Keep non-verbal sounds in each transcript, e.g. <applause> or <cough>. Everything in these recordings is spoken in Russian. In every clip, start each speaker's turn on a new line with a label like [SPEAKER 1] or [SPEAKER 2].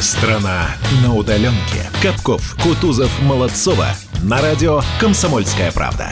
[SPEAKER 1] Страна на удаленке. Капков, Кутузов, Молодцова. На радио «Комсомольская правда».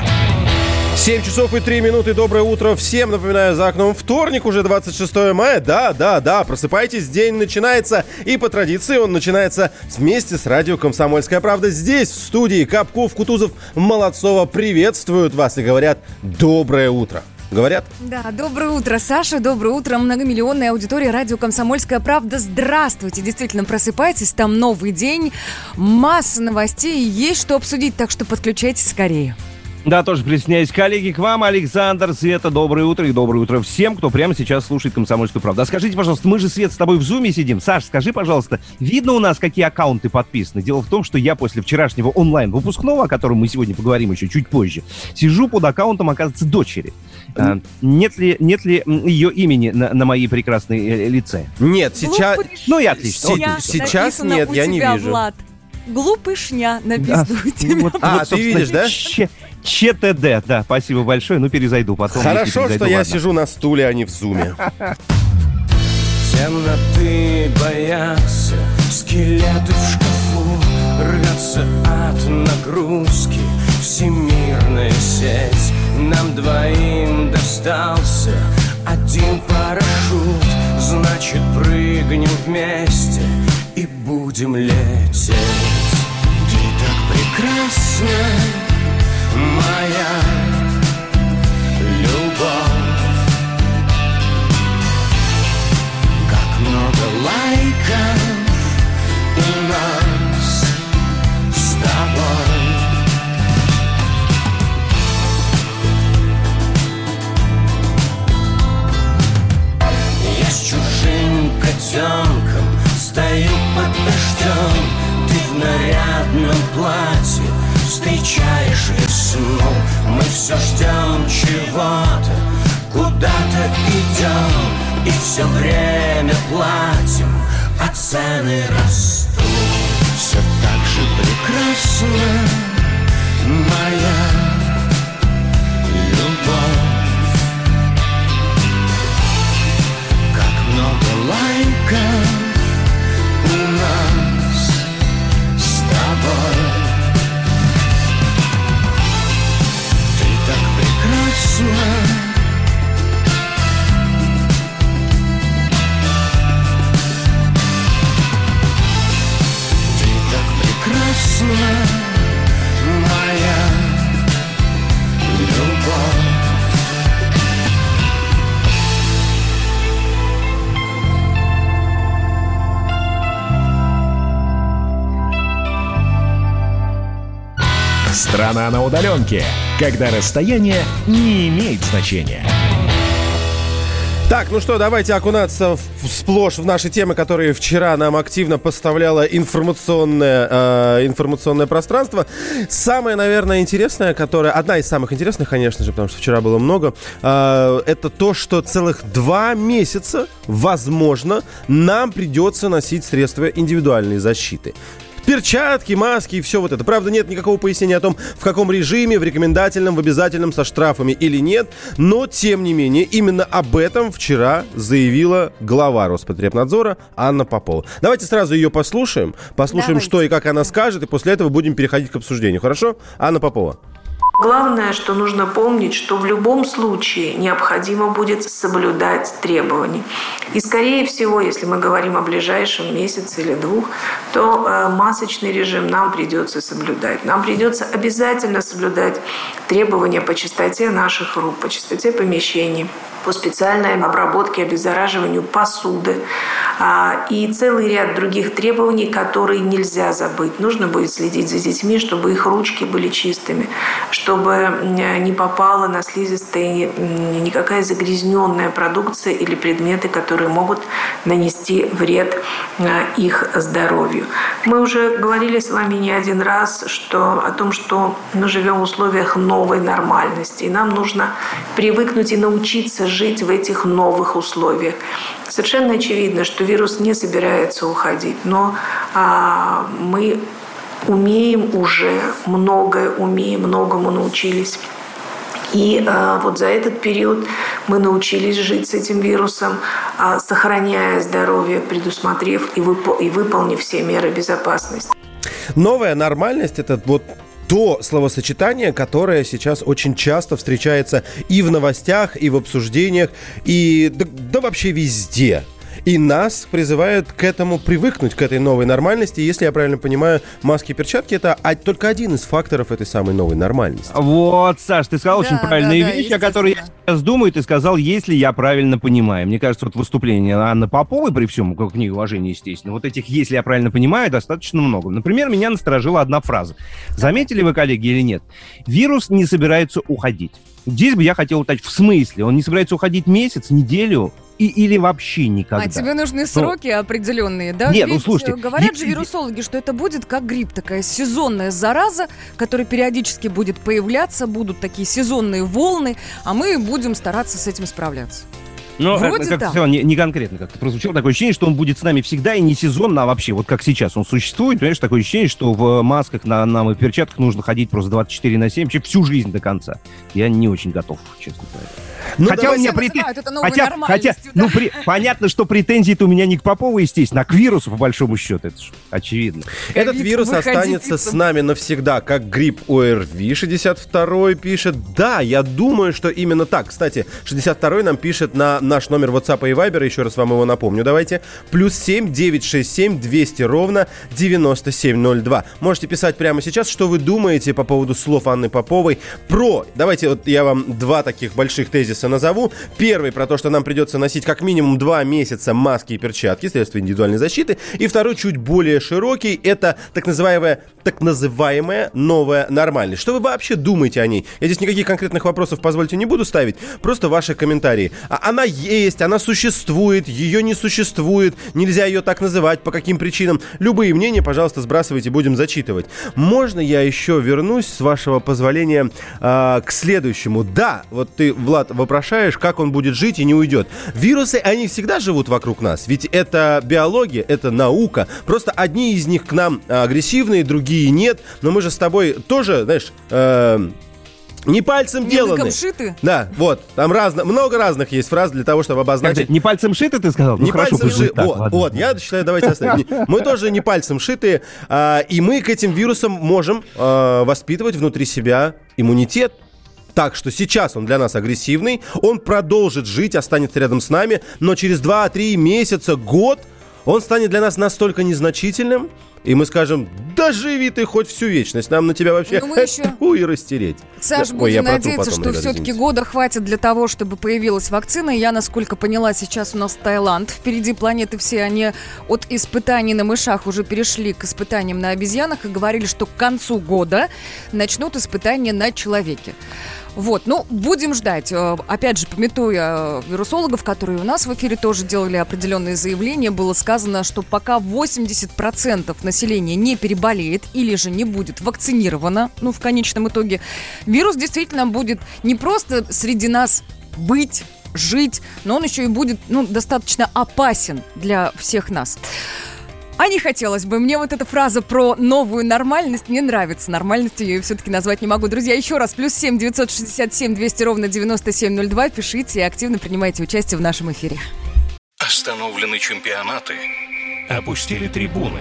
[SPEAKER 2] 7 часов и 3 минуты. Доброе утро всем. Напоминаю, за окном вторник, уже 26 мая. Да, да, да, просыпайтесь, день начинается. И по традиции он начинается вместе с радио «Комсомольская правда». Здесь, в студии Капков, Кутузов, Молодцова приветствуют вас и говорят «Доброе утро». Говорят?
[SPEAKER 3] Да, доброе утро, Саша, доброе утро, многомиллионная аудитория радио «Комсомольская правда». Здравствуйте, действительно, просыпайтесь, там новый день, масса новостей, есть что обсудить, так что подключайтесь скорее.
[SPEAKER 4] Да, тоже присоединяюсь. Коллеги, к вам, Александр, Света, доброе утро и доброе утро всем, кто прямо сейчас слушает «Комсомольскую правду». А скажите, пожалуйста, мы же, Свет, с тобой в Зуме сидим. Саш, скажи, пожалуйста, видно у нас, какие аккаунты подписаны? Дело в том, что я после вчерашнего онлайн-выпускного, о котором мы сегодня поговорим еще чуть позже, сижу под аккаунтом, оказывается, дочери. А, нет ли, нет ли ее имени на, на моей прекрасной э, лице?
[SPEAKER 2] Нет, сейчас...
[SPEAKER 4] Ну и отлично.
[SPEAKER 3] Си- сейчас нет, я не вижу. Влад. Глупышня написано у тебя.
[SPEAKER 2] Вот, а, вот, ты видишь, да?
[SPEAKER 4] ЧТД, да, спасибо большое. Ну, перезайду потом.
[SPEAKER 2] Хорошо, перезайду, что ладно. я сижу на стуле, а не в зуме. <laughs>
[SPEAKER 5] Темноты боятся, скелеты в шкафу Рвется от нагрузки всемирная сеть Нам двоим достался один парашют Значит, прыгнем вместе и будем лететь Ты так прекрасна любовь. Как много лайков у нас с тобой. Я с чужим котенком стою под дождем, ты в нарядном платье встречаешь весну Мы все ждем чего-то, куда-то идем И все время платим, а цены растут. Все так же прекрасно, моя любовь прекрасна. Ты
[SPEAKER 1] Страна на удаленке когда расстояние не имеет значения.
[SPEAKER 2] Так, ну что, давайте окунаться в, сплошь в наши темы, которые вчера нам активно поставляло информационное, э, информационное пространство. Самое, наверное, интересное, которое... Одна из самых интересных, конечно же, потому что вчера было много, э, это то, что целых два месяца, возможно, нам придется носить средства индивидуальной защиты перчатки, маски и все вот это. Правда, нет никакого пояснения о том, в каком режиме, в рекомендательном, в обязательном, со штрафами или нет. Но, тем не менее, именно об этом вчера заявила глава Роспотребнадзора Анна Попова. Давайте сразу ее послушаем. Послушаем, Давайте. что и как она скажет, и после этого будем переходить к обсуждению. Хорошо? Анна Попова.
[SPEAKER 6] Главное, что нужно помнить, что в любом случае необходимо будет соблюдать требования. И, скорее всего, если мы говорим о ближайшем месяце или двух, то э, масочный режим нам придется соблюдать. Нам придется обязательно соблюдать требования по чистоте наших рук, по чистоте помещений, по специальной обработке, обеззараживанию посуды а, и целый ряд других требований, которые нельзя забыть. Нужно будет следить за детьми, чтобы их ручки были чистыми, чтобы не попала на слизистые никакая загрязненная продукция или предметы, которые могут нанести вред а, их здоровью. Мы уже говорили с вами не один раз что, о том, что мы живем в условиях новой нормальности, и нам нужно привыкнуть и научиться жить в этих новых условиях. Совершенно очевидно, что вирус не собирается уходить, но а, мы умеем уже многое, умеем, многому научились. И э, вот за этот период мы научились жить с этим вирусом, а, сохраняя здоровье, предусмотрев и, выпол- и выполнив все меры безопасности.
[SPEAKER 2] Новая нормальность это вот то словосочетание, которое сейчас очень часто встречается и в новостях, и в обсуждениях, и да, да вообще везде. И нас призывают к этому привыкнуть, к этой новой нормальности. Если я правильно понимаю, маски и перчатки это а- только один из факторов этой самой новой нормальности.
[SPEAKER 4] Вот, Саш, ты сказал
[SPEAKER 3] Да,
[SPEAKER 4] очень правильные
[SPEAKER 3] да, да,
[SPEAKER 4] вещи, о которых я сейчас думаю. Ты сказал, если я правильно понимаю. Мне кажется, вот выступление Анны Поповой, при всем к ней уважении, естественно, вот этих «если я правильно понимаю» достаточно много. Например, меня насторожила одна фраза. Заметили вы, коллеги, или нет? Вирус не собирается уходить. Здесь бы я хотел уточнить, в смысле? Он не собирается уходить месяц, неделю и, или вообще никогда?
[SPEAKER 3] А тебе нужны сроки определенные, да?
[SPEAKER 4] Нет, ну,
[SPEAKER 3] Ведь,
[SPEAKER 4] слушайте,
[SPEAKER 3] э, говорят же
[SPEAKER 4] ви-
[SPEAKER 3] вирусологи, что это будет как грипп, такая сезонная зараза, которая периодически будет появляться, будут такие сезонные волны, а мы будем стараться с этим справляться.
[SPEAKER 4] Ну,
[SPEAKER 3] Вроде
[SPEAKER 4] как-то
[SPEAKER 3] да.
[SPEAKER 4] равно не, не конкретно как-то прозвучало. Такое ощущение, что он будет с нами всегда и не сезонно, а вообще, вот как сейчас он существует. Понимаешь, такое ощущение, что в масках на, нам и перчатках нужно ходить просто 24 на 7, вообще всю жизнь до конца. Я не очень готов, честно говоря.
[SPEAKER 2] Ну,
[SPEAKER 4] хотя у меня
[SPEAKER 3] Все
[SPEAKER 4] претен-
[SPEAKER 3] называют это новой
[SPEAKER 4] хотя, хотя,
[SPEAKER 3] да.
[SPEAKER 4] ну, при- понятно, что претензии-то у меня не к Попову, естественно, а к вирусу, по большому счету. Это ж очевидно.
[SPEAKER 2] Этот
[SPEAKER 3] Ковид,
[SPEAKER 2] вирус останется с нами навсегда, как грипп ОРВИ 62 пишет. Да, я думаю, что именно так. Кстати, 62 нам пишет на наш номер WhatsApp и Viber, еще раз вам его напомню, давайте. Плюс 7 967 200 ровно 9702. Можете писать прямо сейчас, что вы думаете по поводу слов Анны Поповой про... Давайте вот я вам два таких больших тезиса назову. Первый про то, что нам придется носить как минимум два месяца маски и перчатки, средства индивидуальной защиты. И второй, чуть более широкий, это так называемая, так называемая новая нормальность. Что вы вообще думаете о ней? Я здесь никаких конкретных вопросов, позвольте, не буду ставить. Просто ваши комментарии. А она есть, она существует, ее не существует, нельзя ее так называть, по каким причинам. Любые мнения, пожалуйста, сбрасывайте, будем зачитывать. Можно я еще вернусь, с вашего позволения, а, к следующему? Да, вот ты, Влад, вопрошаешь, как он будет жить и не уйдет. Вирусы, они всегда живут вокруг нас, ведь это биология, это наука. Просто одни из них к нам агрессивные, другие нет. Но мы же с тобой тоже, знаешь, э, не пальцем
[SPEAKER 3] Не
[SPEAKER 2] деланы.
[SPEAKER 3] шиты?
[SPEAKER 2] Да, вот, там разно, много разных есть фраз для того, чтобы
[SPEAKER 4] Как
[SPEAKER 2] обозначить
[SPEAKER 4] это, не пальцем шито, ты сказал? Ну,
[SPEAKER 2] не
[SPEAKER 4] хорошо,
[SPEAKER 2] пальцем
[SPEAKER 4] пусть будет
[SPEAKER 2] ши-
[SPEAKER 4] так,
[SPEAKER 2] вот,
[SPEAKER 4] ладно.
[SPEAKER 2] вот, я считаю, давайте оставим. Мы тоже не пальцем шитые, а, и мы к этим вирусам можем а, воспитывать внутри себя иммунитет. Так что сейчас он для нас агрессивный, он продолжит жить, останется рядом с нами, но через 2-3 месяца, год он станет для нас настолько незначительным, и мы скажем, да живи ты хоть всю вечность, нам на тебя вообще
[SPEAKER 3] Ну, <laughs> еще-
[SPEAKER 2] и растереть.
[SPEAKER 3] Саш,
[SPEAKER 2] Ой, я
[SPEAKER 3] будем
[SPEAKER 2] про ту
[SPEAKER 3] надеяться, что все-таки года хватит для того, чтобы появилась вакцина. Я, насколько поняла, сейчас у нас Таиланд. Впереди планеты все, они от испытаний на мышах уже перешли к испытаниям на обезьянах и говорили, что к концу года начнут испытания на человеке. Вот, ну, будем ждать. Э, Опять же, пометуя э, вирусологов, которые у нас в эфире тоже делали определенные заявления, было сказано, что пока 80% населения не переболеет или же не будет вакцинировано, ну, в конечном итоге, вирус действительно будет не просто среди нас быть, жить, но он еще и будет, ну, достаточно опасен для всех нас. А не хотелось бы. Мне вот эта фраза про новую нормальность не нравится. Нормальностью ее все-таки назвать не могу. Друзья, еще раз. Плюс семь девятьсот шестьдесят семь двести ровно девяносто семь ноль два. Пишите и активно принимайте участие в нашем эфире.
[SPEAKER 7] Остановлены чемпионаты. Опустили трибуны.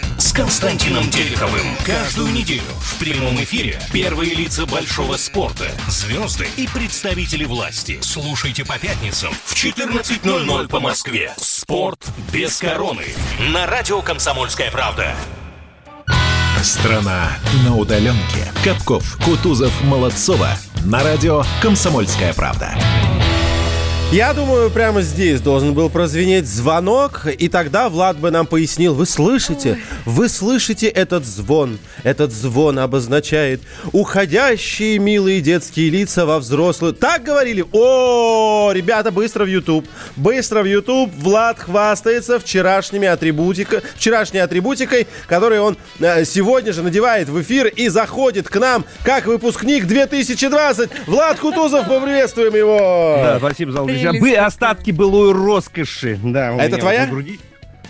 [SPEAKER 7] с Константином Тереховым. Каждую неделю в прямом эфире первые лица большого спорта, звезды и представители власти. Слушайте по пятницам в 14.00 по Москве. «Спорт без короны» на радио «Комсомольская правда».
[SPEAKER 1] Страна на удаленке. Капков, Кутузов, Молодцова. На радио «Комсомольская правда».
[SPEAKER 2] Я думаю, прямо здесь должен был прозвенеть звонок, и тогда Влад бы нам пояснил, вы слышите, вы слышите этот звон. Этот звон обозначает уходящие милые детские лица во взрослую. Так говорили? О, ребята, быстро в YouTube. Быстро в YouTube. Влад хвастается вчерашними атрибутика, вчерашней атрибутикой, которую он э, сегодня же надевает в эфир и заходит к нам как выпускник 2020. Влад Кутузов, поприветствуем его.
[SPEAKER 4] Да, спасибо за остатки былой роскоши. Да, у
[SPEAKER 2] А это
[SPEAKER 4] меня
[SPEAKER 2] твоя?
[SPEAKER 4] вот на груди.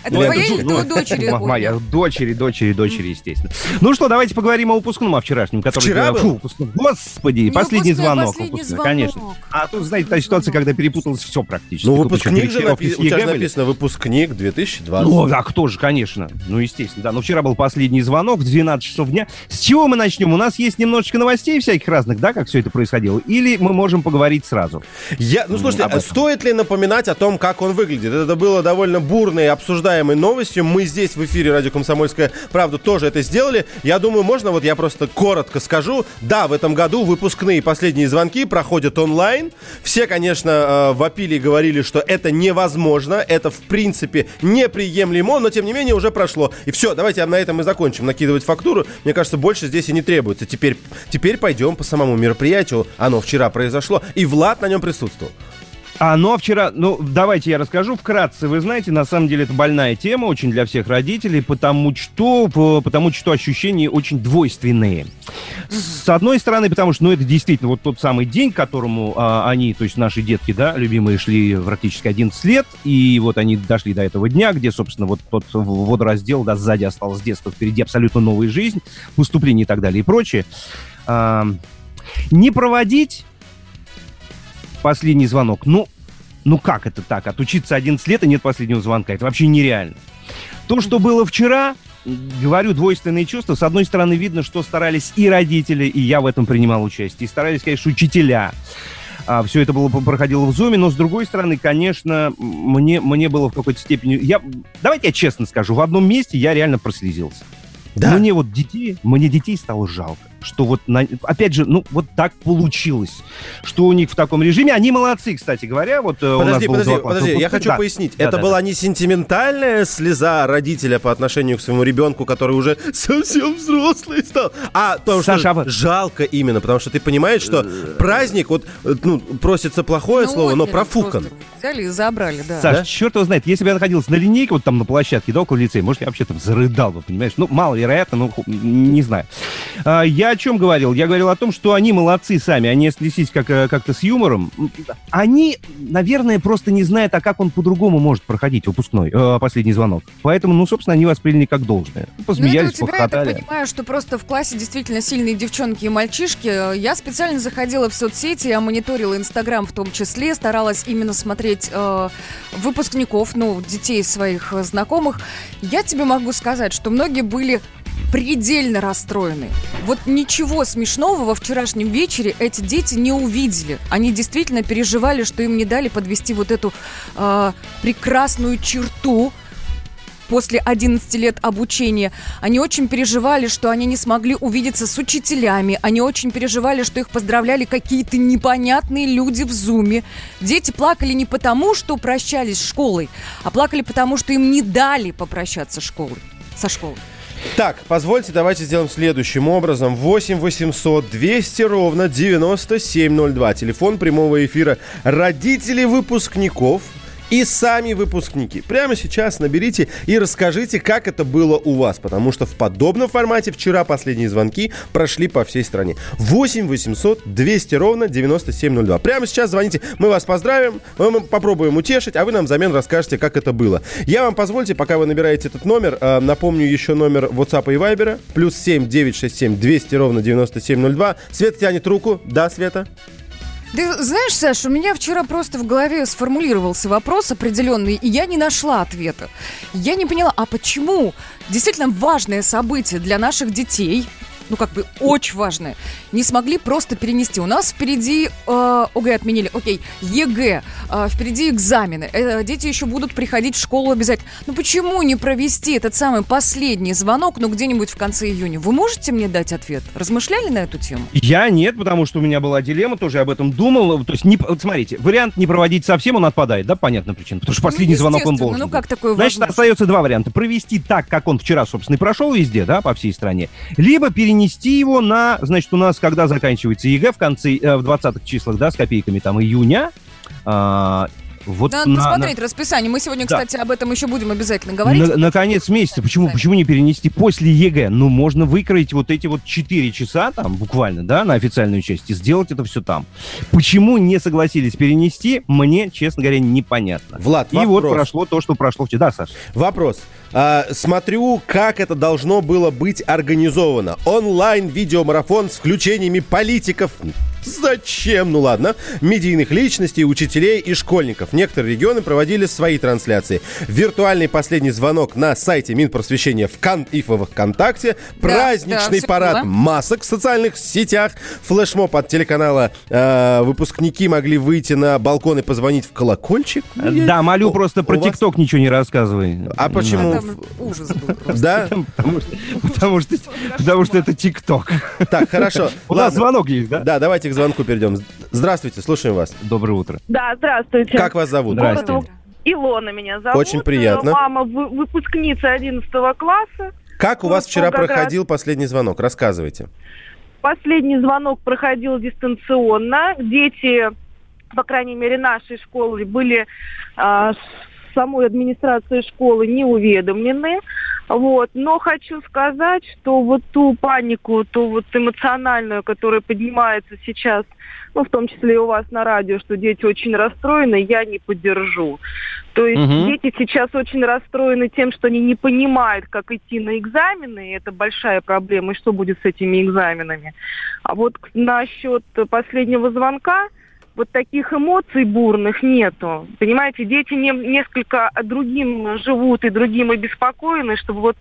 [SPEAKER 3] Это
[SPEAKER 4] Ну,
[SPEAKER 3] твоя
[SPEAKER 4] это
[SPEAKER 3] или
[SPEAKER 4] ну,
[SPEAKER 3] твоей дочери?
[SPEAKER 4] м- Моя дочери, дочери, дочери, естественно. Ну что, давайте поговорим о выпускном, о вчерашнем. Который,
[SPEAKER 2] Вчера был?
[SPEAKER 4] Господи,
[SPEAKER 3] Не
[SPEAKER 4] последний
[SPEAKER 3] выпускной,
[SPEAKER 4] звонок.
[SPEAKER 3] последний
[SPEAKER 4] выпускной,
[SPEAKER 3] звонок.
[SPEAKER 4] Конечно. А тут, знаете, та ситуация, когда перепуталось все практически.
[SPEAKER 2] Ну, выпускник же у тебя написано выпускник 2020.
[SPEAKER 4] Ну, а кто же, конечно. Ну, естественно, да. Но вчера был последний звонок в 12 часов дня. С чего мы начнем? У нас есть немножечко новостей всяких разных, да, как все это происходило? Или мы можем поговорить сразу?
[SPEAKER 2] Я, ну, слушайте,
[SPEAKER 4] этом.
[SPEAKER 2] стоит ли напоминать о том, как он выглядит? Это было довольно бурной и обсуждаемой новостью. Мы здесь в эфире радио «Комсомольская правда» тоже это сделали. Я думаю, можно вот я просто коротко скажу. Да, в этом году выпускные последние звонки проходят онлайн. Все, конечно, э, вопили и говорили, что это невозможно. Это, в принципе, неприемлемо, но, тем не менее, уже прошло. И все, давайте на этом и закончим. Накидывать фактуру, мне кажется, больше здесь и не требуется. Теперь, теперь пойдем по самому мероприятию. Оно вчера произошло, и Влад на нем присутствовал.
[SPEAKER 4] А, но вчера, ну, давайте я расскажу вкратце. Вы знаете, на самом деле это больная тема очень для всех родителей, потому что, п- потому что ощущения очень двойственные. С одной стороны, потому что, ну, это действительно вот тот самый день, к которому а, они, то есть наши детки, да, любимые, шли практически 11 лет, и вот они дошли до этого дня, где, собственно, вот тот водораздел, да, сзади осталось детство, впереди абсолютно новая жизнь, поступление и так далее и прочее. А, не проводить последний звонок. Ну, ну как это так? Отучиться 11 лет и нет последнего звонка. Это вообще нереально. То, что было вчера, говорю, двойственные чувства. С одной стороны, видно, что старались и родители, и я в этом принимал участие, и старались, конечно, учителя. А, все это было проходило в зуме, но с другой стороны, конечно, мне, мне было в какой-то степени... Я, давайте я честно скажу, в одном месте я реально прослезился.
[SPEAKER 2] Да.
[SPEAKER 4] Мне вот детей, мне детей стало жалко, что вот, на- опять же, ну вот так получилось, что у них в таком режиме, они молодцы, кстати говоря, вот э, у нас
[SPEAKER 2] Подожди, подожди, подожди, я хочу
[SPEAKER 4] да.
[SPEAKER 2] пояснить.
[SPEAKER 4] Да,
[SPEAKER 2] это
[SPEAKER 4] да,
[SPEAKER 2] была
[SPEAKER 4] да.
[SPEAKER 2] не сентиментальная слеза родителя по отношению к своему ребенку, который уже совсем взрослый стал, а потому
[SPEAKER 4] Саша,
[SPEAKER 2] что
[SPEAKER 4] а
[SPEAKER 2] жалко именно, потому что ты понимаешь, что праздник, вот, э, ну, просится плохое
[SPEAKER 3] Ну,
[SPEAKER 2] слово, но профукан.
[SPEAKER 3] Взяли и забрали, да.
[SPEAKER 4] Саш,
[SPEAKER 2] Да?
[SPEAKER 4] черт его знает, если бы я находился на линейке, вот там на площадке, да, около лицея, может, я вообще там зарыдал бы, понимаешь? Ну, маловероятно, ну, ху- не знаю. А, я о чем говорил? Я говорил о том, что они молодцы сами, они отнеслись как, э, как-то с юмором. Они, наверное, просто не знают, а как он по-другому может проходить, выпускной, э, последний звонок. Поэтому, ну, собственно, они восприняли как должное.
[SPEAKER 3] Ну, это у
[SPEAKER 4] Посмеялись,
[SPEAKER 3] тебя, я так понимаю, что просто в классе действительно сильные девчонки и мальчишки. Я специально заходила в соцсети, я мониторила Инстаграм в том числе, старалась именно смотреть э, выпускников, ну, детей своих э, знакомых. Я тебе могу сказать, что многие были предельно расстроены. Вот ничего смешного во вчерашнем вечере эти дети не увидели. Они действительно переживали, что им не дали подвести вот эту э, прекрасную черту, после 11 лет обучения. Они очень переживали, что они не смогли увидеться с учителями. Они очень переживали, что их поздравляли какие-то непонятные люди в зуме. Дети плакали не потому, что прощались с школой, а плакали потому, что им не дали попрощаться с школой, со школой.
[SPEAKER 2] Так, позвольте, давайте сделаем следующим образом. 8 800 200 ровно 9702. Телефон прямого эфира. Родители выпускников и сами выпускники. Прямо сейчас наберите и расскажите, как это было у вас. Потому что в подобном формате вчера последние звонки прошли по всей стране. 8 800 200 ровно 9702. Прямо сейчас звоните. Мы вас поздравим. Мы попробуем утешить, а вы нам взамен расскажете, как это было. Я вам позвольте, пока вы набираете этот номер, э, напомню еще номер WhatsApp и Viber. Плюс 7 967 200 ровно 9702. Света тянет руку. Да, Света?
[SPEAKER 3] Ты знаешь, Саш, у меня вчера просто в голове сформулировался вопрос определенный, и я не нашла ответа. Я не поняла, а почему действительно важное событие для наших детей, ну как бы очень важное, не смогли просто перенести. У нас впереди э, ОГЭ отменили, окей, ЕГЭ, э, впереди экзамены. Э, дети еще будут приходить в школу обязательно. Ну почему не провести этот самый последний звонок, ну где-нибудь в конце июня? Вы можете мне дать ответ? Размышляли на эту тему?
[SPEAKER 4] Я нет, потому что у меня была дилемма, тоже об этом думал. То есть, не, вот смотрите, вариант не проводить совсем, он отпадает, да, понятная причина. Потому что последний
[SPEAKER 3] Ну,
[SPEAKER 4] звонок он должен.
[SPEAKER 3] Ну как такое
[SPEAKER 4] Значит,
[SPEAKER 3] возможно?
[SPEAKER 4] остается два варианта. Провести так, как он вчера, собственно, и прошел везде, да, по всей стране. Либо перенести его на, значит, у нас, когда заканчивается ЕГЭ, в конце, э, в 20-х числах, да, с копейками там июня, а, вот
[SPEAKER 3] Надо
[SPEAKER 4] на-
[SPEAKER 3] посмотреть расписание. Мы сегодня,
[SPEAKER 4] Да.
[SPEAKER 3] кстати, об этом еще будем обязательно говорить.
[SPEAKER 4] на, на конец месяца. Почему,
[SPEAKER 3] Да.
[SPEAKER 4] почему не перенести после ЕГЭ? Ну, можно выкроить вот эти вот 4 часа там, буквально, да, на официальную часть и сделать это все там. Почему не согласились перенести, мне, честно говоря, непонятно.
[SPEAKER 2] Влад,
[SPEAKER 4] И вот
[SPEAKER 2] вопрос.
[SPEAKER 4] прошло то, что прошло вчера. Да, Саш?
[SPEAKER 2] Вопрос. А, смотрю, как это должно было быть организовано. Онлайн-видеомарафон с включениями политиков. Зачем? Ну ладно. Медийных личностей, учителей и школьников. Некоторые регионы проводили свои трансляции. Виртуальный последний звонок на сайте Минпросвещения в Кон- и ВКонтакте.
[SPEAKER 3] Да,
[SPEAKER 2] Праздничный
[SPEAKER 3] да,
[SPEAKER 2] парад
[SPEAKER 3] было.
[SPEAKER 2] масок в социальных сетях. Флешмоб от телеканала э, выпускники могли выйти на балкон и позвонить в колокольчик. Я-
[SPEAKER 4] Да, молю
[SPEAKER 2] О,
[SPEAKER 4] просто про
[SPEAKER 2] вас-
[SPEAKER 4] ТикТок ничего не рассказывай.
[SPEAKER 2] А почему? Да? <laughs>
[SPEAKER 4] Потому что, это ТикТок.
[SPEAKER 2] Так, хорошо. <laughs>
[SPEAKER 4] У нас звонок есть, да?
[SPEAKER 2] Да, давайте к звонку перейдем. Здравствуйте, слушаем вас.
[SPEAKER 4] Доброе утро.
[SPEAKER 8] Да, здравствуйте.
[SPEAKER 2] Как вас зовут?
[SPEAKER 8] Город Илона меня зовут.
[SPEAKER 2] Очень приятно.
[SPEAKER 8] Э, Мама вы- выпускница 11 класса.
[SPEAKER 2] Как у вас вчера проходил последний звонок? Рассказывайте.
[SPEAKER 8] Последний звонок проходил дистанционно. Дети, по крайней мере, нашей школы были с самой администрацией школы не уведомлены. Вот. Но хочу сказать, что вот ту панику, ту вот эмоциональную, которая поднимается сейчас, ну, в том числе и у вас на радио, что дети очень расстроены, я не поддержу. То есть
[SPEAKER 4] Мгм.
[SPEAKER 8] дети сейчас очень расстроены тем, что они не понимают, как идти на экзамены, и это большая проблема, и что будет с этими экзаменами. А вот насчет последнего звонка, вот таких эмоций бурных нету. Понимаете, дети не, несколько другим живут и другим обеспокоены, чтобы вот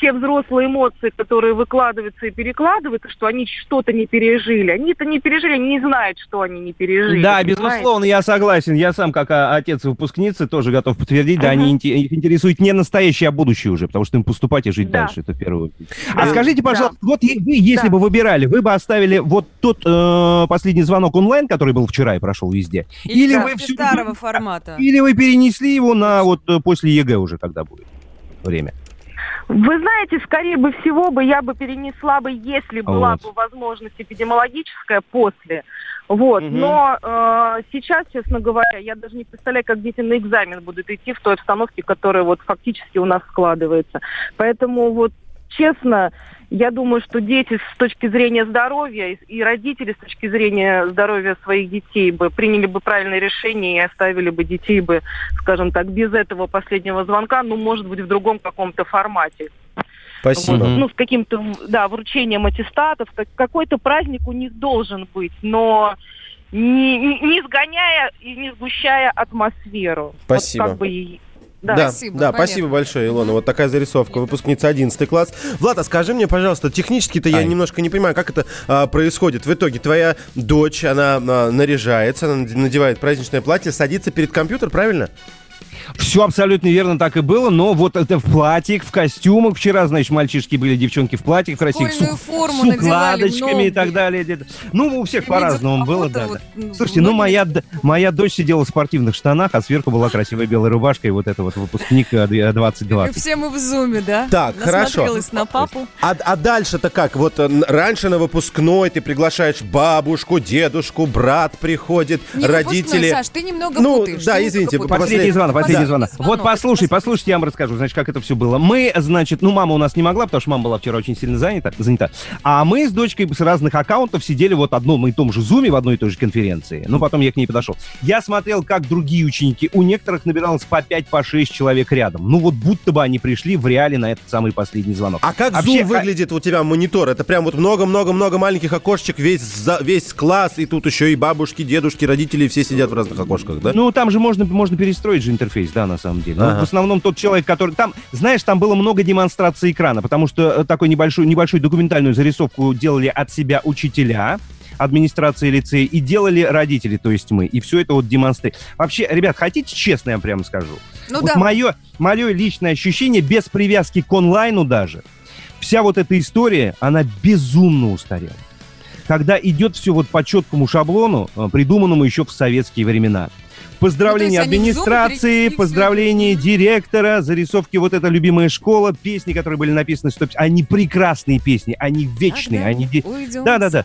[SPEAKER 8] те взрослые эмоции, которые выкладываются и перекладываются, что они что-то не пережили. Они-то не пережили, они не знают, что они не пережили.
[SPEAKER 4] Да,
[SPEAKER 8] понимаете?
[SPEAKER 4] безусловно, я согласен. Я сам, как а, отец выпускницы, тоже готов подтвердить. Да,
[SPEAKER 8] Ага.
[SPEAKER 4] они их интересует не настоящее, а будущее уже, потому что им поступать и жить
[SPEAKER 8] Да.
[SPEAKER 4] дальше, это очередь. А
[SPEAKER 8] Да.
[SPEAKER 4] скажите, пожалуйста, вот е- вы, если
[SPEAKER 8] Да.
[SPEAKER 4] бы выбирали, вы бы оставили вот тот э, последний звонок онлайн, который был вчера и прошел везде, или
[SPEAKER 3] да,
[SPEAKER 4] вы все
[SPEAKER 3] старого формата.
[SPEAKER 4] или вы перенесли его на вот э, после ЕГЭ уже, когда будет время?
[SPEAKER 8] Вы знаете, скорее бы всего бы я бы перенесла бы, если была
[SPEAKER 4] Вот.
[SPEAKER 8] бы возможность эпидемиологическая после. Вот.
[SPEAKER 2] Мгм.
[SPEAKER 8] Но э, сейчас, честно говоря, я даже не представляю, как дети на экзамен будут идти в той обстановке, которая вот фактически у нас складывается. Поэтому вот честно, я думаю, что дети с точки зрения здоровья и- родители с точки зрения здоровья своих детей бы приняли бы правильное решение и оставили бы детей бы, скажем так, без этого последнего звонка, ну, может быть, в другом каком-то формате.
[SPEAKER 2] Спасибо.
[SPEAKER 8] Вот, ну, с каким-то, да, вручением аттестатов. как- Какой-то праздник у них должен быть, но не, не- сгоняя и не сгущая атмосферу.
[SPEAKER 2] Спасибо.
[SPEAKER 8] Вот как бы да.
[SPEAKER 2] Да,
[SPEAKER 3] Спасибо,
[SPEAKER 2] да,
[SPEAKER 3] понятно.
[SPEAKER 2] спасибо большое, Илона. Вот такая зарисовка. Выпускница 11 класс. Влад, а скажи мне, пожалуйста, технически-то я немножко не понимаю, как это а, происходит. В итоге твоя дочь, она а, наряжается, она надевает праздничное платье, садится перед компьютер, правильно?
[SPEAKER 4] Все абсолютно верно так и было, но вот это в платьях, в костюмах. Вчера, значит, мальчишки были, девчонки в платьях красивых, с,
[SPEAKER 3] Школьную
[SPEAKER 4] ук-
[SPEAKER 3] форму
[SPEAKER 4] с укладочками и так далее. где-то. Ну, у всех по-разному было,
[SPEAKER 3] фото,
[SPEAKER 4] да.
[SPEAKER 3] вот,
[SPEAKER 4] да.
[SPEAKER 3] ну,
[SPEAKER 4] Слушайте, ну моя, моя дочь сидела в спортивных штанах, а сверху была красивая белая рубашка, и вот это вот выпускник э,
[SPEAKER 3] И
[SPEAKER 4] 2020.
[SPEAKER 3] все мы в зуме, да?
[SPEAKER 2] Так, хорошо.
[SPEAKER 3] На папу.
[SPEAKER 2] А, а дальше-то как? Вот э, раньше на выпускной ты приглашаешь бабушку, дедушку, брат приходит,
[SPEAKER 3] Не
[SPEAKER 2] родители.
[SPEAKER 3] выпускной, Саш, ты немного
[SPEAKER 2] Ну,
[SPEAKER 3] путаешь.
[SPEAKER 2] да, извините.
[SPEAKER 4] Последний звонок, последний Звонок.
[SPEAKER 3] Звонок,
[SPEAKER 4] Вот послушай, послушайте, я вам расскажу, значит, как это все было. Мы, значит, ну, мама у нас не могла, потому что мама была вчера очень сильно занята, занята. А мы с дочкой с разных аккаунтов сидели вот в одном и том же зуме в одной и той же конференции. Ну, потом я к ней подошел. Я смотрел, как другие ученики, у некоторых набиралось по 5, по 6 человек рядом. Ну, вот будто бы они пришли в реале на этот самый последний звонок.
[SPEAKER 2] А как
[SPEAKER 4] Вообще,
[SPEAKER 2] зум выглядит у тебя монитор? Это прям вот много-много-много маленьких окошечек, весь, за- весь класс, и тут еще и бабушки, дедушки, родители, все сидят в разных окошках, да?
[SPEAKER 4] Ну, там же можно, можно перестроить же интерфейс, да, на самом деле. Но
[SPEAKER 2] Ага.
[SPEAKER 4] в основном тот человек, который... Там, знаешь, там было много демонстраций экрана, потому что э, такой небольшой, небольшую документальную зарисовку делали от себя учителя, администрации лицея, и делали родители, то есть мы. И все это вот демонстрирует. Вообще, ребят, хотите честно, я вам прямо скажу?
[SPEAKER 3] Ну
[SPEAKER 4] вот
[SPEAKER 3] да.
[SPEAKER 4] мое, мое личное ощущение, без привязки к онлайну даже, вся вот эта история, она безумно устарела. Когда идет все вот по четкому шаблону, э, придуманному еще в советские времена. Поздравления
[SPEAKER 3] Ну, они
[SPEAKER 4] администрации,
[SPEAKER 3] всё
[SPEAKER 4] поздравления директора, зарисовки вот эта любимая школа, песни, которые были написаны, стоп, они прекрасные песни, они вечные, они... де-
[SPEAKER 3] Уйдем
[SPEAKER 4] Да-да-да.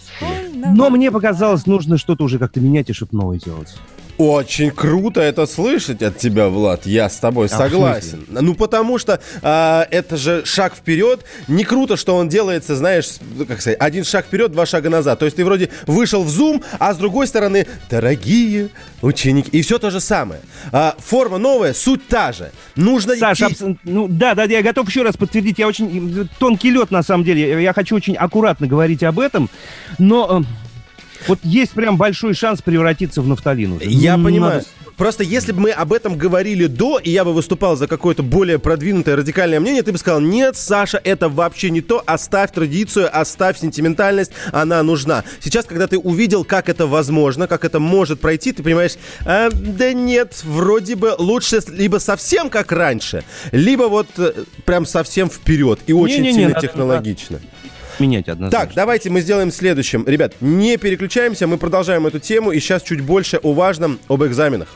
[SPEAKER 4] Но мне показалось, нужно что-то уже как-то менять и что-то новое делать.
[SPEAKER 2] Очень круто это слышать от тебя, Влад. Я с тобой
[SPEAKER 4] А,
[SPEAKER 2] согласен. Ну, потому что а, это же шаг вперед. Не круто, что он делается, знаешь, ну, как сказать, один шаг вперед, два шага назад. То есть ты вроде вышел в Zoom, а с другой стороны, дорогие ученики. И все то же самое. А, форма новая, суть та же. Нужно
[SPEAKER 4] Саша,
[SPEAKER 2] идти...
[SPEAKER 4] абс- ну да, да, я готов еще раз подтвердить. Я очень тонкий лед на самом деле. Я- хочу очень аккуратно говорить об этом, но э, вот есть прям большой шанс превратиться в нафталин. уже.
[SPEAKER 2] Я
[SPEAKER 4] Ну,
[SPEAKER 2] понимаю.
[SPEAKER 4] Надо-
[SPEAKER 2] Просто если бы мы об этом говорили до, и я бы выступал за какое-то более продвинутое радикальное мнение, ты бы сказал, нет, Саша, это вообще не то, оставь традицию, оставь сентиментальность, она нужна. Сейчас, когда ты увидел, как это возможно, как это может пройти, ты понимаешь, «А, да нет, вроде бы лучше либо совсем как раньше, либо вот э, прям совсем вперед и очень
[SPEAKER 4] Не-не-не,
[SPEAKER 2] сильно
[SPEAKER 4] надо-
[SPEAKER 2] технологично.
[SPEAKER 4] Менять однозначно.
[SPEAKER 2] Так, давайте мы сделаем следующим. Ребят, не переключаемся, мы продолжаем эту тему, и сейчас чуть больше о важном, об экзаменах.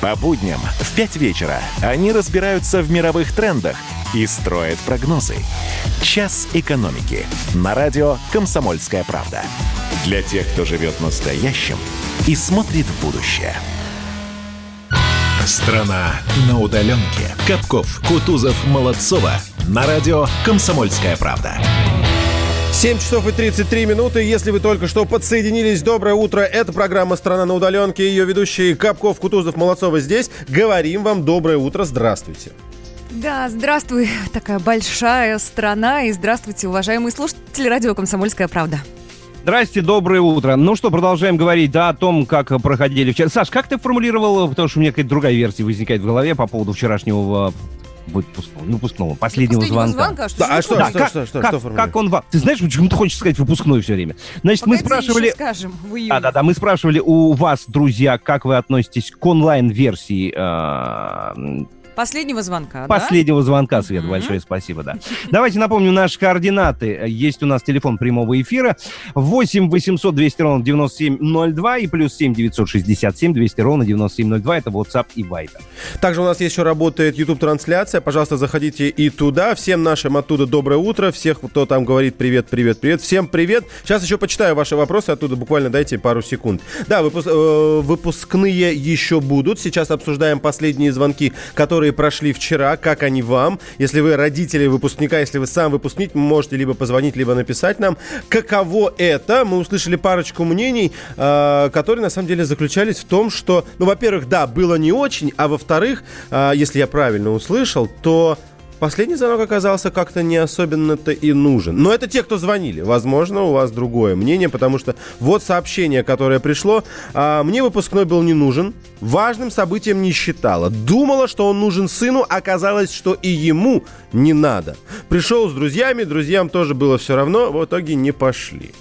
[SPEAKER 1] По будням в 5 вечера они разбираются в мировых трендах и строят прогнозы. «Час экономики» на радио «Комсомольская правда». Для тех, кто живет настоящим и смотрит в будущее. Страна на удаленке. Капков, Кутузов, Молодцова. На радио «Комсомольская правда».
[SPEAKER 2] 7 часов и 33 минуты. Если вы только что подсоединились, доброе утро. Это программа «Страна на удаленке». Ее ведущие Капков, Кутузов, Молодцова здесь. Говорим вам доброе утро. Здравствуйте.
[SPEAKER 3] Да, здравствуй, такая большая страна, и здравствуйте, уважаемые слушатели радио «Комсомольская правда».
[SPEAKER 4] Здрасте, доброе утро. Ну что, продолжаем говорить, да, о том, как проходили вчера. Саш, как ты формулировал, потому что у меня какая-то другая версия возникает в голове по поводу вчерашнего э, выпускного, не выпускного, последнего,
[SPEAKER 3] Последнего
[SPEAKER 4] звонка.
[SPEAKER 3] звонка, что
[SPEAKER 2] Да, а что,
[SPEAKER 3] вопрос?
[SPEAKER 2] что,
[SPEAKER 4] как,
[SPEAKER 2] что, что,
[SPEAKER 4] как,
[SPEAKER 2] что
[SPEAKER 4] как он вам... Ты знаешь, почему-то хочешь сказать выпускной все время. Значит, мы
[SPEAKER 3] Погоди,
[SPEAKER 4] спрашивали...
[SPEAKER 3] еще скажем, в июне.
[SPEAKER 4] Да, да, да. Мы спрашивали у вас, друзья, как вы относитесь к онлайн-версии э,
[SPEAKER 3] Последнего звонка, да?
[SPEAKER 4] последнего звонка, Свет.
[SPEAKER 3] Мгм.
[SPEAKER 4] Большое спасибо, да. Давайте напомню наши координаты. Есть у нас телефон прямого эфира 8 800 200 ровно 9702 и плюс 7 967 200 ровно 9702. Это WhatsApp и Viber.
[SPEAKER 2] Также у нас еще работает YouTube-трансляция. Пожалуйста, заходите и туда. Всем нашим оттуда доброе утро. Всех, кто там говорит привет, привет, привет. Всем привет. Сейчас еще почитаю ваши вопросы оттуда. Буквально дайте пару секунд. Да, выпус- э, выпускные еще будут. Сейчас обсуждаем последние звонки, которые прошли вчера. Как они вам? Если вы родители выпускника, если вы сам выпускник, можете либо позвонить, либо написать нам. Каково это? Мы услышали парочку мнений, э, которые на самом деле заключались в том, что, ну, во-первых, да, было не очень, а во-вторых, э, если я правильно услышал, то последний звонок оказался как-то не особенно-то и нужен. Но это те, кто звонили. Возможно, у вас другое мнение, потому что вот сообщение, которое пришло. а, мне выпускной был не нужен. Важным событием не считала. Думала, что он нужен сыну, оказалось, что и ему не надо. Пришел с друзьями, друзьям тоже было все равно, в итоге не пошли.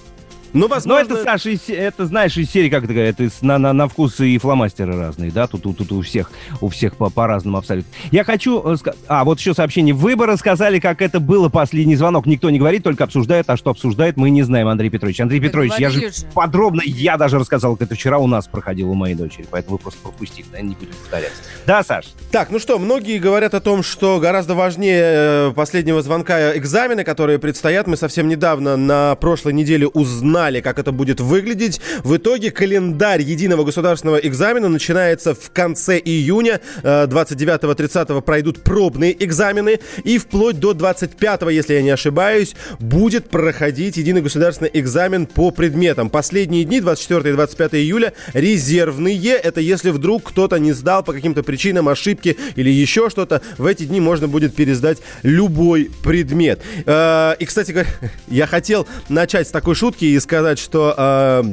[SPEAKER 2] Ну,
[SPEAKER 4] Но
[SPEAKER 2] возможно...
[SPEAKER 4] это, Саша, это, знаешь, из серии, как это говорят, на, на, на вкус и фломастеры разные, да? Тут, тут, тут у всех, у всех по- по-разному абсолютно. Я хочу... э, А, вот еще сообщение. Вы бы рассказали, как это было последний звонок. Никто не говорит, только обсуждает. А что обсуждает, мы не знаем, Андрей Петрович. Андрей
[SPEAKER 3] Да
[SPEAKER 4] Петрович, я же,
[SPEAKER 3] же.
[SPEAKER 4] подробно, я даже рассказал, как это вчера у нас проходило у моей дочери. Поэтому вы просто пропустите, да, не будем повторяться. Да, Саш?
[SPEAKER 2] Так, ну что, многие говорят о том, что гораздо важнее э, последнего звонка экзамены, которые предстоят. Мы совсем недавно на прошлой неделе узнали знали, как это будет выглядеть. В итоге календарь единого государственного экзамена начинается в конце июня. Э, 29-30 пройдут пробные экзамены. И вплоть до 25, если я не ошибаюсь, будет проходить единый государственный экзамен по предметам. Последние дни, 24 и 25 июля, резервные. Это если вдруг кто-то не сдал по каким-то причинам, ошибки или еще что-то. В эти дни можно будет пересдать любой предмет. Э, И, кстати говоря, <laughs> я хотел начать с такой шутки и сказать, что... э,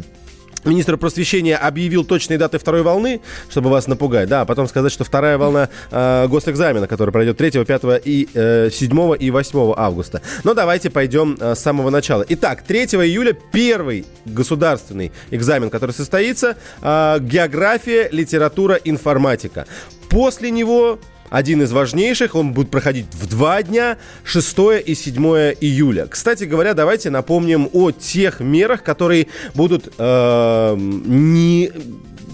[SPEAKER 2] Министр просвещения объявил точные даты второй волны, чтобы вас напугать, да, а потом сказать, что вторая волна э, госэкзамена, который пройдет 3, 5 и э, 7 и 8 августа. Но давайте пойдем э, с самого начала. Итак, 3 июля первый государственный экзамен, который состоится, э, география, литература, информатика. После него один из важнейших, он будет проходить в два дня, 6 и 7 июля. Кстати говоря, давайте напомним о тех мерах, которые будут э, не,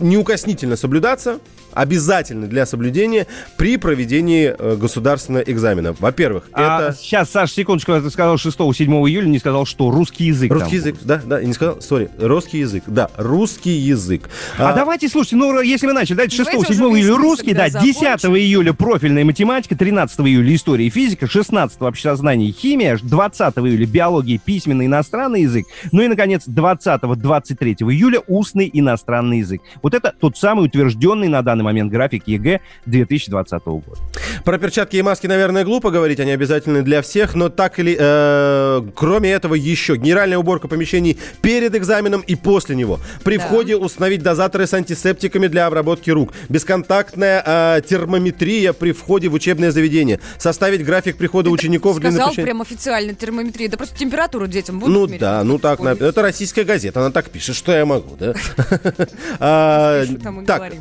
[SPEAKER 2] неукоснительно соблюдаться, обязательны для соблюдения при проведении э, государственного экзамена. Во-первых,
[SPEAKER 4] А
[SPEAKER 2] это...
[SPEAKER 4] сейчас, Саш, секундочку, ты сказал 6-7 июля, не сказал, что русский язык. там
[SPEAKER 2] Русский язык,
[SPEAKER 4] будет.
[SPEAKER 2] да, да, я не сказал, сори, русский язык, да, русский язык.
[SPEAKER 4] А, давайте, слушайте, ну, если вы начали, дайте 6
[SPEAKER 3] Давайте
[SPEAKER 4] 7
[SPEAKER 3] уже весь
[SPEAKER 4] июля русский, да,
[SPEAKER 3] да,
[SPEAKER 4] 10
[SPEAKER 3] закончим.
[SPEAKER 4] июля профильная математика, 13 июля история и физика, 16 обществознание и химия, 20 июля биология, письменный иностранный язык, ну и, наконец, 20-23 июля устный иностранный язык. Вот это тот самый утвержденный на данный момент график ЕГЭ 2020 года.
[SPEAKER 2] Про перчатки и маски, наверное, глупо говорить, они обязательны для всех, но так или... э, кроме этого еще генеральная уборка помещений перед экзаменом и после него. При
[SPEAKER 3] Да.
[SPEAKER 2] входе установить дозаторы с антисептиками для обработки рук. Бесконтактная э, термометрия при входе в учебное заведение. Составить график прихода учеников для
[SPEAKER 3] Сказал
[SPEAKER 2] напечатания-
[SPEAKER 3] прям официально термометрия. Да просто температуру детям будут
[SPEAKER 2] Ну
[SPEAKER 3] мерить?
[SPEAKER 2] да, ну так, на- это российская газета, она так пишет, что я могу, да? <laughs> А, Так,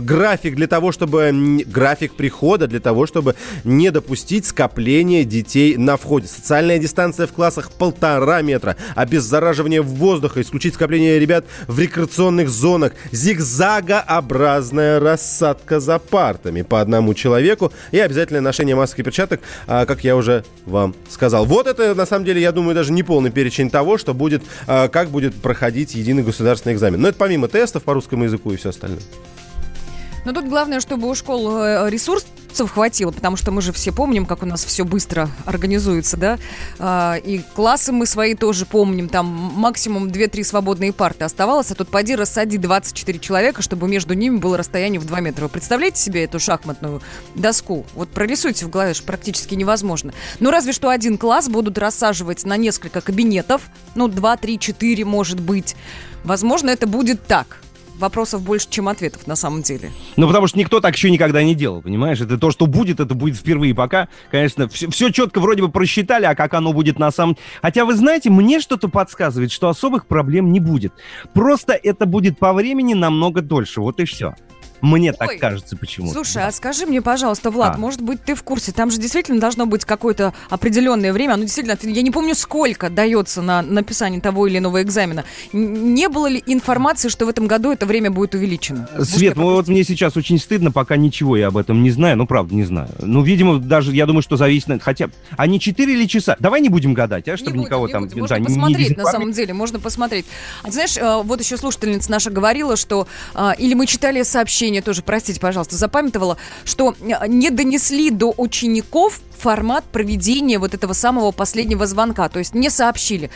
[SPEAKER 2] график для того, чтобы... График прихода для того, чтобы не допустить скопления детей на входе. Социальная дистанция в классах полтора метра. Обеззараживание воздуха, исключить скопление ребят в рекреационных зонах. Зигзагообразная рассадка за партами по одному человеку. И обязательное ношение масок и перчаток, а, как я уже вам сказал. Вот это, на самом деле, я думаю, даже не полный перечень того, что будет, а, как будет проходить единый государственный экзамен. Но это помимо тестов по русскому языку и все остальное.
[SPEAKER 3] Но тут главное, чтобы у школ э, ресурсов хватило, потому что мы же все помним, как у нас все быстро организуется, да, А, и классы мы свои тоже помним, там максимум 2-3 свободные парты оставалось, а тут поди рассади 24 человека, чтобы между ними было расстояние в 2 метра. Вы представляете себе эту шахматную доску? Вот прорисуйте в голове, что практически невозможно. Ну, разве что один класс будут рассаживать на несколько кабинетов, ну, 2, 3, 4, может быть. Возможно, это будет так. Вопросов больше, чем ответов на самом деле.
[SPEAKER 4] Ну, потому что никто так еще никогда не делал, понимаешь? Это то, что будет, это будет впервые. Пока, конечно, все, четко вроде бы просчитали, а как оно будет на самом... Хотя, вы знаете, мне что-то подсказывает, что особых проблем не будет. Просто это будет по времени намного дольше. Вот и все. Мне так
[SPEAKER 3] Ой,
[SPEAKER 4] кажется почему-то.
[SPEAKER 3] Слушай, а скажи мне, пожалуйста, Влад,
[SPEAKER 4] А.
[SPEAKER 3] может быть, ты в курсе? Там же действительно должно быть какое-то определенное время. Ну, действительно, я не помню, сколько дается на написание того или иного экзамена. Не было ли информации, что в этом году это время будет увеличено? Может,
[SPEAKER 4] Свет, ну вот мне сейчас очень стыдно, пока ничего я об этом не знаю. Ну, правда, не знаю. Ну, видимо, даже, я думаю, что зависит... от- Хотя, а не 4 или часа? Давай не будем гадать, а,
[SPEAKER 3] Не
[SPEAKER 4] чтобы
[SPEAKER 3] будем,
[SPEAKER 4] никого
[SPEAKER 3] не
[SPEAKER 4] там...
[SPEAKER 3] будем.
[SPEAKER 4] да,
[SPEAKER 3] Можно
[SPEAKER 4] не- не
[SPEAKER 3] посмотреть, на
[SPEAKER 4] дезинформировать.
[SPEAKER 3] самом деле, можно посмотреть. А ты знаешь, э, вот еще слушательница наша говорила, что... а, Или мы читали сообщение тоже, простите, пожалуйста, запамятовала, что э, не донесли до учеников формат проведения вот этого самого последнего звонка, то есть не сообщили.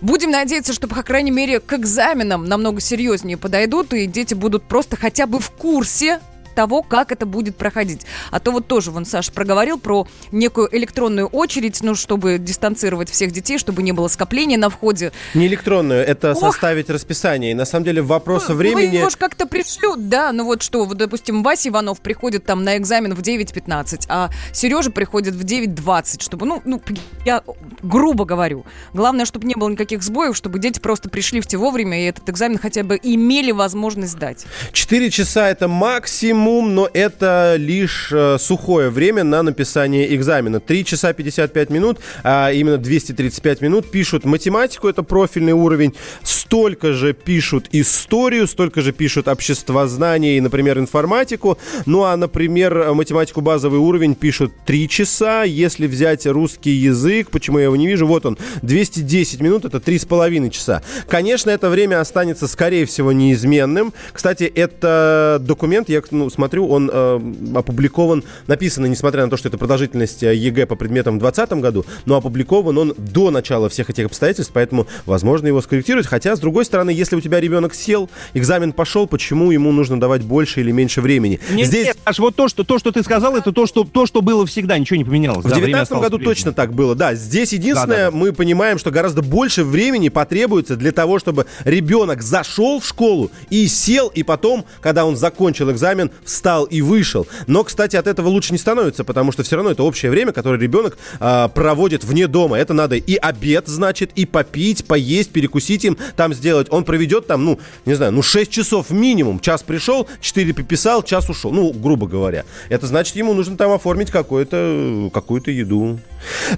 [SPEAKER 3] Будем надеяться, что, по крайней мере, к экзаменам намного серьезнее подойдут, и дети будут просто хотя бы в курсе того, как это будет проходить. А то вот тоже, вон Саша проговорил про некую электронную очередь, ну, чтобы дистанцировать всех детей, чтобы не было скопления на входе.
[SPEAKER 2] Не электронную, это
[SPEAKER 3] Ох.
[SPEAKER 2] составить расписание. И на самом деле вопрос
[SPEAKER 3] Ну,
[SPEAKER 2] времени...
[SPEAKER 3] Его ж как-то пришлют, да, ну вот что, вот, допустим, Вася Иванов приходит там на экзамен в 9.15, а Сережа приходит в 9.20, чтобы, ну, ну, я грубо говорю. Главное, чтобы не было никаких сбоев, чтобы дети просто пришли в те вовремя и этот экзамен хотя бы имели возможность сдать.
[SPEAKER 2] Четыре часа это максимум минимум, но это лишь э, сухое время на написание экзамена. 3 часа 55 минут, а именно 235 минут пишут математику, это профильный уровень, столько же пишут историю, столько же пишут обществознание и, например, информатику. Ну а, например, математику базовый уровень пишут 3 часа. Если взять русский язык, почему я его не вижу, вот он, 210 минут, это 3,5 часа. Конечно, это время останется, скорее всего, неизменным. Кстати, это документ, я ну, смотрю, он э, опубликован, написано, несмотря на то, что это продолжительность ЕГЭ по предметам в 2020 году, но опубликован он до начала всех этих обстоятельств, поэтому возможно его скорректировать. Хотя, с другой стороны, если у тебя ребенок сел, экзамен пошел, почему ему нужно давать больше или меньше времени?
[SPEAKER 4] Нет,
[SPEAKER 2] Здесь...
[SPEAKER 4] нет, аж вот то что, то, что ты сказал, это то, что, то, что было всегда, ничего не поменялось.
[SPEAKER 2] В
[SPEAKER 4] Да, время
[SPEAKER 2] 2019
[SPEAKER 4] осталось
[SPEAKER 2] году
[SPEAKER 4] прежним.
[SPEAKER 2] точно так было, да. Здесь единственное,
[SPEAKER 4] Да, да, да.
[SPEAKER 2] мы понимаем, что гораздо больше времени потребуется для того, чтобы ребенок зашел в школу и сел, и потом, когда он закончил экзамен, встал и вышел. Но, кстати, от этого лучше не становится, потому что все равно это общее время, которое ребенок а, проводит вне дома. Это надо и обед, значит, и попить, поесть, перекусить им там сделать. Он проведет там, ну, не знаю, ну 6 часов минимум. Час пришел, 4 пописал, час ушел. Ну, грубо говоря. Это значит, ему нужно там оформить какую-то какую-то еду.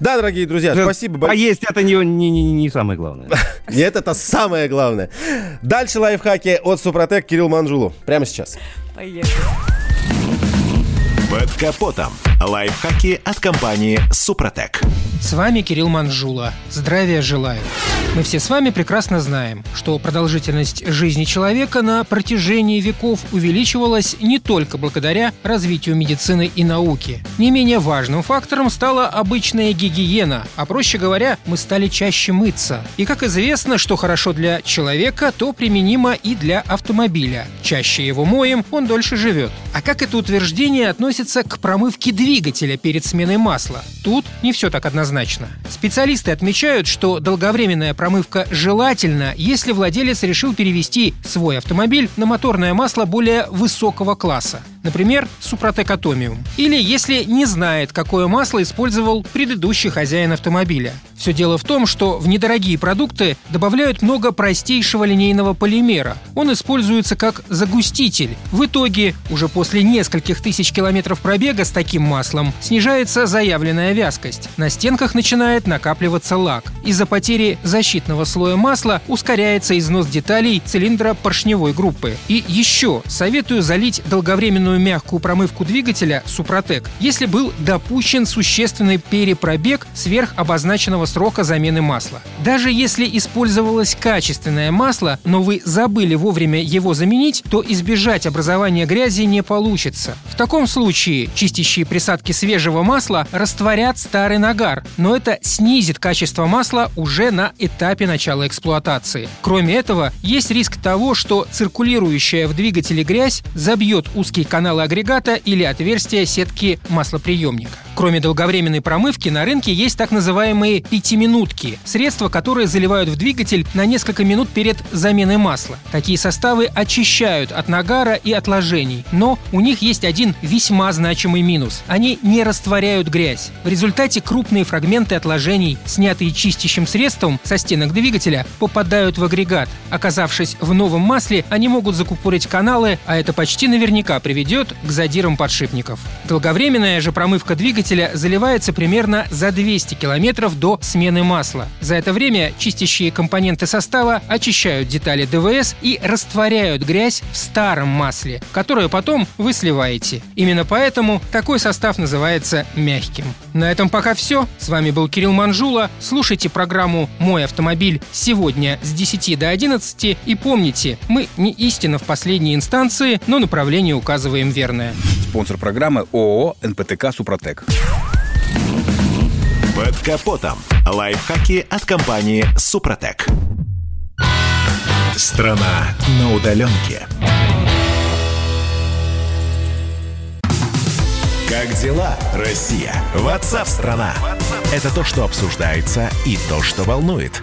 [SPEAKER 2] Да, дорогие друзья, спасибо.
[SPEAKER 4] А
[SPEAKER 2] большое.
[SPEAKER 4] есть это не, не, не, не самое главное. <laughs>
[SPEAKER 2] Нет, это самое главное. Дальше лайфхаки от Супротек Кирилл Манжулу. Прямо сейчас.
[SPEAKER 3] Поехали.
[SPEAKER 1] Под капотом. Лайфхаки от компании «Супротек».
[SPEAKER 9] С вами Кирилл Манжула. Здравия желаю. Мы все с вами прекрасно знаем, что продолжительность жизни человека на протяжении веков увеличивалась не только благодаря развитию медицины и науки. Не менее важным фактором стала обычная гигиена, а проще говоря, мы стали чаще мыться. И как известно, что хорошо для человека, то применимо и для автомобиля. Чаще его моем, он дольше живет. А как это утверждение относится к промывке двигателя перед сменой масла? Тут не все так однозначно. Специалисты отмечают, что долговременная промывка желательна, если владелец решил перевести свой автомобиль на моторное масло более высокого класса. Например, Супротек Атомиум. Или если не знает, какое масло использовал предыдущий хозяин автомобиля. Все дело в том, что в недорогие продукты добавляют много простейшего линейного полимера. Он используется как загуститель. В итоге, уже после нескольких тысяч километров пробега с таким маслом снижается заявленная вязкость. На стенках начинает накапливаться лак. Из-за потери защитного слоя масла ускоряется износ деталей цилиндра поршневой группы. И еще советую залить долговременную мягкую промывку двигателя Супротек, если был допущен существенный перепробег сверх обозначенного срока замены масла. Даже если использовалось качественное масло, но вы забыли вовремя его заменить, то избежать образования грязи не получится. В таком случае чистящие присадки свежего масла растворят старый нагар, но это снизит качество масла уже на этапе начала эксплуатации. Кроме этого, есть риск того, что циркулирующая в двигателе грязь забьет узкие каналы агрегата или отверстия сетки маслоприемника. Кроме долговременной промывки, на рынке есть так называемые пятиминутки – средства, которые заливают в двигатель на несколько минут перед заменой масла. Такие составы очищают от нагара и отложений, но у них есть один весьма значимый минус – они не растворяют грязь. В результате крупные фрагменты отложений, снятые чистящим средством со стенок двигателя, попадают в агрегат. Оказавшись в новом масле, они могут закупорить каналы, а это почти наверняка приведет к задирам подшипников. Долговременная же промывка двигателя заливается примерно за 200 километров до смены масла. За это время чистящие компоненты состава очищают детали ДВС и растворяют грязь в старом масле, которое потом вы сливаете. Именно поэтому такой состав называется мягким. На этом пока все. С вами был Кирилл Манжула. Слушайте программу «Мой автомобиль» сегодня с 10 до 11 и помните, мы не истина в последней инстанции, но направление указываем верное.
[SPEAKER 10] Спонсор программы ООО «НПТК Супротек».
[SPEAKER 1] Под капотом. Лайфхаки от компании «Супротек». Страна на удаленке. Как дела, Россия? Ватсап-страна! Это то, что обсуждается и то, что волнует.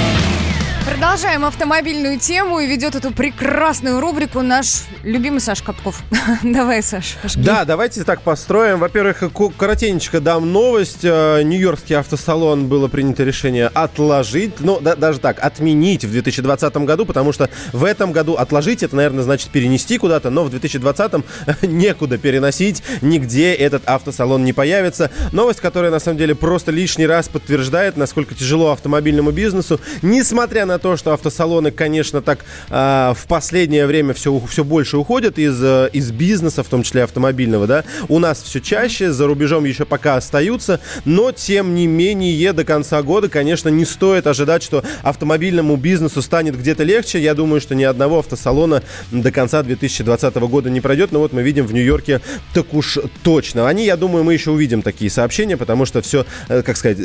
[SPEAKER 3] Продолжаем автомобильную тему и ведет эту прекрасную рубрику наш любимый Саш Капков. <laughs> Давай, Саш.
[SPEAKER 2] Да, давайте так построим. Во-первых, ко- коротенечко дам новость. Э, Нью-Йоркский автосалон было принято решение отложить, ну, да- даже так, отменить в 2020 году, потому что в этом году отложить, это, наверное, значит перенести куда-то, но в 2020 <laughs> некуда переносить, нигде этот автосалон не появится. Новость, которая, на самом деле, просто лишний раз подтверждает, насколько тяжело автомобильному бизнесу, несмотря на то, что автосалоны, конечно, так а, в последнее время все, все больше уходят из, э, из бизнеса, в том числе автомобильного, да, у нас все чаще, за рубежом еще пока остаются, но, тем не менее, до конца года, конечно, не стоит ожидать, что автомобильному бизнесу станет где-то легче. Я думаю, что ни одного автосалона до конца 2020 года не пройдет, но вот мы видим в Нью-Йорке так уж точно. Они, я думаю, мы еще увидим такие сообщения, потому что все, э, как сказать,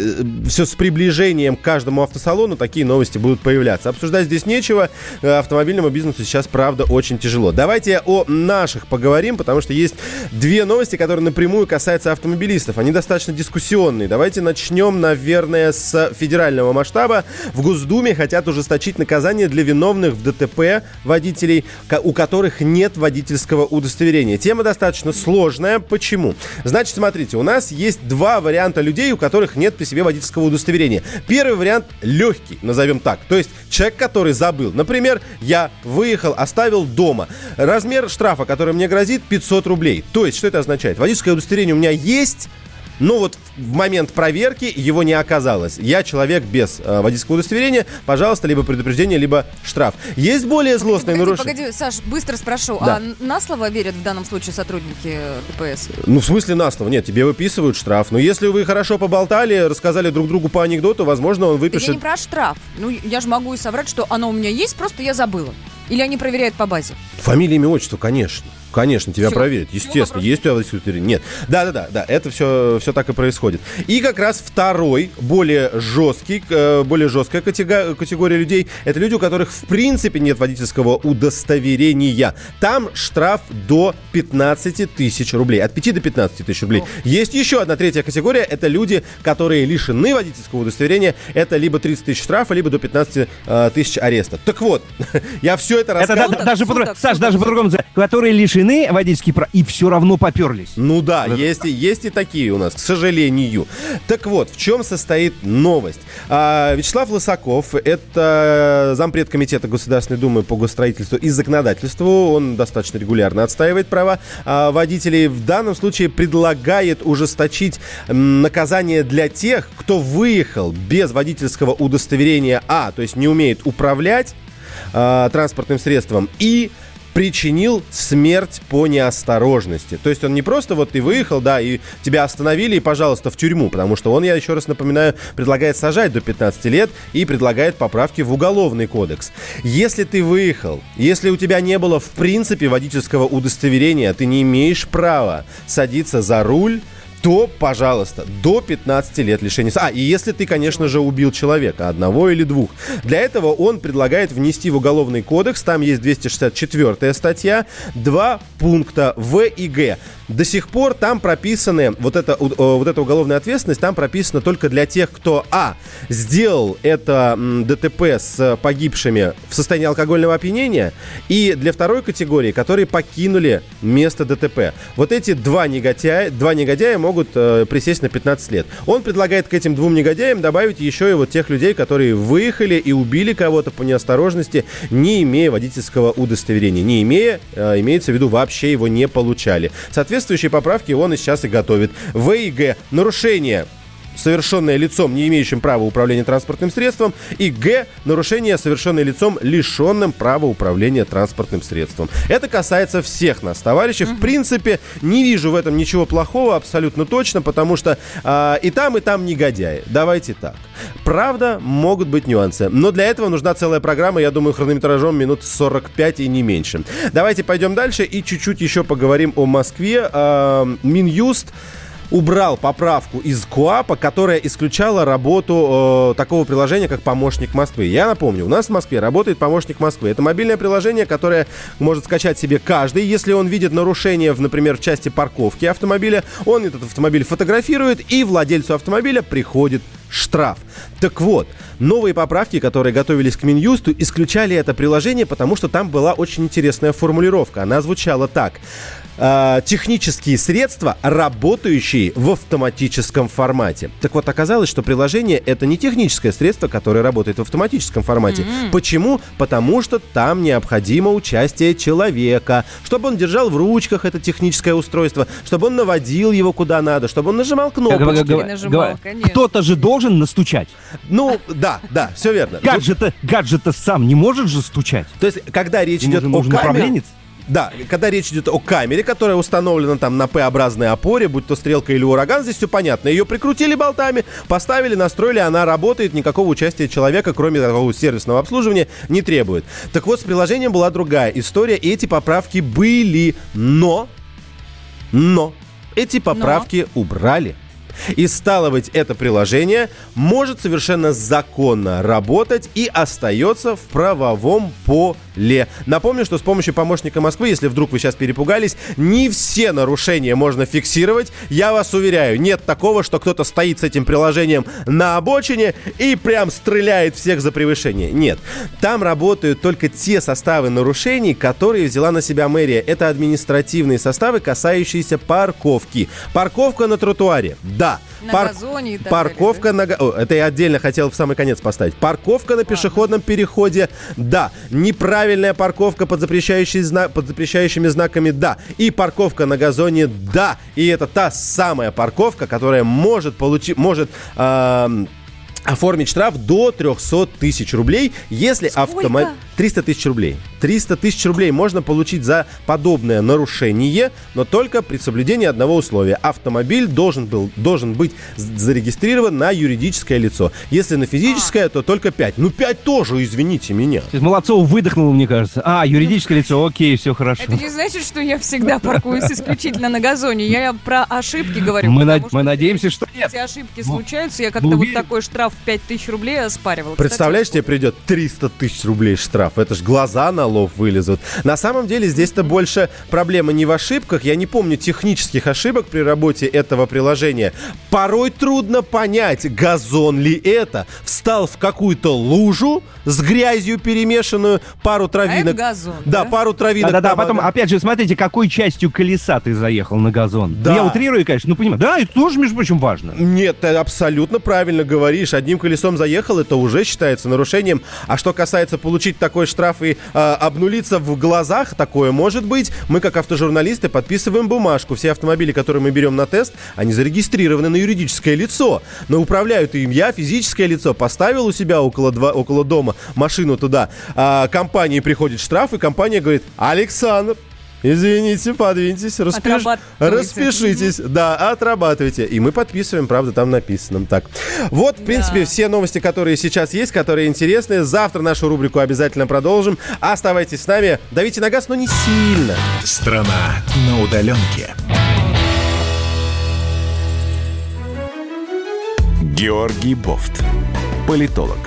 [SPEAKER 2] все с приближением к каждому автосалону такие новости будут появляться. Обсуждать здесь нечего. Э, Автомобильному бизнесу сейчас, правда, очень тяжело. Давайте о наших поговорим, потому что есть две новости, которые напрямую касаются автомобилистов. Они достаточно дискуссионные. Давайте начнем, наверное, с федерального масштаба. В Госдуме хотят ужесточить наказание для виновных в ДТП водителей, у которых нет водительского удостоверения. Тема достаточно сложная. Почему? Значит, смотрите, у нас есть два варианта людей, у которых нет при себе водительского удостоверения. Первый вариант легкий, назовем так. То есть человек, который забыл. Например, я выехал, оставил дома. Размер штрафа, который мне грозит, 500 рублей. То есть, что это означает? Водительское удостоверение у меня есть, но вот в момент проверки его не оказалось. Я человек без э, водительского удостоверения, пожалуйста, либо предупреждение, либо штраф. Есть более злостные
[SPEAKER 3] Погоди,
[SPEAKER 2] нарушения.
[SPEAKER 3] погоди, Саш, быстро спрошу.
[SPEAKER 2] Да.
[SPEAKER 3] А на слово верят в данном случае сотрудники э, ДПС?
[SPEAKER 2] Ну, в смысле на слово? Нет, тебе выписывают штраф. Но если вы хорошо поболтали, рассказали друг другу по анекдоту, возможно, он
[SPEAKER 3] Да я
[SPEAKER 2] выпишет...
[SPEAKER 3] не про штраф. Ну, я же могу и соврать, что оно у меня есть, просто я забыла. Или они проверяют по базе?
[SPEAKER 2] Фамилия, имя, отчество, конечно. Конечно, тебя
[SPEAKER 3] Всё.
[SPEAKER 2] проверят. Естественно,
[SPEAKER 3] вопрос.
[SPEAKER 2] есть у тебя водительское удостоверение? Нет. Да-да-да, да, это все, все так и происходит. И как раз второй, более жесткий, э, более жесткая катего- категория людей, это люди, у которых в принципе нет водительского удостоверения. Там штраф до 15 тысяч рублей. От 5 до 15 тысяч рублей. Есть еще одна третья категория, это люди, которые лишены водительского удостоверения. Это либо 30 тысяч штрафа, либо до 15 э, тысяч ареста. Так вот, <laughs> я все это
[SPEAKER 4] Это
[SPEAKER 2] рассказываю.
[SPEAKER 3] Суток,
[SPEAKER 4] даже
[SPEAKER 3] суток,
[SPEAKER 4] по Саш, даже по-другому, которые лишены водительских прав и все равно поперлись.
[SPEAKER 2] Ну да, есть, и- есть и такие у нас, к сожалению. Так вот, в чем состоит новость? А, Вячеслав Лысаков, это зампред комитета Государственной Думы по госстроительству и законодательству. Он достаточно регулярно отстаивает права а, водителей. В данном случае предлагает ужесточить наказание для тех, кто выехал без водительского удостоверения А, то есть не умеет управлять а, транспортным средством, и причинил смерть по неосторожности. То есть он не просто вот ты выехал, да, и тебя остановили, и, пожалуйста, в тюрьму, потому что он, я еще раз напоминаю, предлагает сажать до 15 лет и предлагает поправки в уголовный кодекс. Если ты выехал, если у тебя не было в принципе водительского удостоверения, ты не имеешь права садиться за руль, то, пожалуйста, до 15 лет лишения. А, и если ты, конечно же, убил человека, одного или двух. Для этого он предлагает внести в Уголовный кодекс, там есть 264 статья, два пункта В и Г. До сих пор там прописаны, вот эта, э, вот эта уголовная ответственность там прописана только для тех, кто, а, сделал это ДТП с погибшими в состоянии алкогольного опьянения, и для второй категории, которые покинули место ДТП. Вот эти два негодяя, два негодяя могут э, присесть на 15 лет. Он предлагает к этим двум негодяям добавить еще и вот тех людей, которые выехали и убили кого-то по неосторожности, не имея водительского удостоверения. Не имея, э, имеется в виду, вообще его не получали. Соответствующие поправки он и сейчас и готовит. В и Г. Нарушение совершенное лицом, не имеющим права управления транспортным средством, и Г. Нарушение, совершенное лицом, лишенным права управления транспортным средством. Это касается всех нас, товарищи. В принципе, не вижу в этом ничего плохого, абсолютно точно, потому что а, и там, и там негодяи. Давайте так. Правда, могут быть нюансы, но для этого нужна целая программа, я думаю, хронометражом минут 45 и не меньше. Давайте пойдем дальше и чуть-чуть еще поговорим о Москве. А, Минюст убрал поправку из КУАПа, которая исключала работу э, такого приложения, как «Помощник Москвы». Я напомню, у нас в Москве работает «Помощник Москвы». Это мобильное приложение, которое может скачать себе каждый. Если он видит нарушение, в, например, в части парковки автомобиля, он этот автомобиль фотографирует, и владельцу автомобиля приходит штраф. Так вот, новые поправки, которые готовились к Минюсту, исключали это приложение, потому что там была очень интересная формулировка. Она звучала так. Э, технические средства, работающие в автоматическом формате. Так вот, оказалось, что приложение это не техническое средство, которое работает в автоматическом формате.
[SPEAKER 3] М-м.
[SPEAKER 2] Почему? Потому что там необходимо участие человека, чтобы он держал в ручках это техническое устройство, чтобы он наводил его куда надо, чтобы он нажимал кнопочки.
[SPEAKER 3] конечно.
[SPEAKER 4] Кто-то же должен настучать.
[SPEAKER 2] Ну, да, да, все верно.
[SPEAKER 4] Гаджет-то, гаджет-то сам не может же стучать.
[SPEAKER 2] То есть, когда речь идет о камере... Да, когда речь идет о камере, которая установлена там на П-образной опоре, будь то стрелка или ураган, здесь все понятно. Ее прикрутили болтами, поставили, настроили, она работает, никакого участия человека, кроме такого сервисного обслуживания, не требует. Так вот, с приложением была другая история, и эти поправки были, но, но, эти поправки убрали. И стало быть, это приложение может совершенно законно работать и остается в правовом поле. Напомню, что с помощью помощника Москвы, если вдруг вы сейчас перепугались, не все нарушения можно фиксировать. Я вас уверяю, нет такого, что кто-то стоит с этим приложением на обочине и прям стреляет всех за превышение. Нет. Там работают только те составы нарушений, которые взяла на себя мэрия. Это административные составы, касающиеся парковки. Парковка на тротуаре. Да.
[SPEAKER 3] На
[SPEAKER 2] Пар-
[SPEAKER 3] газоне и так
[SPEAKER 2] Парковка на... га- О, это я отдельно хотел в самый конец поставить. Парковка на пешеходном переходе. Да. Неправильная парковка под, запрещающий зна- под запрещающими знаками. Да. И парковка на газоне. Да. И это та самая парковка, которая может получить... Может... ам, Оформить штраф до 300 тысяч рублей, если автомобиль... 300 тысяч рублей. 300 тысяч рублей можно получить за подобное нарушение, но только при соблюдении одного условия. Автомобиль должен, был, должен быть зарегистрирован на юридическое лицо. Если на физическое, то только 5. Ну 5 тоже, извините меня.
[SPEAKER 4] Есть Молодцов выдохнул, мне кажется. А, юридическое лицо, окей, все хорошо.
[SPEAKER 3] Это не значит, что я всегда паркуюсь исключительно на газоне. Я про ошибки говорю.
[SPEAKER 4] Мы,
[SPEAKER 3] что
[SPEAKER 4] мы надеемся, что нет.
[SPEAKER 3] Эти ошибки
[SPEAKER 4] Ну,
[SPEAKER 3] случаются. Я как-то
[SPEAKER 4] ну,
[SPEAKER 3] вот
[SPEAKER 4] уверен.
[SPEAKER 3] такой штраф в 5000 рублей оспаривала.
[SPEAKER 2] Представляешь, тебе придет 300 тысяч рублей штраф. Это ж глаза на лоб вылезут. На самом деле здесь-то больше проблема не в ошибках. Я не помню технических ошибок при работе этого приложения. Порой трудно понять, газон ли это. Встал в какую-то лужу с грязью перемешанную, пару травинок.
[SPEAKER 3] газон,
[SPEAKER 2] Да,
[SPEAKER 3] да?
[SPEAKER 2] пару травинок.
[SPEAKER 4] Да-да-да,
[SPEAKER 2] там,
[SPEAKER 4] потом, опять же, смотрите, какой частью колеса ты заехал на газон.
[SPEAKER 2] Да.
[SPEAKER 4] Я утрирую, конечно, ну, понимаю. Да, это тоже, между прочим, важно.
[SPEAKER 2] Нет, ты абсолютно правильно говоришь. Одним колесом заехал, это уже считается нарушением. А что касается получить такой штраф и э, обнулиться в глазах, такое может быть. Мы, как автожурналисты, подписываем бумажку. Все автомобили, которые мы берем на тест, они зарегистрированы на юридическое лицо. Но управляют им я, физическое лицо. Поставил у себя около, два, около дома машину туда. А, компании приходит штраф, и компания говорит, Александр, Извините, подвиньтесь, распиш- распишитесь. Да, отрабатывайте. И мы подписываем, правда, там написано так. Вот, в принципе, все новости, которые сейчас есть, которые интересны. Завтра нашу рубрику обязательно продолжим. Оставайтесь с нами. Давите на газ, но не сильно.
[SPEAKER 1] Страна на удаленке. Георгий Бофт. Политолог,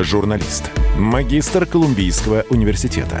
[SPEAKER 1] журналист, магистр Колумбийского университета,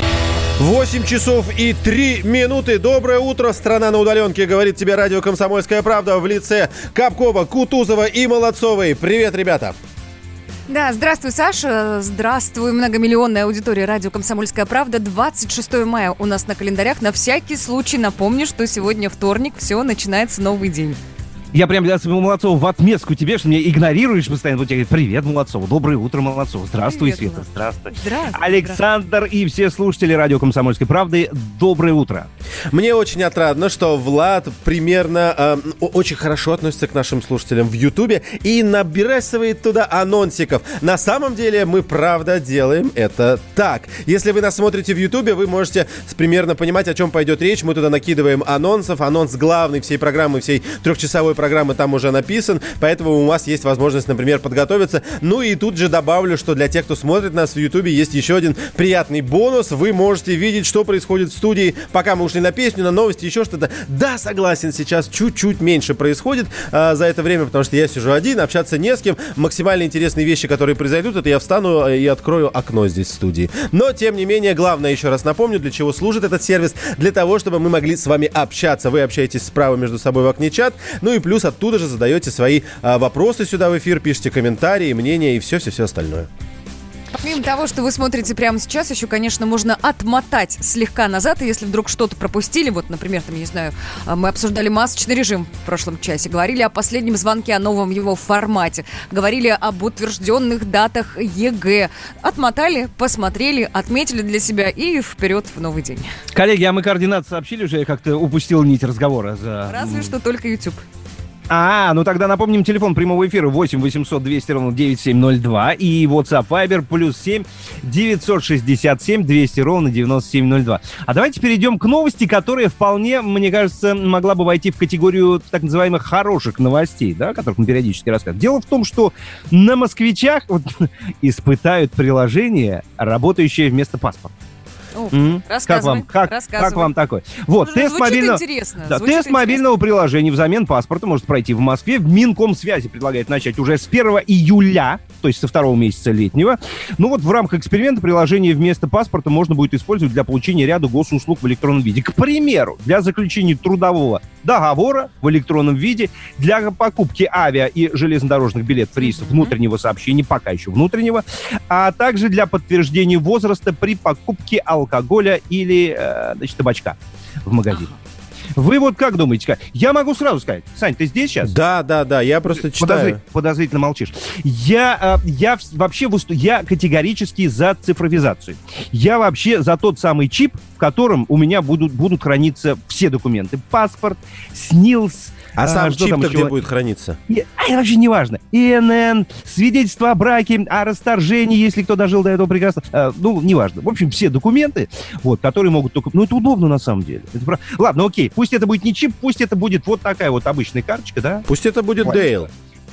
[SPEAKER 2] 8 часов и 3 минуты. Доброе утро, страна на удаленке, говорит тебе радио «Комсомольская правда» в лице Капкова, Кутузова и Молодцовой. Привет, ребята.
[SPEAKER 3] Да, здравствуй, Саша. Здравствуй, многомиллионная аудитория радио «Комсомольская правда». 26 мая у нас на календарях. На всякий случай напомню, что сегодня вторник, все, начинается новый день.
[SPEAKER 4] Я прям для своего Молодцова в отместку тебе, что меня игнорируешь постоянно. Вот я говорю, привет, Молодцова, доброе утро, Молодцова. Здравствуй,
[SPEAKER 3] Привет,
[SPEAKER 4] Света, здравствуй.
[SPEAKER 3] Здравствуй.
[SPEAKER 4] Александр и все слушатели радио «Комсомольской правды», доброе утро.
[SPEAKER 2] Мне очень отрадно, что Влад примерно э, очень хорошо относится к нашим слушателям в Ютубе и набрасывает туда анонсиков. На самом деле мы правда делаем это так. Если вы нас смотрите в Ютубе, вы можете примерно понимать, о чем пойдет речь. Мы туда накидываем анонсов. Анонс главный всей программы, всей трехчасовой программы там уже написан. Поэтому у вас есть возможность, например, подготовиться. Ну и тут же добавлю, что для тех, кто смотрит нас в Ютубе, есть еще один приятный бонус. Вы можете видеть, что происходит в студии, пока мы ушли на песню, на новости, еще что-то. Да, согласен, сейчас чуть-чуть меньше происходит а, за это время, потому что я сижу один, общаться не с кем. Максимально интересные вещи, которые произойдут, это я встану э, и открою окно здесь в студии. Но, тем не менее, главное, еще раз напомню, для чего служит этот сервис. Для того, чтобы мы могли с вами общаться. Вы общаетесь справа между собой в окне чат, ну и плюс оттуда же задаете свои а, вопросы сюда в эфир, пишите комментарии, мнения и все-все-все остальное.
[SPEAKER 3] Помимо того, что вы смотрите прямо сейчас, еще, конечно, можно отмотать слегка назад, и если вдруг что-то пропустили, вот, например, там, я не знаю, а, мы обсуждали масочный режим в прошлом часе, говорили о последнем звонке, о новом его формате, говорили об утвержденных датах ЕГЭ, отмотали, посмотрели, отметили для себя и вперед в новый день.
[SPEAKER 4] Коллеги, а мы координаты сообщили уже, я как-то упустил нить разговора. За...
[SPEAKER 3] Разве что только YouTube.
[SPEAKER 4] А, ну тогда напомним телефон прямого эфира 8 800 200 ровно 9702 и WhatsApp Viber плюс 7 967 200 ровно 9702. А давайте перейдем к новости, которая вполне, мне кажется, могла бы войти в категорию так называемых хороших новостей, да, о которых мы периодически рассказываем. Дело в том, что на москвичах вот, <laughs> испытают приложение, работающее вместо паспорта. М? Как вам, как, как вам такой? Вот,
[SPEAKER 3] Ну,
[SPEAKER 4] тест мобильного... Да, тест мобильного приложения взамен паспорта может пройти в Москве. Минкомсвязи предлагает начать уже с 1 июля, то есть со второго месяца летнего. Ну вот в рамках эксперимента приложение вместо паспорта можно будет использовать для получения ряда госуслуг в электронном виде. К примеру, для заключения трудового договора в электронном виде, для покупки авиа и железнодорожных билетов рейсов внутреннего сообщения, пока еще внутреннего, а также для подтверждения возраста при покупке алкоголя или э, значит, табачка в магазине. Вы вот как думаете? Я могу сразу сказать. Сань, ты здесь сейчас?
[SPEAKER 2] Да, да, да, я просто читаю.
[SPEAKER 4] подозрительно молчишь. Я, э, я вообще я категорически за цифровизацию. Я вообще за тот самый чип, в котором у меня будут, будут храниться все документы. Паспорт, СНИЛС.
[SPEAKER 2] А
[SPEAKER 4] э,
[SPEAKER 2] сам чип-то где будет храниться?
[SPEAKER 4] И- а, вообще не важно. ИНН, свидетельство о браке, о расторжении, если кто дожил до этого прекрасно. Э, ну, неважно. В общем, все документы, вот, которые могут только... Ну, это удобно на самом деле. Это про- Ладно, окей, пусть это будет не чип, пусть это будет вот такая вот обычная карточка, да?
[SPEAKER 2] Пусть это будет
[SPEAKER 4] Вот.
[SPEAKER 2] Дейл.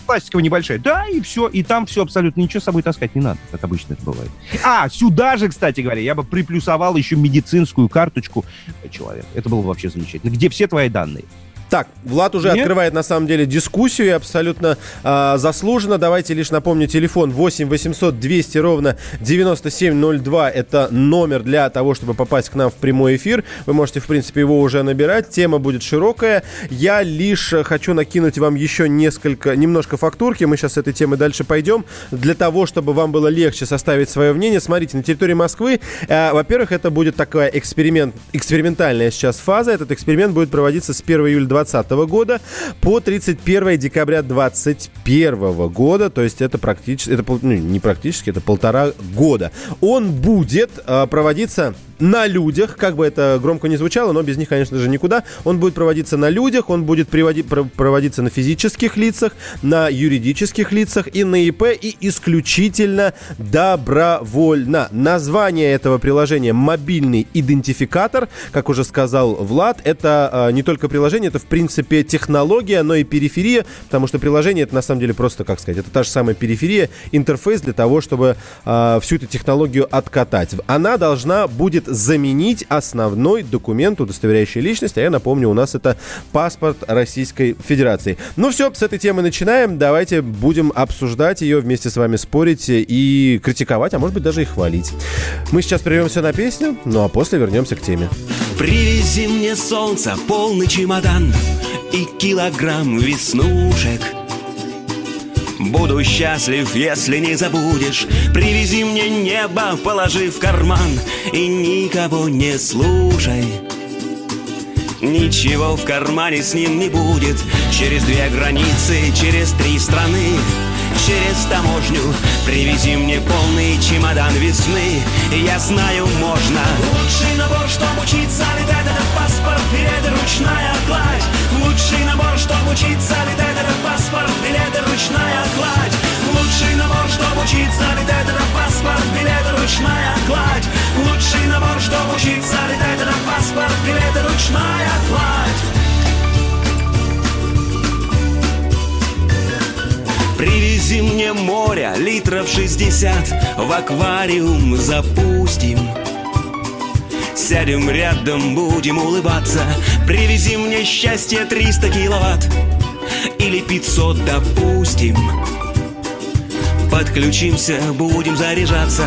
[SPEAKER 4] Пластиковая небольшая. Да, и все. И там все абсолютно ничего с собой таскать не надо, как обычно это бывает. А, сюда же, кстати говоря, я бы приплюсовал еще медицинскую карточку человека. Это было бы вообще замечательно. Где все твои данные?
[SPEAKER 2] Так, Влад уже
[SPEAKER 4] Нет?
[SPEAKER 2] открывает на самом деле дискуссию и абсолютно а, заслуженно. Давайте лишь напомню, телефон 8 800 200 ровно 9702. Это номер для того, чтобы попасть к нам в прямой эфир. Вы можете, в принципе, его уже набирать. Тема будет широкая. Я лишь э, хочу накинуть вам еще несколько, немножко фактурки. Мы сейчас с этой темы дальше пойдем. Для того, чтобы вам было легче составить свое мнение. Смотрите, на территории Москвы, э, во-первых, это будет такая эксперимент, экспериментальная сейчас фаза. Этот эксперимент будет проводиться с 1 июля 2020 года по 31 декабря 2021 года. То есть это практически, это ну, не практически, это полтора года. Он будет э, проводиться на людях, как бы это громко не звучало, но без них, конечно же, никуда. Он будет проводиться на людях, он будет приводи- про- проводиться на физических лицах, на юридических лицах и на ИП, и исключительно добровольно. Название этого приложения «Мобильный идентификатор», как уже сказал Влад, это э, не только приложение, это, в принципе, технология, но и периферия, потому что приложение это, на самом деле, просто, как сказать, это та же самая периферия, интерфейс для того, чтобы э, всю эту технологию откатать. Она должна будет заменить основной документ, удостоверяющий личность, а я напомню, у нас это паспорт Российской Федерации. Ну все, с этой темы начинаем. Давайте будем обсуждать ее, вместе с вами спорить и критиковать, а может быть даже и хвалить. Мы сейчас прервемся на песню, ну а после вернемся к теме.
[SPEAKER 5] Привези мне солнце, полный чемодан И килограмм веснушек Буду счастлив, если не забудешь. Привези мне небо, положи в карман И никого не слушай. Ничего в кармане с ним не будет. Через две границы, через три страны Через таможню.
[SPEAKER 11] Привези мне полный чемодан весны. Я знаю, можно. Лучший набор, чтобы учиться летать Это паспорт, билеты, ручная кладь Лучший набор, чтобы учиться летать Это паспорт, билеты, ручная кладь. Лучший набор, чтобы учиться летать Это паспорт, билеты, ручная кладь. Лучший набор, чтобы учиться летать Это паспорт, билеты, ручная кладь. Привези мне моря литров 60 В аквариум запустим Сядем рядом, будем улыбаться. Привези мне счастье 300 киловатт Или 500, допустим Подключимся, будем заряжаться.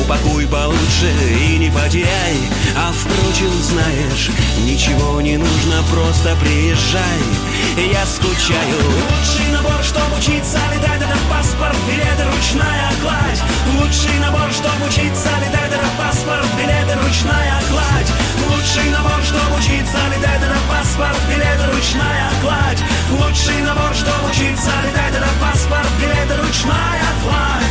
[SPEAKER 11] Упакуй получше и не потеряй. А впрочем, знаешь, ничего не нужно Просто приезжай, я скучаю. Лучший набор, чтобы учиться летать Это паспорт, билеты, ручная кладь. Лучший набор, чтобы учиться летать Это паспорт, билеты, ручная кладь. Лучший набор, чтобы учиться летать Это паспорт, билеты, ручная кладь Лучший набор, чтобы учиться летать Это паспорт, билеты, ручная кладь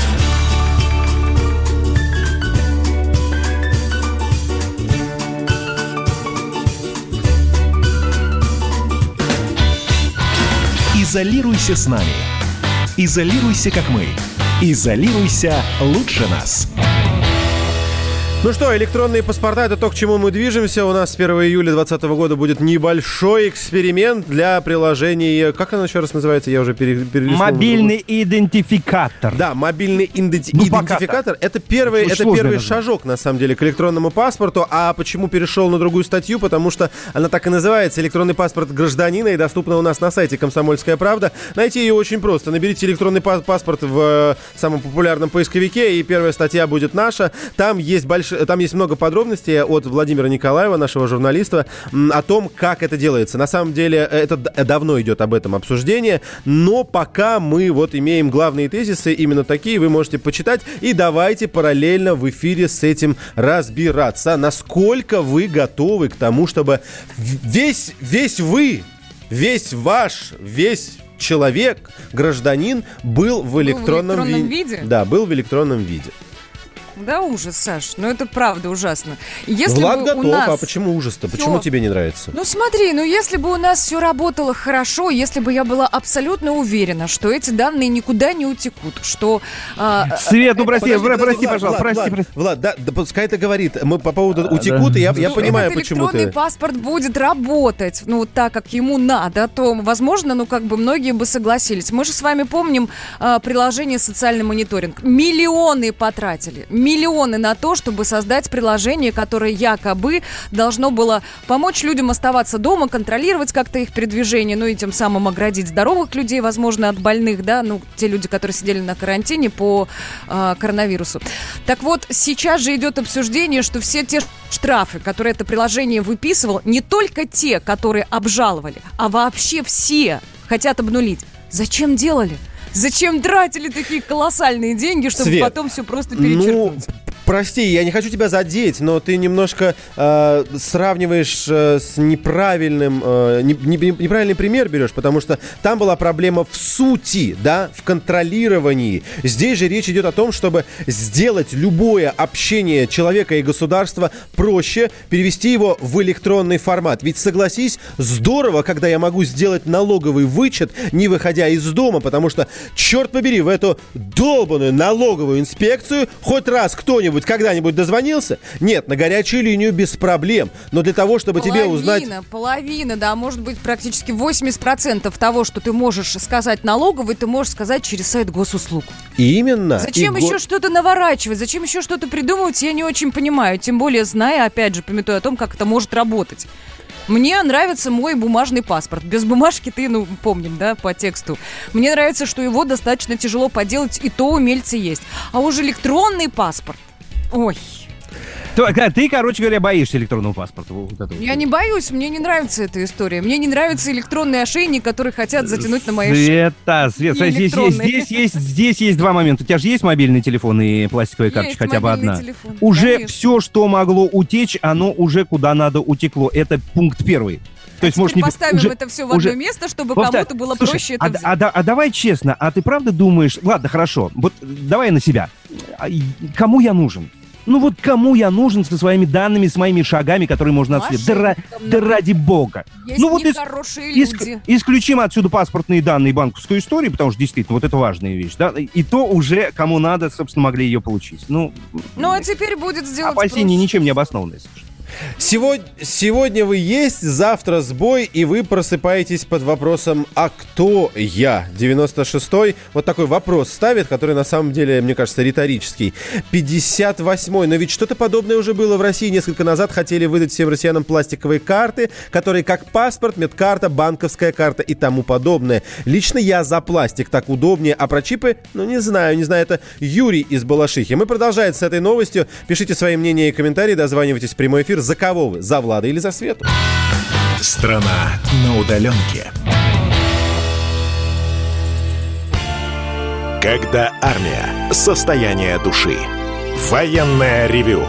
[SPEAKER 1] Изолируйся с нами. Изолируйся, как мы. Изолируйся лучше нас.
[SPEAKER 2] Ну что, электронные паспорта – это то, к чему мы движемся. У нас с 1 июля 2020 года будет небольшой эксперимент для приложения... Как оно еще раз называется? Я уже пере.
[SPEAKER 4] Мобильный идентификатор.
[SPEAKER 2] Да, мобильный иденти-
[SPEAKER 4] Ну,
[SPEAKER 2] идентификатор. Это первый, это первый шажок, на самом деле, к электронному паспорту. А почему перешел на другую статью? Потому что она так и называется «Электронный паспорт гражданина» и доступна у нас на сайте «Комсомольская правда». Найти ее очень просто. Наберите электронный па- паспорт в э, самом популярном поисковике, и первая статья будет наша. Там есть, больш... Там есть много подробностей от Владимира Николаева, нашего журналиста, о том, как это делается. На самом деле, э, это давно идет об этом обсуждение, но пока мы вот имеем главные тезисы, именно такие, вы можете почитать, и давайте параллельно в эфире с этим разбираться. Насколько вы готовы к тому, чтобы в- весь, весь вы, весь ваш, весь человек, гражданин был в электронном,
[SPEAKER 3] электронном
[SPEAKER 2] ви-
[SPEAKER 3] виде?
[SPEAKER 2] Да, был в электронном виде.
[SPEAKER 3] Да, ужас, Саш. Ну, это правда ужасно. Если
[SPEAKER 2] Влад
[SPEAKER 3] бы
[SPEAKER 2] готов,
[SPEAKER 3] у нас...
[SPEAKER 2] а почему ужас-то? Почему тебе не нравится?
[SPEAKER 3] Ну смотри, ну если бы у нас все работало хорошо, если бы я была абсолютно уверена, что эти данные никуда не утекут, что... а,
[SPEAKER 4] Свет, ну прости,
[SPEAKER 2] Подожди,
[SPEAKER 4] про-
[SPEAKER 2] подожди,
[SPEAKER 4] прости,
[SPEAKER 2] Влад,
[SPEAKER 4] пожалуйста,
[SPEAKER 2] Влад,
[SPEAKER 4] прости,
[SPEAKER 2] Влад,
[SPEAKER 4] прости.
[SPEAKER 2] Влад, да, да пускай это говорит. Мы по поводу утекут, и я, я
[SPEAKER 3] Что
[SPEAKER 2] понимаю,
[SPEAKER 3] этот
[SPEAKER 2] почему
[SPEAKER 3] электронный
[SPEAKER 2] ты...
[SPEAKER 3] паспорт будет работать, ну, так, как ему надо, то, возможно, ну, как бы многие бы согласились. Мы же с вами помним а, приложение «Социальный мониторинг». Миллионы потратили, миллионы на то, чтобы создать приложение, которое якобы должно было помочь людям оставаться дома, контролировать как-то их передвижение, ну, и тем самым оградить здоровых людей, возможно, от больных, да, ну, те люди, которые сидели на карантине по а, коронавирусу. Так вот, сейчас же идет обсуждение, что все те штрафы, которые это приложение выписывало, не только те, которые обжаловали, а вообще все хотят обнулить. Зачем делали? Зачем тратили такие колоссальные деньги, чтобы
[SPEAKER 2] Свет,
[SPEAKER 3] потом все просто
[SPEAKER 2] Ну,
[SPEAKER 3] перечеркнуть?
[SPEAKER 2] Прости, я не хочу тебя задеть, но ты немножко э, сравниваешь э, с неправильным, э, не- не- неправильный пример берешь, потому что там была проблема в сути, да, в контролировании. Здесь же речь идет о том, чтобы сделать любое общение человека и государства проще, перевести его в электронный формат. Ведь согласись, здорово, когда я могу сделать налоговый вычет, не выходя из дома, потому что, черт побери, в эту долбанную налоговую инспекцию хоть раз кто-нибудь когда-нибудь дозвонился? Нет, на горячую линию без проблем. Но для того, чтобы тебе узнать...
[SPEAKER 3] Половина, половина, да, может быть практически 80% того, что ты можешь сказать налоговый, ты можешь сказать через сайт госуслуг.
[SPEAKER 2] Именно.
[SPEAKER 3] Зачем
[SPEAKER 2] И го-
[SPEAKER 3] еще что-то наворачивать? Зачем еще что-то придумывать, я не очень понимаю. Тем более, зная, опять же, пометуя о том, как это может работать. Мне нравится мой бумажный паспорт. Без бумажки ты, ну, помним, да, по тексту. Мне нравится, что его достаточно тяжело поделать, и то умельцы есть. А уже электронный паспорт. Ой,
[SPEAKER 4] да, Ты, короче говоря, боишься электронного паспорта. вот
[SPEAKER 3] я не боюсь, мне не нравится эта история. Мне не нравится электронный ошейник, который хотят затянуть на моей шее.
[SPEAKER 4] Света, Свет, здесь, есть,
[SPEAKER 3] электронный.
[SPEAKER 4] здесь, есть, здесь есть два момента. У тебя же есть мобильный телефон и пластиковая
[SPEAKER 3] Есть
[SPEAKER 4] карточка хотя бы одна?
[SPEAKER 3] телефон,
[SPEAKER 4] Уже
[SPEAKER 3] конечно.
[SPEAKER 4] все, что могло утечь, оно уже куда надо утекло. Это пункт первый. То есть, может, не...
[SPEAKER 3] поставим
[SPEAKER 4] уже-
[SPEAKER 3] это все в одно
[SPEAKER 4] уже-
[SPEAKER 3] место, чтобы кому-то было
[SPEAKER 4] Слушай,
[SPEAKER 3] проще
[SPEAKER 4] а,
[SPEAKER 3] это
[SPEAKER 4] а да- а давай честно, а ты правда думаешь... Ладно, хорошо, вот давай на себя. А Кому я нужен? Ну вот кому я нужен со своими данными, с моими шагами, которые можно отследить? Да, да ради бога.
[SPEAKER 3] Есть
[SPEAKER 4] ну вот ис- Иск-
[SPEAKER 3] люди.
[SPEAKER 4] исключим отсюда паспортные данные и банковскую историю, потому что действительно вот это важная вещь, да, и то уже кому надо, собственно, могли ее получить. Ну,
[SPEAKER 3] Ну, а теперь будет сделать
[SPEAKER 4] опасения
[SPEAKER 3] проще.
[SPEAKER 4] ничем не обоснованные. совершенно.
[SPEAKER 2] Сегодня, сегодня вы есть, завтра сбой, и вы просыпаетесь под вопросом «А кто я?» 96-й вот такой вопрос ставит, который на самом деле, мне кажется, риторический. 58-й, но ведь что-то подобное уже было в России. Несколько назад хотели выдать всем россиянам пластиковые карты, которые как паспорт, медкарта, банковская карта и тому подобное. Лично я за пластик, так удобнее, а про чипы, ну не знаю, не знаю, это Юрий из Балашихи. Мы продолжаем с этой новостью. Пишите свои мнения и комментарии, дозванивайтесь в прямой эфир. За кого вы? За Влада или за Свету?
[SPEAKER 1] Страна на удаленке. Когда армия. Состояние души. Военное ревю.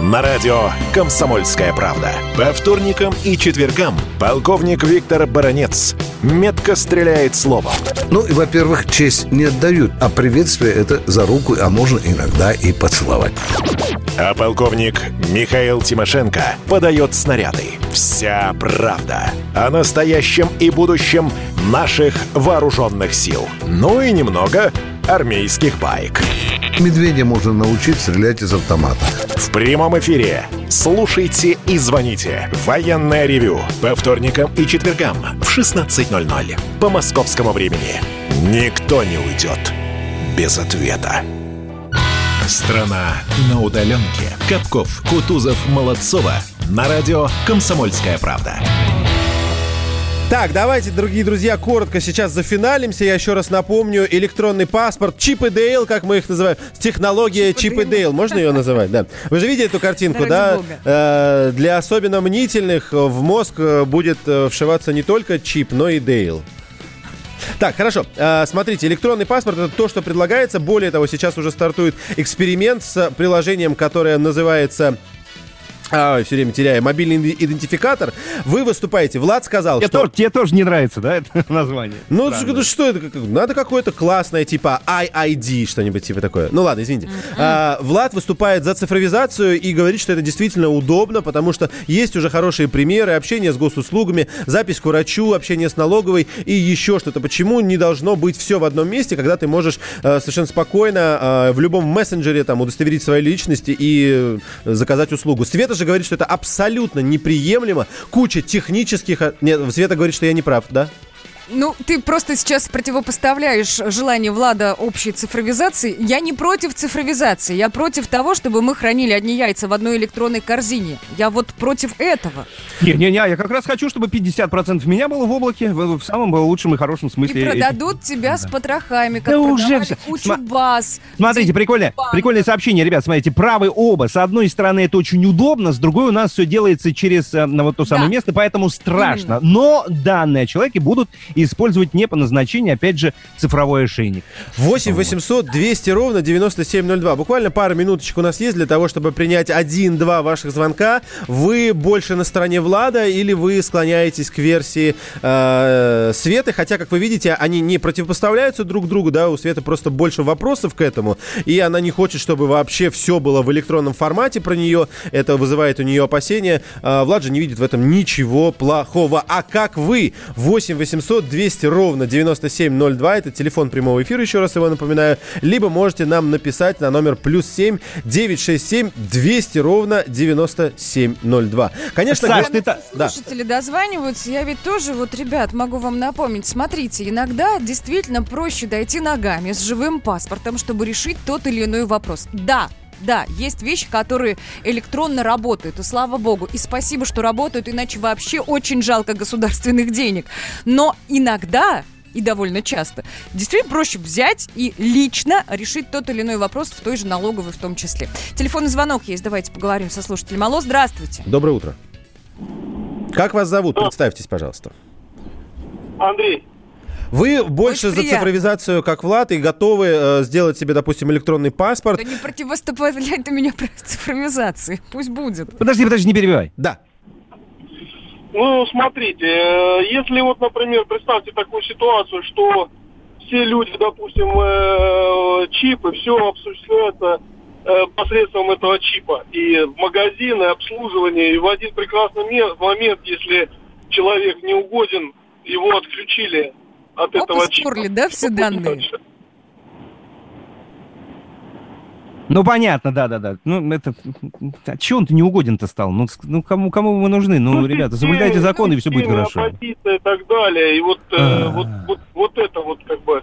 [SPEAKER 1] На радио «Комсомольская правда». По вторникам и четвергам полковник Виктор Баранец метко стреляет словом.
[SPEAKER 12] Ну и, во-первых, честь не отдают, а приветствие это за руку, а можно иногда и поцеловать.
[SPEAKER 1] А полковник Михаил Тимошенко подает снаряды. Вся правда о настоящем и будущем наших вооруженных сил. Ну и немного армейских баек.
[SPEAKER 12] Медведя можно научить стрелять из автомата.
[SPEAKER 1] В прямом эфире. Слушайте и звоните. Военное ревю. По вторникам и четвергам в 16.00 по московскому времени. Никто не уйдет без ответа. Страна на удаленке. Капков, Кутузов, Молодцова. На радио «Комсомольская правда».
[SPEAKER 2] Так, давайте, дорогие друзья, коротко сейчас зафиналимся. Я еще раз напомню, электронный паспорт, Чип и Дейл, как мы их называем, технология Чип, и Дейл, можно ее называть, да? Вы же видели эту картинку, да? Э, для особенно мнительных в мозг э, будет э, вшиваться не только чип, но и Дейл. Так, хорошо. Э, смотрите, электронный паспорт это то, что предлагается. Более того, сейчас уже стартует эксперимент с приложением, которое называется а, все время теряю. Мобильный идентификатор. Вы выступаете. Влад сказал,
[SPEAKER 4] Тебе,
[SPEAKER 2] что...
[SPEAKER 4] тоже, тебе тоже не нравится, да, это <laughs> название?
[SPEAKER 2] Ну,
[SPEAKER 4] Странное.
[SPEAKER 2] что, что это? Как- Надо какое-то классное, типа IID, что-нибудь типа такое. Ну ладно, извините. А, Влад выступает за цифровизацию и говорит, что это действительно удобно, потому что есть уже хорошие примеры общения с госуслугами, запись к врачу, общение с налоговой и еще что-то. Почему не должно быть все в одном месте, когда ты можешь э, совершенно спокойно э, в любом мессенджере там удостоверить свои личности и э, заказать услугу? Света же говорит, что это абсолютно неприемлемо. Куча технических... э, Нет, Света говорит, что я не прав, да?
[SPEAKER 3] Ну, ты просто сейчас противопоставляешь желание Влада общей цифровизации. Я не против цифровизации. Я против того, чтобы мы хранили одни яйца в одной электронной корзине. Я вот против этого.
[SPEAKER 4] Не-не-не, я как раз хочу, чтобы 50% меня было в облаке, в, в самом лучшем и хорошем
[SPEAKER 3] И
[SPEAKER 4] смысле.
[SPEAKER 3] продадут тебя с потрохами, как
[SPEAKER 4] Да уже всё.
[SPEAKER 3] кучу
[SPEAKER 4] Сма-
[SPEAKER 3] баз.
[SPEAKER 4] Смотрите, прикольное,
[SPEAKER 3] банк.
[SPEAKER 4] прикольное сообщение, ребят, смотрите, правы оба. С одной стороны, это очень удобно, с другой у нас все делается через на вот то самое
[SPEAKER 3] Да.
[SPEAKER 4] место, поэтому страшно. Но данные о человеке будут использовать не по назначению, опять же, цифровой ошейник.
[SPEAKER 2] 8 800 200 ровно 9702. Буквально пару минуточек у нас есть для того, чтобы принять один-два ваших звонка. Вы больше на стороне Влада или вы склоняетесь к версии э, Светы? Хотя, как вы видите, они не противопоставляются друг другу, да, у Светы просто больше вопросов к этому, и она не хочет, чтобы вообще все было в электронном формате про нее. Это вызывает у нее опасения. А Влад же не видит в этом ничего плохого. А как вы? 8 800 200 ровно 9702. Это телефон прямого эфира, еще раз его напоминаю. Либо можете нам написать на номер плюс 7 967 200 ровно 9702. Конечно,
[SPEAKER 4] Саш, ты та-
[SPEAKER 2] Да.
[SPEAKER 3] Слушатели дозваниваются, я ведь тоже, вот, ребят, могу вам напомнить, смотрите, иногда действительно проще дойти ногами с живым паспортом, чтобы решить тот или иной вопрос. Да, да, есть вещи, которые электронно работают, и слава богу, и спасибо, что работают, иначе вообще очень жалко государственных денег. Но иногда и довольно часто. Действительно проще взять и лично решить тот или иной вопрос в той же налоговой в том числе. Телефонный звонок есть, давайте поговорим со слушателем. Алло, здравствуйте.
[SPEAKER 2] Доброе утро. Как вас зовут? Представьтесь, пожалуйста.
[SPEAKER 13] Андрей,
[SPEAKER 2] Вы больше
[SPEAKER 3] Очень
[SPEAKER 2] за
[SPEAKER 3] приятно.
[SPEAKER 2] цифровизацию, как Влад, и готовы э, сделать себе, допустим, электронный паспорт.
[SPEAKER 3] Да не противоставляй ты меня про цифровизации. Пусть будет.
[SPEAKER 4] Подожди, подожди, не перебивай.
[SPEAKER 2] Да.
[SPEAKER 13] Ну, смотрите, э, если вот, например, представьте такую ситуацию, что все люди, допустим, э, чипы, все осуществляется э, посредством этого чипа. И магазины, обслуживание, и в один прекрасный ме- момент, если человек не угоден, его отключили от
[SPEAKER 3] Оп,
[SPEAKER 13] этого чипа.
[SPEAKER 3] стерли, да, все
[SPEAKER 13] Что будет
[SPEAKER 3] данные?
[SPEAKER 4] Ну, понятно, да-да-да. Ну, это... А чего он-то не угоден-то стал? Ну, ну кому, кому мы нужны? Ну, ребята, соблюдайте законы, и все будет хорошо.
[SPEAKER 13] оппозиция и так далее. И вот, э,
[SPEAKER 4] А.
[SPEAKER 13] вот, вот, вот это вот как бы...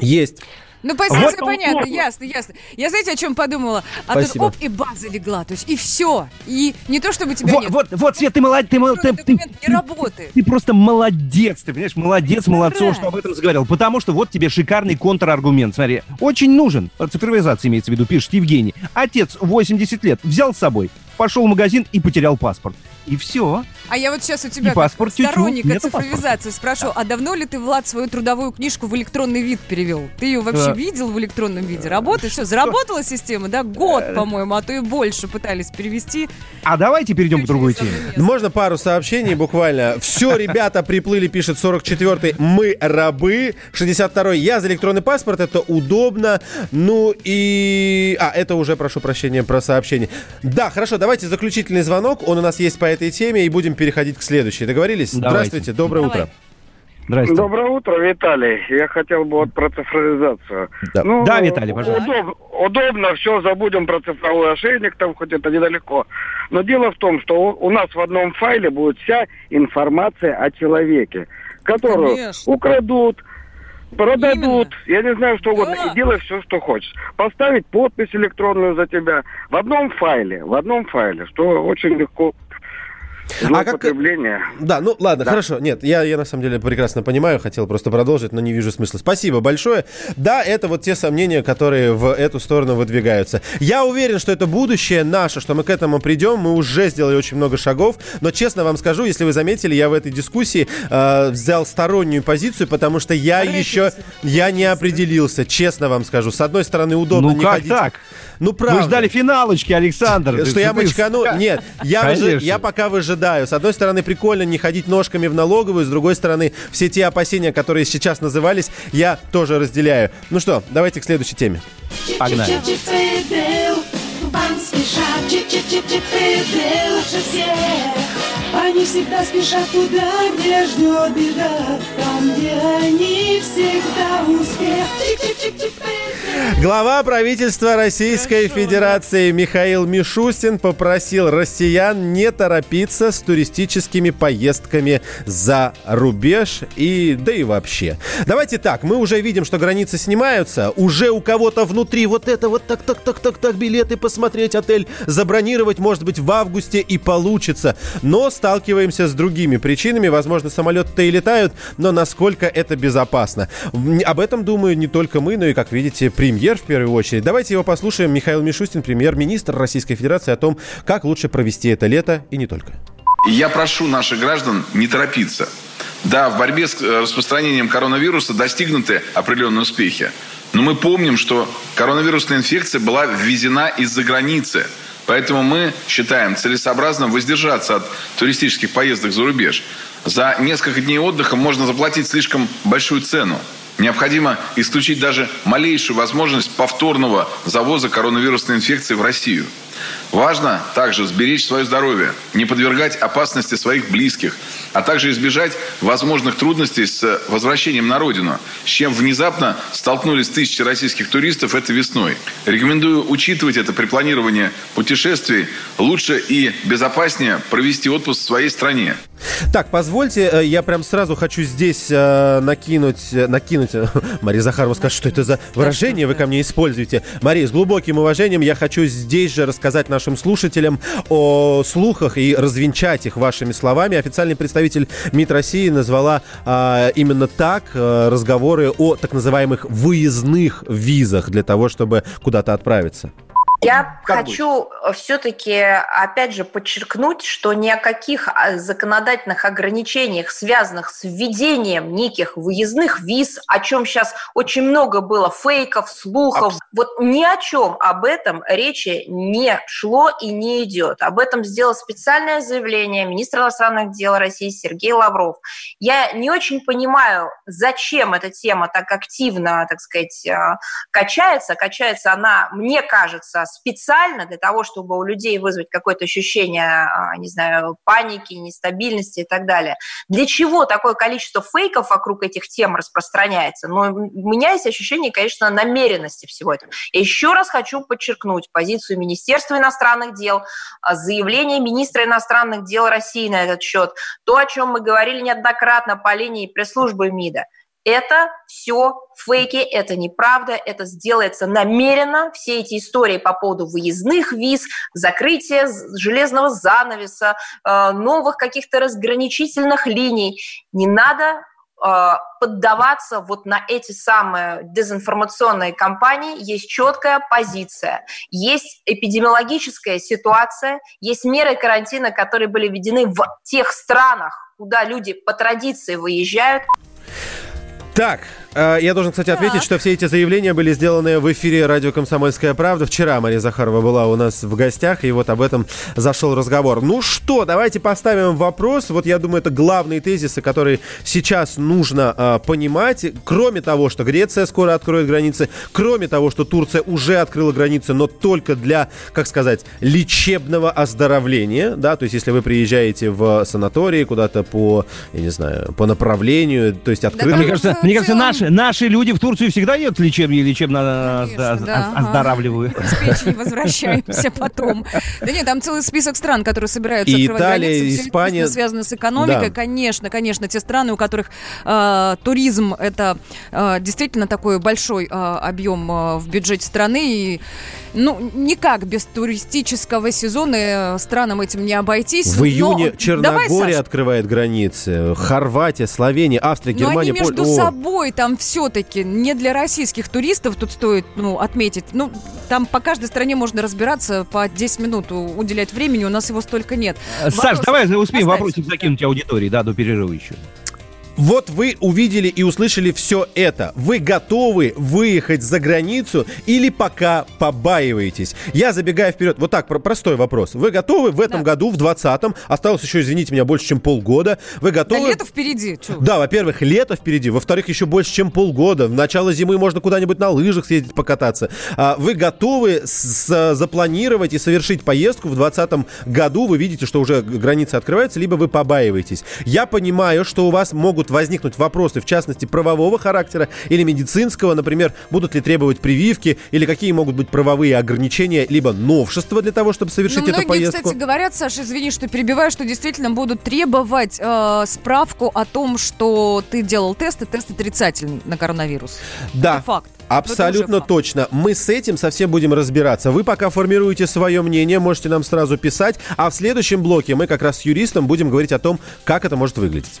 [SPEAKER 2] Есть.
[SPEAKER 3] Ну, позиция
[SPEAKER 13] Вот
[SPEAKER 3] понятна,
[SPEAKER 13] удобно.
[SPEAKER 3] ясно, ясно. Я знаете, о чем подумала? А тут
[SPEAKER 2] Спасибо.
[SPEAKER 3] оп, и база легла, то есть и все. И не то, чтобы тебя
[SPEAKER 4] Вот,
[SPEAKER 3] нет.
[SPEAKER 4] вот, вот, Свет, ты молодец, ты, мол- ты, ты-
[SPEAKER 3] не работает.
[SPEAKER 4] ты просто молодец, ты понимаешь, молодец, молодцов,
[SPEAKER 3] Ура!
[SPEAKER 4] что об этом заговорил. Потому что вот тебе шикарный контраргумент. Смотри, очень нужен, цифровизация имеется в виду, пишет Евгений. Отец 80 лет взял с собой, пошел в магазин и потерял паспорт. И все.
[SPEAKER 3] А я вот сейчас у тебя
[SPEAKER 4] И паспорт
[SPEAKER 3] как сторонника
[SPEAKER 4] Нету
[SPEAKER 3] цифровизации спрошу, а давно ли ты, Влад, свою трудовую книжку в электронный вид перевел? Ты ее вообще
[SPEAKER 4] Да.
[SPEAKER 3] видел в электронном виде? Работает? Все, заработала система, да? Год, по-моему, а то и больше пытались перевести.
[SPEAKER 4] А давайте перейдем к другой теме.
[SPEAKER 2] Можно пару сообщений буквально. Все, ребята, приплыли, пишет 44-й. Мы рабы. 62-й. Я за электронный паспорт. Это удобно. Ну и... А, это уже, прошу прощения, про сообщение. Да, хорошо, давайте заключительный звонок. Он у нас есть по этой теме. И будем переходить к следующей. Договорились?
[SPEAKER 4] Давайте.
[SPEAKER 2] Здравствуйте, доброе
[SPEAKER 3] Давай.
[SPEAKER 2] утро.
[SPEAKER 4] Здрасте.
[SPEAKER 14] Доброе утро, Виталий. Я хотел бы вот про цифровизацию.
[SPEAKER 2] Да.
[SPEAKER 14] Ну,
[SPEAKER 4] Да, Виталий, пожалуйста.
[SPEAKER 14] удоб- удобно, все, забудем про цифровой ошейник, там хоть это недалеко. Но дело в том, что у, у нас в одном файле будет вся информация о человеке, которую
[SPEAKER 3] Конечно.
[SPEAKER 14] украдут, продадут,
[SPEAKER 3] Именно.
[SPEAKER 14] я не знаю, что угодно,
[SPEAKER 3] Да.
[SPEAKER 14] и делай все, что хочешь. Поставить подпись электронную за тебя в одном файле, в одном файле, что очень легко
[SPEAKER 2] А как-. Да, ну ладно, хорошо. Нет, я, я на самом деле прекрасно понимаю, хотел просто продолжить, но не вижу смысла. Спасибо большое. Да, это вот те сомнения, которые в эту сторону выдвигаются. Я уверен, что это будущее наше, что мы к этому придем. Мы уже сделали очень много шагов. Но честно вам скажу, если вы заметили, я в этой дискуссии э, взял стороннюю позицию, потому что я еще я не определился. Честно вам скажу. С одной стороны, удобно
[SPEAKER 4] Ну
[SPEAKER 2] не
[SPEAKER 4] как
[SPEAKER 2] ходить.
[SPEAKER 4] так?
[SPEAKER 2] Ну правда.
[SPEAKER 4] Мы ждали финалочки, Александр.
[SPEAKER 2] Что я мочкану? <laughs> Нет, я, выжи- я пока выжидаю. С одной стороны, прикольно не ходить ножками в налоговую, с другой стороны, все те опасения, которые сейчас назывались, я тоже разделяю. Ну что, давайте к следующей теме.
[SPEAKER 4] Погнали.
[SPEAKER 15] Вам спешат, чип-чип-чип-чип. Они всегда спешат туда, где ждет беда, там, где они всегда успех.
[SPEAKER 2] Глава правительства Российской Федерации Михаил Мишустин попросил россиян не торопиться с туристическими поездками за рубеж и да и вообще. Давайте так, мы уже видим, что границы снимаются, уже у кого-то внутри вот это вот так так так так так билеты посмотреть отель забронировать может быть в августе и получится, но сталкиваемся с другими причинами, возможно самолеты-то и летают, но насколько это безопасно. Об этом думаю не только мы, но и как видите премьер в первую очередь. Давайте его послушаем. Михаил Мишустин, премьер-министр Российской Федерации, о том, как лучше провести это лето и не только.
[SPEAKER 16] Я прошу наших граждан не торопиться. Да, в борьбе с э, распространением коронавируса достигнуты определенные успехи. Но мы помним, что коронавирусная инфекция была ввезена из-за границы. Поэтому мы считаем целесообразным воздержаться от туристических поездок за рубеж. За несколько дней отдыха можно заплатить слишком большую цену. Необходимо исключить даже малейшую возможность повторного завоза коронавирусной инфекции в Россию. Важно также сберечь свое здоровье, не подвергать опасности своих близких, а также избежать возможных трудностей с возвращением на родину, с чем внезапно столкнулись тысячи российских туристов этой весной. Рекомендую учитывать это при планировании путешествий. Лучше и безопаснее провести отпуск в своей стране.
[SPEAKER 2] Так, позвольте, э, я прям сразу хочу здесь э, накинуть, э, накинуть, <laughs> Мария Захарова скажет, что это за выражение вы ко мне используете. Мария, с глубоким уважением я хочу здесь же рассказать нашим слушателям о слухах и развенчать их вашими словами. Официальный представитель МИД России назвала э, именно так э, разговоры о так называемых выездных визах для того, чтобы куда-то отправиться.
[SPEAKER 17] Я
[SPEAKER 2] Как
[SPEAKER 17] хочу все-таки, опять же, подчеркнуть, что ни о каких а, законодательных ограничениях, связанных с введением неких выездных виз, о чем сейчас очень много было фейков, слухов, вот ни о чем об этом речи не шло и не идет. Об этом сделал специальное заявление министр иностранных дел России Сергей Лавров. Я не очень понимаю, зачем эта тема так активно, так сказать, э, качается. Качается она, мне кажется, специально для того, чтобы у людей вызвать какое-то ощущение, а, не знаю, паники, нестабильности и так далее. Для чего такое количество фейков вокруг этих тем распространяется? Но у меня есть ощущение, конечно, намеренности всего этого. Еще раз хочу подчеркнуть позицию Министерства иностранных дел, а, заявление министра иностранных дел России на этот счет, то, о чем мы говорили неоднократно по линии пресс-службы МИДа. Это все фейки, это неправда, это сделается намеренно. Все эти истории по поводу выездных виз, закрытия железного занавеса, э, новых каких-то разграничительных линий. Не надо э, поддаваться вот на эти самые дезинформационные кампании, есть четкая позиция, есть эпидемиологическая ситуация, есть меры карантина, которые были введены в тех странах, куда люди по традиции выезжают.
[SPEAKER 2] Так, я должен, кстати, отметить, что все эти заявления были сделаны в эфире радио «Комсомольская правда». Вчера Мария Захарова была у нас в гостях, и вот об этом зашел разговор. Ну что, давайте поставим вопрос. Вот я думаю, это главные тезисы, которые сейчас нужно э, понимать. Кроме того, что Греция скоро откроет границы, кроме того, что Турция уже открыла границы, но только для, как сказать, лечебного оздоровления, да, то есть если вы приезжаете в санатории куда-то по, я не знаю, по направлению, то есть открыто...
[SPEAKER 4] Мне кажется, мне кажется, наши, наши люди в Турцию всегда едут лечебные, лечебно
[SPEAKER 3] Конечно,
[SPEAKER 4] озда-
[SPEAKER 3] да,
[SPEAKER 4] оз-
[SPEAKER 3] ага.
[SPEAKER 4] оздоравливают.
[SPEAKER 3] С печени возвращаемся <laughs> потом. Да нет, там целый список стран, которые собираются
[SPEAKER 2] И
[SPEAKER 3] открывать
[SPEAKER 2] Италия,
[SPEAKER 3] границы. Все
[SPEAKER 2] Испания.
[SPEAKER 3] лично связано с экономикой.
[SPEAKER 2] Да.
[SPEAKER 3] Конечно, конечно, те страны, у которых э, туризм это э, действительно такой большой э, объем э, в бюджете страны. И, ну, никак без туристического сезона э, странам этим не обойтись.
[SPEAKER 2] В июне
[SPEAKER 3] Но-
[SPEAKER 2] Черногория
[SPEAKER 3] Давай,
[SPEAKER 2] открывает границы, Хорватия, Словения, Австрия,
[SPEAKER 3] но
[SPEAKER 2] Германия,
[SPEAKER 3] они между
[SPEAKER 2] Поль-
[SPEAKER 3] собой там все-таки не для российских туристов тут стоит ну, отметить. Ну, там по каждой стране можно разбираться по 10 минут уделять времени, у нас его столько нет.
[SPEAKER 4] Саш,
[SPEAKER 3] Вопрос
[SPEAKER 4] давай успеем
[SPEAKER 3] оставить.
[SPEAKER 4] вопросик закинуть аудитории, да, до перерыва еще.
[SPEAKER 2] Вот вы увидели и услышали все это. Вы готовы выехать за границу или пока побаиваетесь? Я забегаю вперед. Вот так, про- простой вопрос. Вы готовы в этом году, в 20-м, осталось еще, извините меня, больше, чем полгода. Вы
[SPEAKER 3] Да
[SPEAKER 2] готовы...
[SPEAKER 3] лето впереди. вы.
[SPEAKER 2] Да, во-первых, лето впереди, во-вторых, еще больше, чем полгода. В начало зимы можно куда-нибудь на лыжах съездить покататься. А Вы готовы с- запланировать и совершить поездку в 2020 году? Вы видите, что уже границы открываются, либо вы побаиваетесь. Я понимаю, что у вас могут возникнуть вопросы, в частности, правового характера или медицинского, например, будут ли требовать прививки, или какие могут быть правовые ограничения, либо новшества для того, чтобы совершить
[SPEAKER 3] Ну,
[SPEAKER 2] эту
[SPEAKER 3] многие,
[SPEAKER 2] поездку.
[SPEAKER 3] кстати, говорят, Саша, извини, что перебиваю, что действительно будут требовать э, справку о том, что ты делал тест, и тест отрицательный на коронавирус.
[SPEAKER 2] Да.
[SPEAKER 3] Это факт.
[SPEAKER 2] Абсолютно точно. Мы с этим совсем будем разбираться. Вы пока формируете свое мнение, можете нам сразу писать, а в следующем блоке мы как раз с юристом будем говорить о том, как это может выглядеть.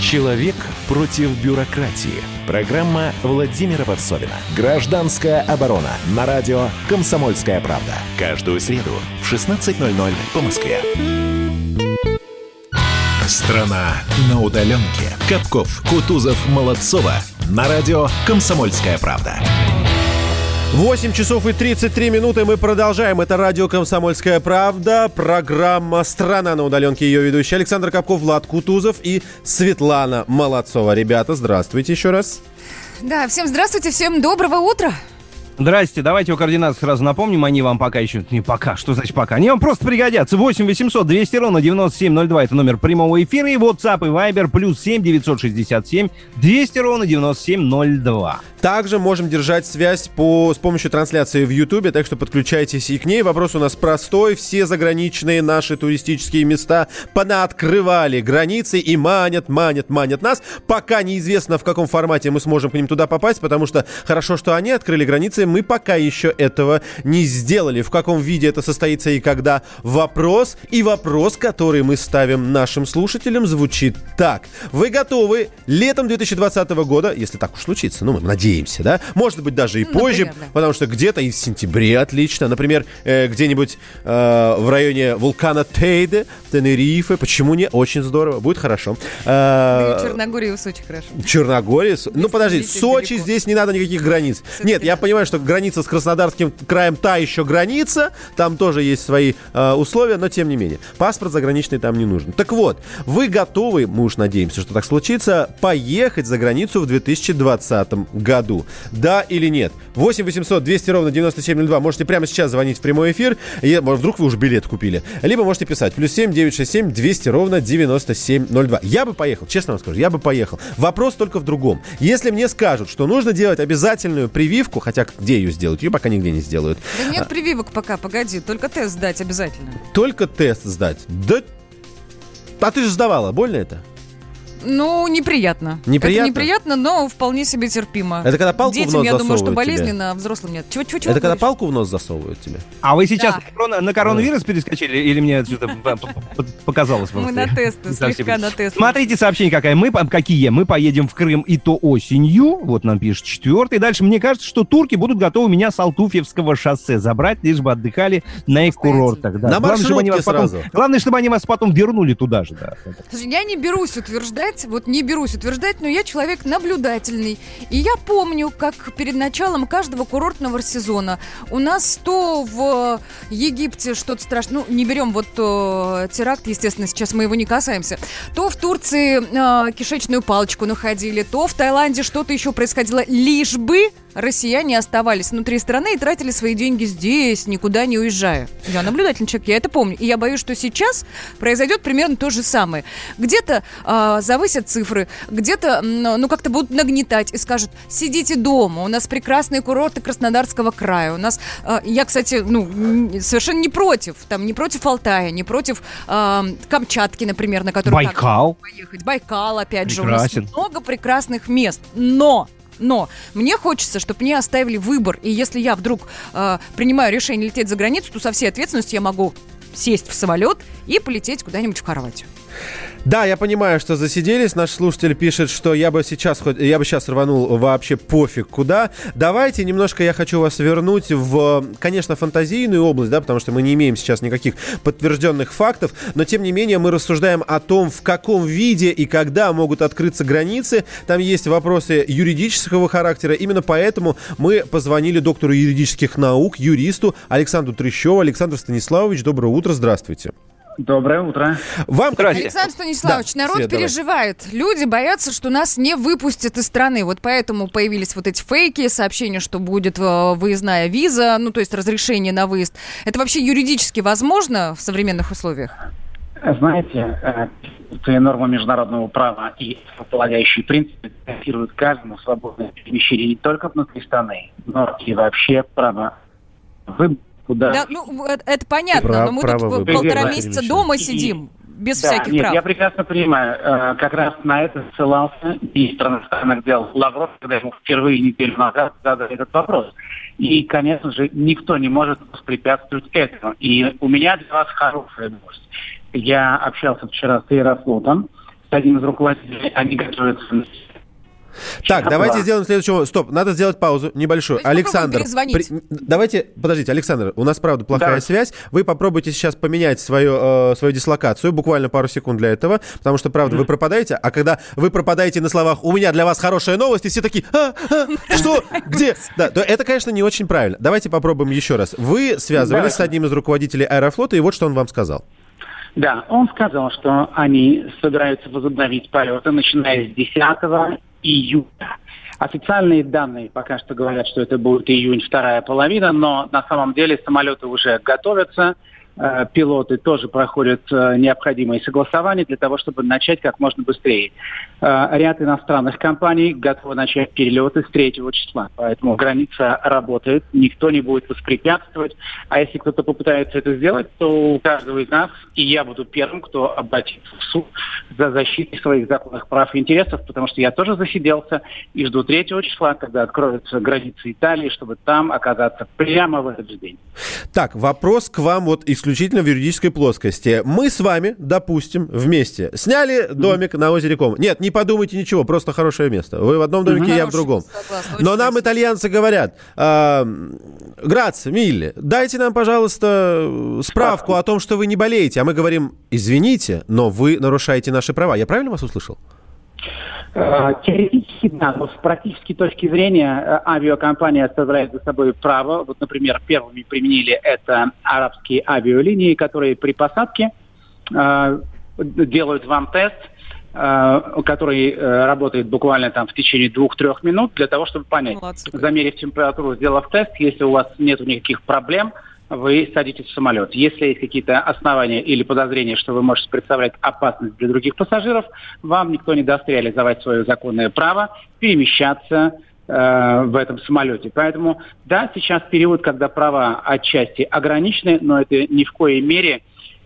[SPEAKER 1] Человек против бюрократии. Программа Владимира Варсовина. Гражданская оборона. На радио «Комсомольская правда». Каждую среду в 16.00 по Москве. Страна на удаленке. Капков, Кутузов, Молодцова. На радио «Комсомольская правда».
[SPEAKER 2] 8 часов и 33 минуты мы продолжаем. Это радио «Комсомольская правда», программа «Страна на удаленке». Ее ведущие Александр Капков, Влад Кутузов и Светлана Молодцова. Ребята, здравствуйте еще раз.
[SPEAKER 3] Да, всем здравствуйте, всем доброго утра.
[SPEAKER 4] Здрасте, давайте о координатах сразу напомним, они вам пока еще... Не пока, что значит пока? Они вам просто пригодятся. 8 800 200 ровно 9702, это номер прямого эфира, и WhatsApp и Viber, плюс 7 967 200 ровно 9702.
[SPEAKER 2] Также можем держать связь по, с помощью трансляции в Ютубе, так что подключайтесь и к ней. Вопрос у нас простой. Все заграничные наши туристические места понаоткрывали границы и манят, манят, манят нас. Пока неизвестно, в каком формате мы сможем к ним туда попасть, потому что хорошо, что они открыли границы, мы пока еще этого не сделали. В каком виде это состоится и когда? Вопрос. И вопрос, который мы ставим нашим слушателям, звучит так. Вы готовы летом 2020 года, если так уж случится, ну, мы надеемся, да? Может быть, даже и
[SPEAKER 3] Ну,
[SPEAKER 2] позже,
[SPEAKER 3] например, да.
[SPEAKER 2] потому что где-то и в сентябре отлично. Например, э, где-нибудь э, в районе вулкана Тейде, Тенерифе. Почему не? Очень здорово. Будет хорошо. Э,
[SPEAKER 3] Черногория и Сочи хорошо.
[SPEAKER 2] Черногория. С- Ну, подожди, Сочи
[SPEAKER 3] далеко.
[SPEAKER 2] здесь не надо никаких границ. Нет, я понимаю, что граница с Краснодарским краем та еще граница. Там тоже есть свои э, условия, но тем не менее. Паспорт заграничный там не нужен. Так вот, вы готовы, мы уж надеемся, что так случится, поехать за границу в 2020 году? Да или нет? 8 800 200 ровно 9702. Можете прямо сейчас звонить в прямой эфир. И, может, вдруг вы уже билет купили. Либо можете писать. Плюс 7 967 200 ровно 9702. Я бы поехал, честно вам скажу, я бы поехал. Вопрос только в другом. Если мне скажут, что нужно делать обязательную прививку, хотя где ее сделают? Ее пока нигде не сделают.
[SPEAKER 3] Да нет прививок пока, погоди, только тест сдать обязательно.
[SPEAKER 2] Только тест сдать. Да... А ты же сдавала, больно это?
[SPEAKER 3] Ну, неприятно.
[SPEAKER 2] Неприятно?
[SPEAKER 3] Это неприятно, но вполне себе терпимо.
[SPEAKER 2] Это когда палку в
[SPEAKER 3] Детям,
[SPEAKER 2] нос
[SPEAKER 3] я думаю, что
[SPEAKER 2] засовывают тебе?
[SPEAKER 3] болезненно, а взрослым нет. Чего, чего, чего
[SPEAKER 2] это когда
[SPEAKER 3] говоришь?
[SPEAKER 2] палку в нос засовывают тебе?
[SPEAKER 4] А вы сейчас
[SPEAKER 3] Да.
[SPEAKER 4] на корона- на коронавирус перескочили или мне что-то <laughs> показалось?
[SPEAKER 3] Мы на тесты, слегка на тесты.
[SPEAKER 4] Смотрите сообщение какая. Мы, какие? Мы поедем в Крым и то осенью. Вот нам пишет четвертый. Дальше мне кажется, что турки будут готовы меня с Алтуфьевского шоссе забрать, лишь бы отдыхали на их курортах. Да.
[SPEAKER 2] На
[SPEAKER 4] главное, чтобы они вас
[SPEAKER 2] маршрутке
[SPEAKER 4] потом,
[SPEAKER 2] сразу.
[SPEAKER 4] главное, чтобы они вас потом вернули туда же. Да.
[SPEAKER 3] Я не берусь утверждать, вот не берусь утверждать, но я человек наблюдательный. И я помню, как перед началом каждого курортного сезона у нас то в Египте что-то страшное, ну, не берем вот э, теракт, естественно, сейчас мы его не касаемся, то в Турции э, кишечную палочку находили, то в Таиланде что-то еще происходило, лишь бы россияне оставались внутри страны и тратили свои деньги здесь, никуда не уезжая. Я наблюдательный человек, я это помню. И я боюсь, что сейчас произойдет примерно то же самое. Где-то а, завысят цифры, где-то ну как-то будут нагнетать и скажут, сидите дома, у нас прекрасные курорты Краснодарского края, у нас, а, я, кстати, ну совершенно не против, там не против Алтая, не против а, Камчатки, например, на которую
[SPEAKER 4] Байкал.
[SPEAKER 3] поехать. Байкал, опять же,
[SPEAKER 4] Прекрасен.
[SPEAKER 3] у нас много прекрасных мест. Но но мне хочется, чтобы мне оставили выбор. И если я вдруг э, принимаю решение лететь за границу, то со всей ответственностью я могу сесть в самолет и полететь куда-нибудь в Хорватию.
[SPEAKER 2] Да, я понимаю, что засиделись. Наш слушатель пишет, что я бы сейчас хоть я бы сейчас рванул вообще пофиг куда. Давайте немножко я хочу вас вернуть в, конечно, фантазийную область, да, потому что мы не имеем сейчас никаких подтвержденных фактов, но тем не менее мы рассуждаем о том, в каком виде и когда могут открыться границы. Там есть вопросы юридического характера. Именно поэтому мы позвонили доктору юридических наук, юристу Александру Трещеву. Александр Станиславович, доброе утро, здравствуйте.
[SPEAKER 18] Доброе утро.
[SPEAKER 2] Вам
[SPEAKER 3] Александр Станиславович,
[SPEAKER 2] Да,
[SPEAKER 3] народ
[SPEAKER 2] Свет, давай.
[SPEAKER 3] переживает. Люди боятся, что нас не выпустят из страны. Вот поэтому появились вот эти фейки, сообщения, что будет э, выездная виза, ну то есть разрешение на выезд. Это вообще юридически возможно в современных условиях?
[SPEAKER 18] Знаете, э, нормы международного права и полагающие принципы гарантируют каждому свободное перемещение не только внутри страны, но и вообще право выбора, куда...
[SPEAKER 3] Да, ну это, понятно,
[SPEAKER 18] Право-
[SPEAKER 3] но мы тут
[SPEAKER 18] выбора.
[SPEAKER 3] полтора
[SPEAKER 18] Да.
[SPEAKER 3] месяца дома сидим без
[SPEAKER 18] Да,
[SPEAKER 3] всяких
[SPEAKER 18] нет,
[SPEAKER 3] прав.
[SPEAKER 18] я прекрасно понимаю. Э, Как раз на это ссылался министр иностранных дел Лавров, когда ему впервые неделю назад задали этот вопрос. И, конечно же, никто не может воспрепятствовать этому. И у меня для вас хорошая новость. Я общался вчера с Аэрофлотом, с одним из руководителей. Они готовятся
[SPEAKER 2] Так,
[SPEAKER 18] Да.
[SPEAKER 2] давайте сделаем следующего. Стоп, надо сделать паузу небольшую. Александр, давайте, подождите, Александр, у нас правда плохая
[SPEAKER 18] Да.
[SPEAKER 2] связь. Вы попробуйте сейчас поменять свою, э, свою дислокацию, буквально пару секунд для этого, потому что, правда, вы пропадаете, а когда вы пропадаете на словах «у меня для вас хорошая новость», и все такие «А, а, что? Где?» Да, то это, конечно, не очень правильно. Давайте попробуем еще раз. Вы связывались с одним из руководителей Аэрофлота, и вот что он вам сказал.
[SPEAKER 18] Да, он сказал, что они собираются возобновить полеты, начиная с 10 июля. Официальные данные пока что говорят, что это будет июнь, вторая половина, но на самом деле самолеты уже готовятся. Э, пилоты тоже проходят э, необходимые согласования для того, чтобы начать как можно быстрее. Э, ряд иностранных компаний готовы начать перелеты с 3 числа, поэтому граница работает, никто не будет воспрепятствовать. А если кто-то попытается это сделать, то у каждого из нас, и я буду первым, кто обратится в суд за защиту своих законных прав и интересов, потому что я тоже засиделся и жду 3 числа, когда откроются границы Италии, чтобы там оказаться прямо в этот же день.
[SPEAKER 2] Так, вопрос к вам вот исключительно исключительно в юридической плоскости. Мы с вами, допустим, вместе сняли домик на озере Ком. Нет, не подумайте ничего, просто хорошее место. Вы в одном домике, я в другом. Но нам итальянцы говорят, э, Грация, Милли, дайте нам, пожалуйста, справку о том, что вы не болеете. А мы говорим, извините, но вы нарушаете наши права. Я правильно вас услышал?
[SPEAKER 18] Э, теоретически, да, но с практической точки зрения э, авиакомпания оставляет за собой право. Вот, например, первыми применили это арабские авиалинии, которые при посадке э, делают вам тест, э, который э, работает буквально там в течение двух-трех минут для того, чтобы понять, Молодцы. замерив температуру, сделав тест, если у вас нет никаких проблем, вы садитесь в самолет. Если есть какие-то основания или подозрения, что вы можете представлять опасность для других пассажиров, вам никто не даст реализовать свое законное право перемещаться э, в этом самолете. Поэтому, да, сейчас период, когда права отчасти ограничены, но это ни в коей мере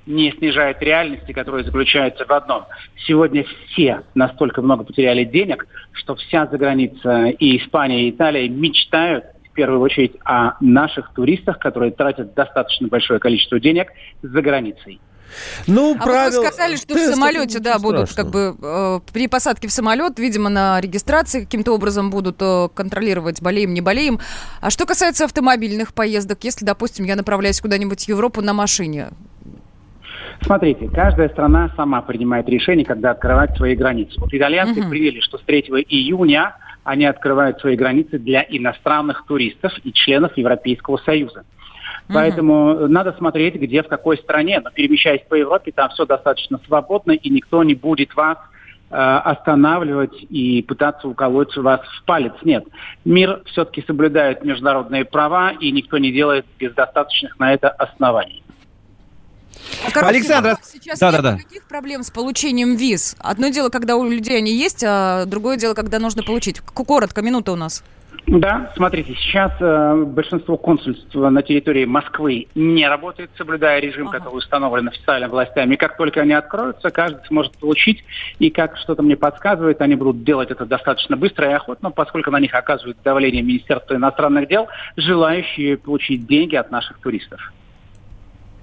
[SPEAKER 18] не снижает реальности, которая заключается в одном. Сегодня все настолько много потеряли денег, что вся заграница и Испания, и Италия мечтают в первую очередь о наших туристах, которые тратят достаточно большое количество денег за границей.
[SPEAKER 3] Ну, а правил... вот вы сказали, что в самолете, да, будут как бы э, при посадке в самолет, видимо, на регистрации каким-то образом будут э, контролировать, болеем, не болеем. А что касается автомобильных поездок, если, допустим, я направляюсь куда-нибудь в Европу на машине,
[SPEAKER 18] Смотрите, каждая страна сама принимает решение, когда открывать свои границы. Вот итальянцы угу. приняли, что с 3 июня они открывают свои границы для иностранных туристов и членов Европейского Союза. Поэтому mm надо смотреть, где, в какой стране. Но перемещаясь по Европе, там все достаточно свободно, и никто не будет вас э, останавливать и пытаться уколоть вас в палец. Нет. Мир все-таки соблюдает международные права, и никто не делает без достаточных на это оснований.
[SPEAKER 3] А, короче, Александр, сейчас да, нет да, да. никаких проблем с получением виз. Одно дело, когда у людей они есть, а другое дело, когда нужно получить. Коротко, минута у нас.
[SPEAKER 18] Да, смотрите, сейчас э, большинство консульств на территории Москвы не работает, соблюдая режим, ага. который установлен официальными властями. И как только они откроются, каждый сможет получить. И как что-то мне подсказывает, они будут делать это достаточно быстро и охотно, поскольку на них оказывает давление Министерства иностранных дел, желающие получить деньги от наших туристов.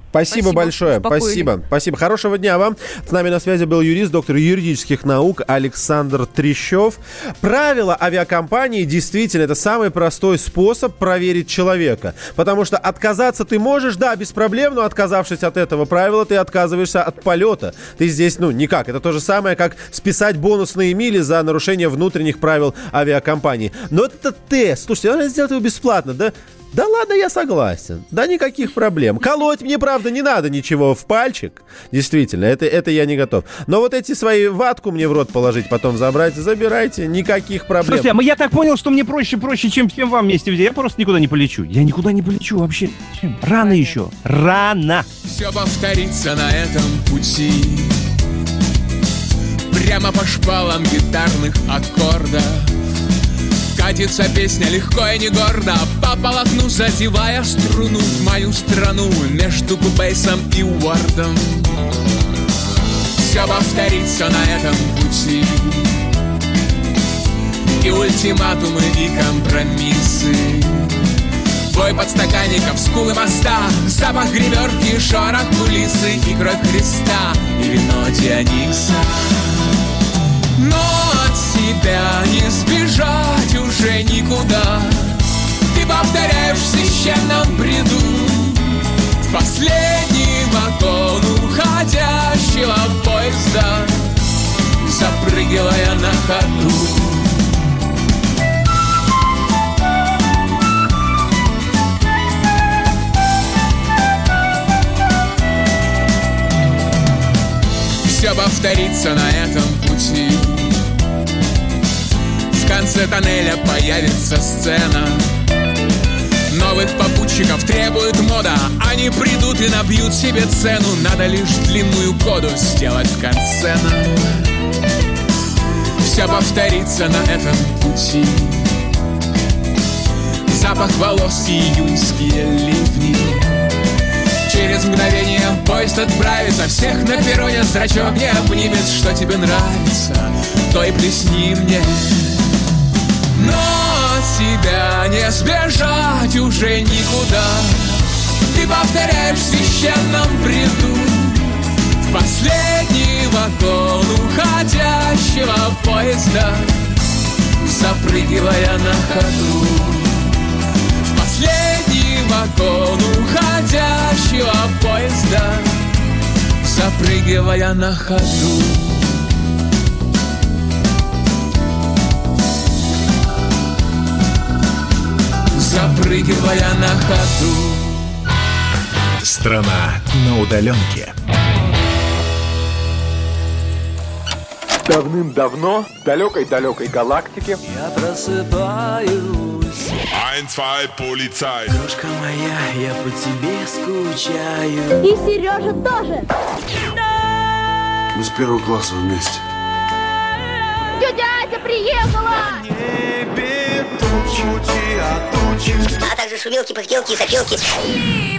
[SPEAKER 2] Спасибо, Спасибо большое. Успокоили. Спасибо. Спасибо. Хорошего дня вам. С нами на связи был юрист, доктор юридических наук Александр Трещев. Правила авиакомпании действительно это самый простой способ проверить человека. Потому что отказаться ты можешь, да, без проблем, но отказавшись от этого правила, ты отказываешься от полета. Ты здесь, ну, никак. Это то же самое, как списать бонусные мили за нарушение внутренних правил авиакомпании. Но это тест. Слушайте, надо сделать его бесплатно, да? Да ладно, я согласен. Да никаких проблем. Колоть мне, правда, не надо ничего в пальчик. Действительно, это, это я не готов. Но вот эти свои ватку мне в рот положить, потом забрать, забирайте. Никаких проблем.
[SPEAKER 4] Слушайте, а я так понял, что мне проще, проще, чем всем вам вместе взять. Я просто никуда не полечу. Я никуда не полечу вообще. Чем? Рано еще. Рано.
[SPEAKER 19] Все повторится на этом пути. Прямо по шпалам гитарных аккордов Катится песня легко и не гордо По полотну задевая струну В мою страну между Кубейсом и Уордом. Все повторится на этом пути. И ультиматумы, и компромиссы. Бой подстаканников, скулы моста Запах гримерки, шорох кулисы И кровь Христа, и вино Диониса. Но от себя не сбежать уже никуда. Ты повторяешь в священном бреду последний вагон уходящего поезда Запрыгивая на ходу. Все повторится на этом пути конце тоннеля появится сцена. Новых попутчиков требует мода. Они придут и набьют себе цену. Надо лишь длинную коду сделать в конце нам Все повторится на этом пути. Запах волос и июньские ливни. Через мгновение поезд отправится. Всех на перроне зрачок не обнимет. Что тебе нравится, то и плесни мне Но тебя не сбежать уже никуда. Ты повторяешь в священном бреду В последний вагон уходящего поезда Запрыгивая на ходу. В последний вагон уходящего поезда Запрыгивая на ходу Запрыгивая на ходу
[SPEAKER 1] Страна на удаленке.
[SPEAKER 20] Давным-давно в далекой-далекой галактике
[SPEAKER 11] Я просыпаюсь
[SPEAKER 21] Ein, zwei, Polizei.
[SPEAKER 11] Крошка моя, я по тебе скучаю
[SPEAKER 22] И Сережа тоже.
[SPEAKER 12] Мы с первого класса вместе.
[SPEAKER 22] Тетя Ася приехала!
[SPEAKER 23] А также шумелки, пыхтелки и сопелки.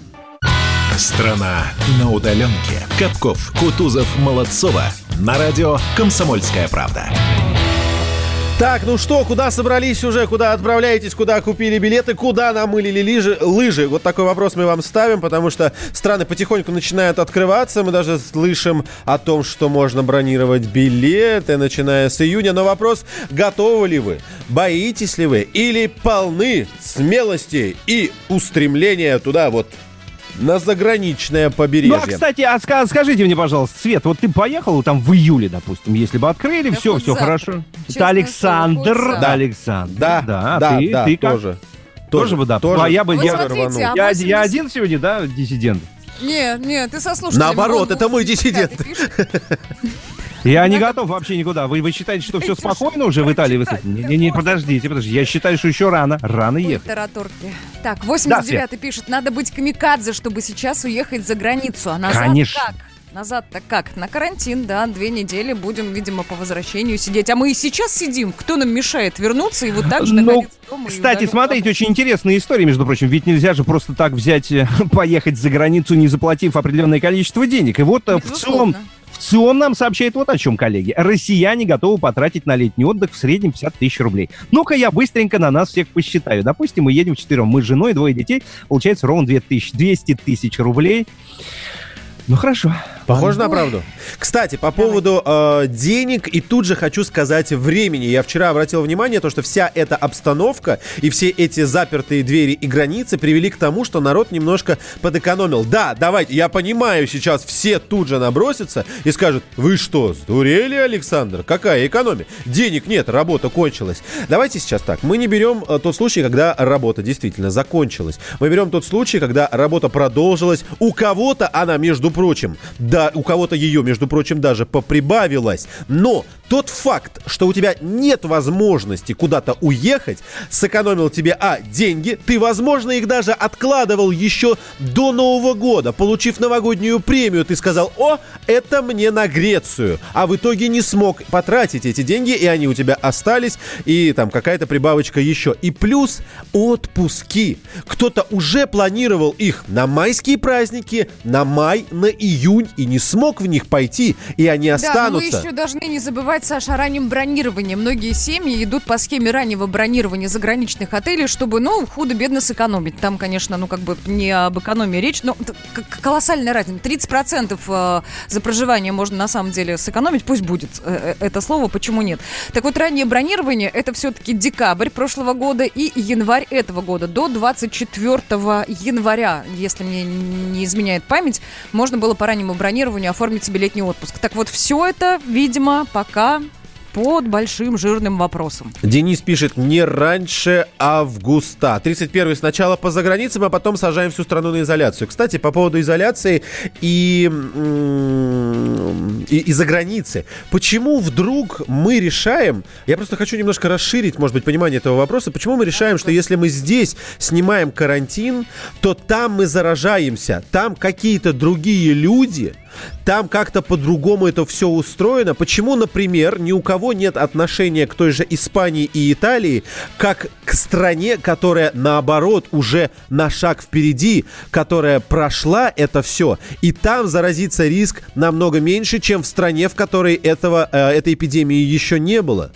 [SPEAKER 1] Страна на удаленке. Капков, Кутузов, Молодцова. На радио «Комсомольская правда».
[SPEAKER 2] Так, ну что, куда собрались уже, куда отправляетесь, куда купили билеты, куда намылили лыжи, лыжи? Вот такой вопрос мы вам ставим, потому что страны потихоньку начинают открываться. Мы даже слышим о том, что можно бронировать билеты, начиная с июня. Но вопрос, готовы ли вы, боитесь ли вы или полны смелости и устремления туда вот на заграничное побережье.
[SPEAKER 4] Ну, а, кстати, а ска- скажите мне, пожалуйста, Свет, вот ты поехал там в июле, допустим, если бы открыли,
[SPEAKER 2] Да
[SPEAKER 4] все, все
[SPEAKER 2] завтра.
[SPEAKER 4] хорошо.
[SPEAKER 2] Честное
[SPEAKER 4] Это Александр, да. Александр.
[SPEAKER 2] Да,
[SPEAKER 4] да,
[SPEAKER 2] да,
[SPEAKER 4] ты,
[SPEAKER 2] да,
[SPEAKER 4] ты как?
[SPEAKER 2] тоже.
[SPEAKER 4] Тоже бы, да.
[SPEAKER 2] тоже.
[SPEAKER 4] А я бы,
[SPEAKER 2] Вот
[SPEAKER 4] я,
[SPEAKER 2] смотрите,
[SPEAKER 4] рванул.
[SPEAKER 2] а
[SPEAKER 4] я,
[SPEAKER 2] 80
[SPEAKER 4] я один сегодня, да, диссидент?
[SPEAKER 3] Нет, нет, ты со слушателями.
[SPEAKER 2] Наоборот,
[SPEAKER 3] Вон,
[SPEAKER 2] это мы диссиденты.
[SPEAKER 4] Я не готов вообще никуда. Вы, вы считаете, что все спокойно уже в Италии? Не, не, не, подождите, подождите. Я считаю, что еще рано. Рано ехать.
[SPEAKER 3] Тараторки. Так,
[SPEAKER 4] Да,
[SPEAKER 3] 89-й пишет, надо быть камикадзе, чтобы сейчас уехать за границу. А назад
[SPEAKER 4] Конечно.
[SPEAKER 3] как? Назад-то как? На карантин, да, две недели будем, видимо, по возвращению сидеть. А мы и сейчас сидим. Кто нам мешает вернуться и вот так же
[SPEAKER 4] Ну,
[SPEAKER 3] дома?
[SPEAKER 4] Кстати, смотрите, очень интересная история, между прочим. Ведь нельзя же просто так взять, <laughs> поехать за границу, не заплатив определенное количество денег. И вот э, в ЦИОМ, в ЦИОМ нам сообщает вот о чем, коллеги. Россияне готовы потратить на летний отдых в среднем 50 тысяч рублей. Ну-ка, я быстренько на нас всех посчитаю. Допустим, мы едем четвером. Мы с женой, двое детей. Получается ровно 2000, 200 тысяч рублей. Ну, хорошо.
[SPEAKER 2] Похоже на правду. Кстати, по поводу э, денег и тут же хочу сказать времени. Я вчера обратил внимание, то, что вся эта обстановка и все эти запертые двери и границы привели к тому, что народ немножко подэкономил. Да, давайте, я понимаю, сейчас все тут же набросятся и скажут, вы что, сдурели, Александр? Какая экономия? Денег нет, работа кончилась. Давайте сейчас так, мы не берем э, тот случай, когда работа действительно закончилась. Мы берем тот случай, когда работа продолжилась. У кого-то она, между прочим, да, у кого-то ее, между прочим, даже поприбавилась. Но тот факт, что у тебя нет возможности куда-то уехать, сэкономил тебе, а, деньги, ты, возможно, их даже откладывал еще до Нового года. Получив новогоднюю премию, ты сказал, о, это мне на Грецию. А в итоге не смог потратить эти деньги, и они у тебя остались, и там какая-то прибавочка еще. И плюс отпуски. Кто-то уже планировал их на майские праздники, на май, на июнь, и не смог в них пойти, и они
[SPEAKER 3] Да, но мы
[SPEAKER 2] останутся.
[SPEAKER 3] еще должны не забывать говорят, Саша, о раннем бронировании. Многие семьи идут по схеме раннего бронирования заграничных отелей, чтобы, ну, худо-бедно сэкономить. Там, конечно, ну, как бы не об экономии речь, но колоссальная разница. 30% э, за проживание можно на самом деле сэкономить, пусть будет э, э, это слово, почему нет. Так вот, раннее бронирование – это все-таки декабрь прошлого года и январь этого года. До 24 января, если мне не изменяет память, можно было по раннему бронированию оформить себе летний отпуск. Так вот, все это, видимо, пока под большим жирным вопросом.
[SPEAKER 2] Денис пишет, не раньше августа. 31 сначала по заграницам, а потом сажаем всю страну на изоляцию. Кстати, по поводу изоляции и, и, и за границы. Почему вдруг мы решаем, я просто хочу немножко расширить, может быть, понимание этого вопроса, почему мы решаем, что если мы здесь снимаем карантин, то там мы заражаемся, там какие-то другие люди, там как-то по-другому это все устроено. Почему, например, ни у кого нет отношения к той же Испании и Италии, как к стране, которая, наоборот, уже на шаг впереди, которая прошла это все, и там заразиться риск намного меньше, чем в стране, в которой этого, э, этой эпидемии еще не было.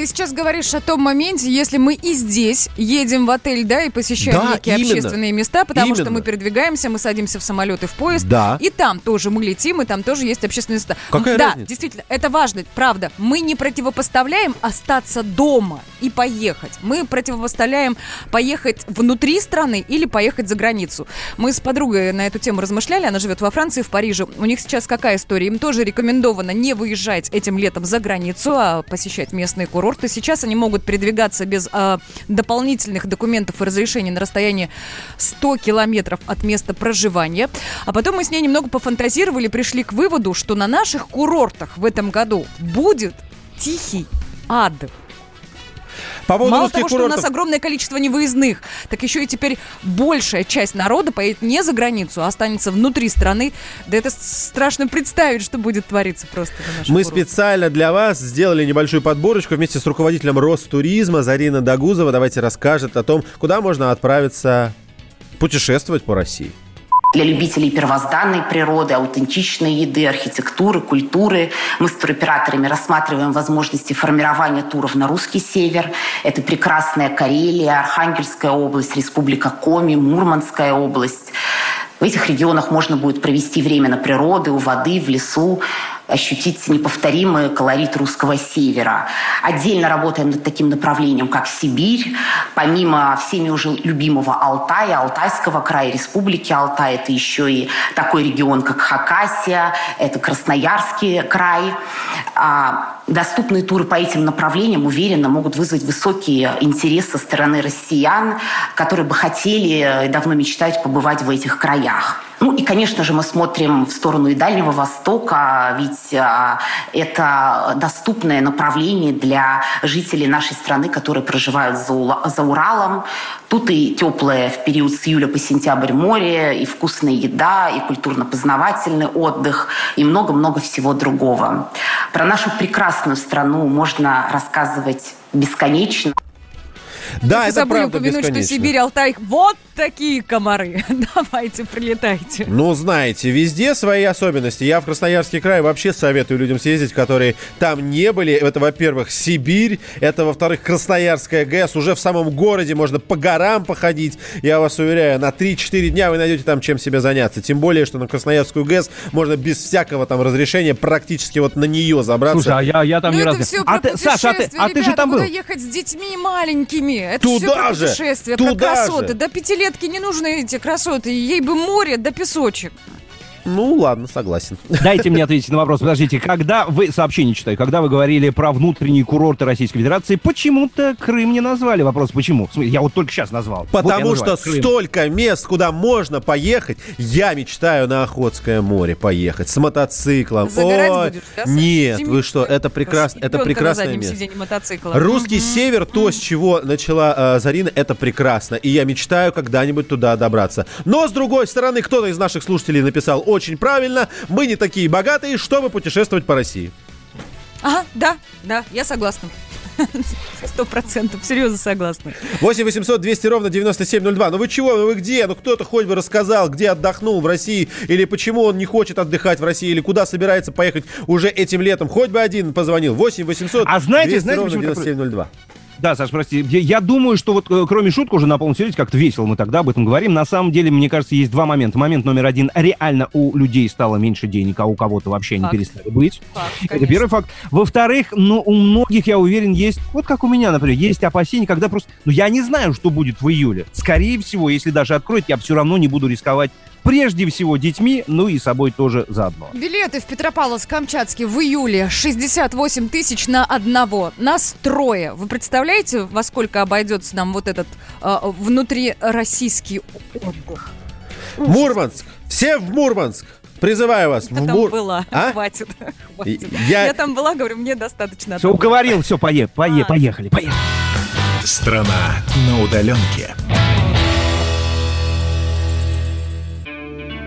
[SPEAKER 3] Ты сейчас говоришь о том моменте, если мы и здесь едем в отель, да, и посещаем
[SPEAKER 2] Да,
[SPEAKER 3] некие
[SPEAKER 2] именно.
[SPEAKER 3] общественные места, потому что
[SPEAKER 2] Именно.
[SPEAKER 3] мы передвигаемся, мы садимся в самолет и в поезд,
[SPEAKER 2] Да.
[SPEAKER 3] и там тоже мы летим, и там тоже есть общественные места.
[SPEAKER 2] Какая
[SPEAKER 3] да,
[SPEAKER 2] разница?
[SPEAKER 3] действительно, это важно, правда. Мы не противопоставляем остаться дома и поехать. Мы противопоставляем поехать внутри страны или поехать за границу. Мы с подругой на эту тему размышляли, она живет во Франции, в Париже. У них сейчас какая история? Им тоже рекомендовано не выезжать этим летом за границу, а посещать местные курорты. Сейчас они могут передвигаться без а, дополнительных документов и разрешений на расстоянии 100 километров от места проживания. А потом мы с ней немного пофантазировали, пришли к выводу, что на наших курортах в этом году будет тихий ад.
[SPEAKER 2] По поводу
[SPEAKER 3] Мало того, что у
[SPEAKER 2] курортов-
[SPEAKER 3] нас огромное количество невыездных, так еще и теперь большая часть народа поедет не за границу, а останется внутри страны. Да это страшно представить, что будет твориться просто на
[SPEAKER 2] Мы
[SPEAKER 3] курортах.
[SPEAKER 2] специально для вас сделали небольшую подборочку вместе с руководителем Ростуризма Зарина Дагузова. Давайте расскажет о том, куда можно отправиться путешествовать по России.
[SPEAKER 24] Для любителей первозданной природы, аутентичной еды, архитектуры, культуры мы с туроператорами рассматриваем возможности формирования туров на русский север. Это прекрасная Карелия, Архангельская область, Республика Коми, Мурманская область. В этих регионах можно будет провести время на природе, у воды, в лесу, ощутить неповторимый колорит русского севера. Отдельно работаем над таким направлением, как Сибирь. Помимо всеми уже любимого Алтая, Алтайского края, Республики Алтай, это еще и такой регион, как Хакасия, это Красноярский край. А, Доступные туры по этим направлениям, уверенно, могут вызвать высокий интерес со стороны россиян, которые бы хотели и давно мечтают побывать в этих краях. Ну и, конечно же, мы смотрим в сторону и Дальнего Востока, ведь а, это доступное направление для жителей нашей страны, которые проживают за, Уралом. Тут и теплое в период с июля по сентябрь море, и вкусная еда, и культурно-познавательный отдых, и много-много всего другого. Про нашу прекрасную страну можно рассказывать бесконечно.
[SPEAKER 2] Да,
[SPEAKER 3] Не
[SPEAKER 2] это
[SPEAKER 3] забыли
[SPEAKER 2] правда
[SPEAKER 3] упомянуть, что
[SPEAKER 2] бесконечно.
[SPEAKER 3] Сибирь, Алтай, вот такие комары. <laughs> Давайте, прилетайте.
[SPEAKER 2] Ну, знаете, везде свои особенности. Я в Красноярский край вообще советую людям съездить, которые там не были. Это, во-первых, Сибирь. Это, во-вторых, Красноярская ГЭС. Уже в самом городе можно по горам походить. Я вас уверяю, на 3-4 дня вы найдете там чем себе заняться. Тем более, что на Красноярскую ГЭС можно без всякого там разрешения практически вот на нее забраться.
[SPEAKER 4] Слушай, а я, я там
[SPEAKER 3] Ну
[SPEAKER 4] разу...
[SPEAKER 3] все
[SPEAKER 4] а ты, Саша, а ты, а ты же там был?
[SPEAKER 3] ехать с детьми маленькими? Это
[SPEAKER 2] Туда
[SPEAKER 3] все про
[SPEAKER 2] же,
[SPEAKER 3] путешествия,
[SPEAKER 2] туда
[SPEAKER 3] про красоты.
[SPEAKER 2] же.
[SPEAKER 3] Да пятилетки не нужны эти красоты. Ей бы море да песочек.
[SPEAKER 2] Ну, ладно, согласен.
[SPEAKER 4] Дайте мне ответить на вопрос. Подождите, когда вы, сообщение читаю, когда вы говорили про внутренние курорты Российской Федерации, почему-то Крым не назвали. Вопрос, почему? В смысле, Я вот только сейчас назвал. Вот
[SPEAKER 2] Потому что
[SPEAKER 4] называю, Крым.
[SPEAKER 2] столько мест, куда можно поехать. Я мечтаю на Охотское море поехать с мотоциклом.
[SPEAKER 3] Загорать
[SPEAKER 2] Ой,
[SPEAKER 3] будешь, да?
[SPEAKER 2] Нет, вы что, это прекрасно, это прекрасное место. Русский
[SPEAKER 3] Мгм.
[SPEAKER 2] север, то, с чего начала э, Зарина, это прекрасно. И я мечтаю когда-нибудь туда добраться. Но, с другой стороны, кто-то из наших слушателей написал очень правильно. Мы не такие богатые, чтобы путешествовать по России.
[SPEAKER 3] Ага, да, да, я согласна. <laughs> Сто процентов, серьезно согласна.
[SPEAKER 2] 8 800 200 ровно 9702. Ну вы чего? Ну вы где? Ну кто-то хоть бы рассказал, где отдохнул в России, или почему он не хочет отдыхать в России, или куда собирается поехать уже этим летом. Хоть бы один позвонил. 8 800
[SPEAKER 4] А знаете,
[SPEAKER 2] 200
[SPEAKER 4] знаете,
[SPEAKER 2] ровно
[SPEAKER 4] почему такой-
[SPEAKER 2] 9702.
[SPEAKER 4] Да, Саш, прости. Я, думаю, что вот э, кроме шуток уже на полном серьезе, как-то весело мы тогда об этом говорим. На самом деле, мне кажется, есть два момента. Момент номер один. Реально у людей стало меньше денег, а у кого-то вообще они
[SPEAKER 3] Факт.
[SPEAKER 4] перестали быть.
[SPEAKER 3] Факт,
[SPEAKER 4] Это
[SPEAKER 3] конечно.
[SPEAKER 4] первый факт. Во-вторых, ну, у многих, я уверен, есть, вот как у меня, например, есть опасения, когда просто, ну, я не знаю, что будет в июле. Скорее всего, если даже откроют, я все равно не буду рисковать прежде всего детьми, ну и собой тоже заодно.
[SPEAKER 3] Билеты в Петропавловск-Камчатский в июле 68 тысяч на одного. Нас трое. Вы представляете, во сколько обойдется нам вот этот э, внутрироссийский отдых?
[SPEAKER 2] Мурманск. Все в Мурманск. Призываю вас.
[SPEAKER 3] Я
[SPEAKER 2] в
[SPEAKER 3] там
[SPEAKER 2] Мур-
[SPEAKER 3] была.
[SPEAKER 2] А?
[SPEAKER 3] Хватит. <laughs> Хватит.
[SPEAKER 2] Я-
[SPEAKER 3] Я... там была, говорю, мне достаточно.
[SPEAKER 4] Все, уговорил, все, пое, пое, поехали, поехали.
[SPEAKER 1] Страна на удаленке.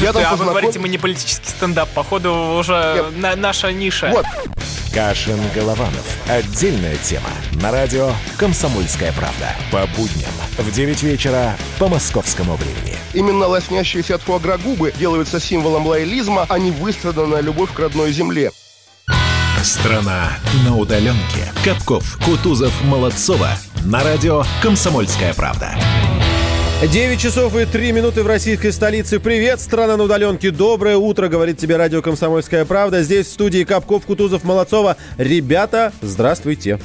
[SPEAKER 25] Я там
[SPEAKER 26] а вы
[SPEAKER 25] познаком-
[SPEAKER 26] говорите, мы не политический стендап. Походу, уже на- наша ниша.
[SPEAKER 25] Вот.
[SPEAKER 1] Кашин Голованов. Отдельная тема. На радио «Комсомольская правда». По будням в 9 вечера по московскому времени.
[SPEAKER 25] Именно лоснящиеся от фуагра губы делаются символом лоялизма, а не выстраданная любовь к родной земле.
[SPEAKER 1] Страна на удаленке. Капков, Кутузов, Молодцова. На радио «Комсомольская правда».
[SPEAKER 2] 9 часов и 3 минуты в российской столице. Привет, страна на удаленке. Доброе утро, говорит тебе радио «Комсомольская правда». Здесь в студии Капков, Кутузов, Молодцова. Ребята, здравствуйте.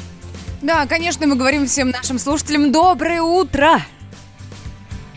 [SPEAKER 3] Да, конечно, мы говорим всем нашим слушателям доброе утро.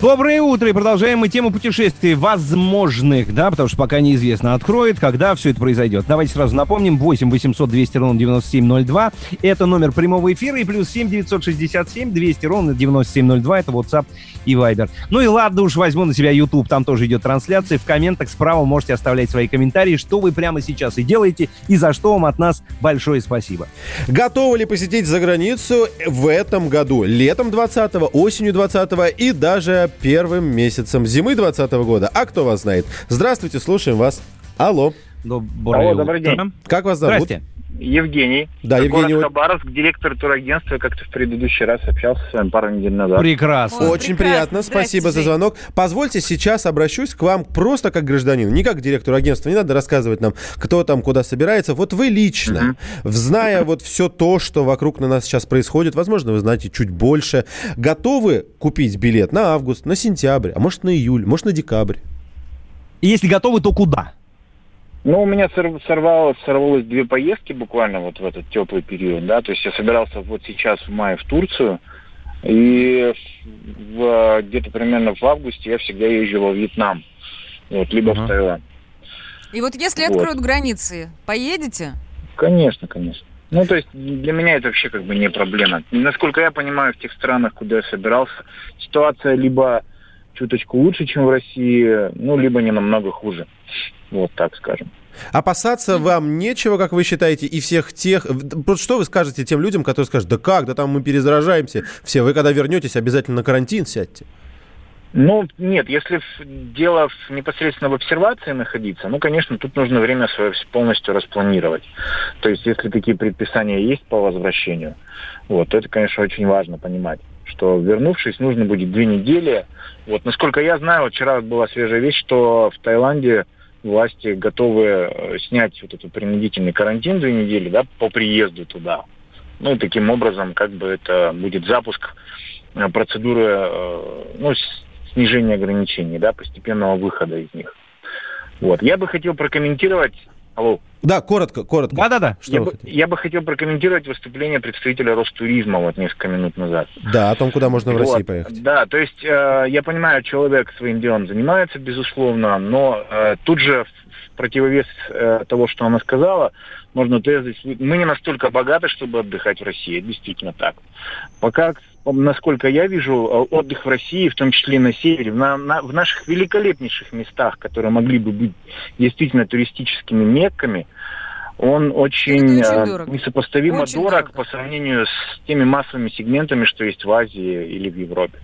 [SPEAKER 4] Доброе утро, и продолжаем мы тему путешествий возможных, да, потому что пока неизвестно, откроет, когда все это произойдет. Давайте сразу напомним, 8 800 200 ровно 9702, это номер прямого эфира, и плюс 7 967 200 ровно 9702, это WhatsApp и Viber. Ну и ладно уж, возьму на себя YouTube, там тоже идет трансляция, в комментах справа можете оставлять свои комментарии, что вы прямо сейчас и делаете, и за что вам от нас большое спасибо.
[SPEAKER 2] Готовы ли посетить за границу в этом году? Летом 20-го, осенью 20-го и даже первым месяцем зимы 20 года? А кто вас знает? Здравствуйте, слушаем вас. Алло.
[SPEAKER 4] Доброе
[SPEAKER 27] Алло, добрый день.
[SPEAKER 2] Как вас зовут?
[SPEAKER 4] Здрасте.
[SPEAKER 27] Евгений.
[SPEAKER 2] Да,
[SPEAKER 27] Город
[SPEAKER 2] Евгений, вот-
[SPEAKER 27] Хабаровск, директор турагентства. Как-то в предыдущий раз общался с вами пару недель назад.
[SPEAKER 4] Прекрасно.
[SPEAKER 2] Очень приятно, спасибо за звонок. Позвольте сейчас обращусь к вам просто как гражданин, не как к директору агентства. Не надо рассказывать нам, кто там куда собирается. Вот вы лично, зная вот все то, что вокруг на нас сейчас происходит, возможно, вы знаете чуть больше, готовы купить билет на август, на сентябрь, а может на июль, может на декабрь?
[SPEAKER 4] И если готовы, то куда?
[SPEAKER 27] Ну, у меня сор- сорвалось, сорвалось две поездки буквально вот в этот теплый период, да, то есть я собирался вот сейчас в мае в Турцию, и в- где-то примерно в августе я всегда езжу во Вьетнам, вот, либо в Таиланд.
[SPEAKER 3] И вот если
[SPEAKER 27] Вот.
[SPEAKER 3] откроют границы, поедете?
[SPEAKER 27] Конечно, конечно. Ну, то есть для меня это вообще как бы не проблема. Насколько я понимаю, в тех странах, куда я собирался, ситуация либо чуточку лучше, чем в России, ну, либо не намного хуже. Вот так скажем.
[SPEAKER 2] Опасаться вам нечего, как вы считаете, и всех тех... Просто что вы скажете тем людям, которые скажут, да как, да там мы перезаражаемся все, вы когда вернетесь, обязательно на карантин сядьте.
[SPEAKER 27] Ну, нет, если дело в- непосредственно в обсервации находиться, ну, конечно, тут нужно время свое полностью распланировать. То есть, если такие предписания есть по возвращению, вот, то это, конечно, очень важно понимать, что вернувшись, нужно будет две недели. Вот, насколько я знаю, вот вчера была свежая вещь, что в Таиланде власти готовы э, снять вот этот принудительный карантин две недели, да, по приезду туда. Ну, и таким образом, как бы это будет запуск э, процедуры, э, ну, снижения ограничений, да, постепенного выхода из них. Вот. Я бы хотел прокомментировать... Алло.
[SPEAKER 2] Да, коротко, коротко.
[SPEAKER 4] Да-да-да.
[SPEAKER 2] Что
[SPEAKER 27] Я бы, я бы хотел прокомментировать выступление представителя Ростуризма вот несколько минут назад.
[SPEAKER 2] Да, о том, куда можно в
[SPEAKER 27] Вот,
[SPEAKER 2] России поехать.
[SPEAKER 27] Да, то есть э, я понимаю, человек своим делом занимается, безусловно, но э, тут же противовес э, того, что она сказала, можно тезис. Мы не настолько богаты, чтобы отдыхать в России. Действительно так. Пока, насколько я вижу, э, отдых в России, в том числе на севере, на, на, в наших великолепнейших местах, которые могли бы быть действительно туристическими мекками, он очень,
[SPEAKER 3] очень
[SPEAKER 27] э,
[SPEAKER 3] дорого.
[SPEAKER 27] несопоставимо
[SPEAKER 3] Очень
[SPEAKER 27] дорог
[SPEAKER 3] дорого.
[SPEAKER 27] по сравнению с теми массовыми сегментами, что есть в Азии или в Европе.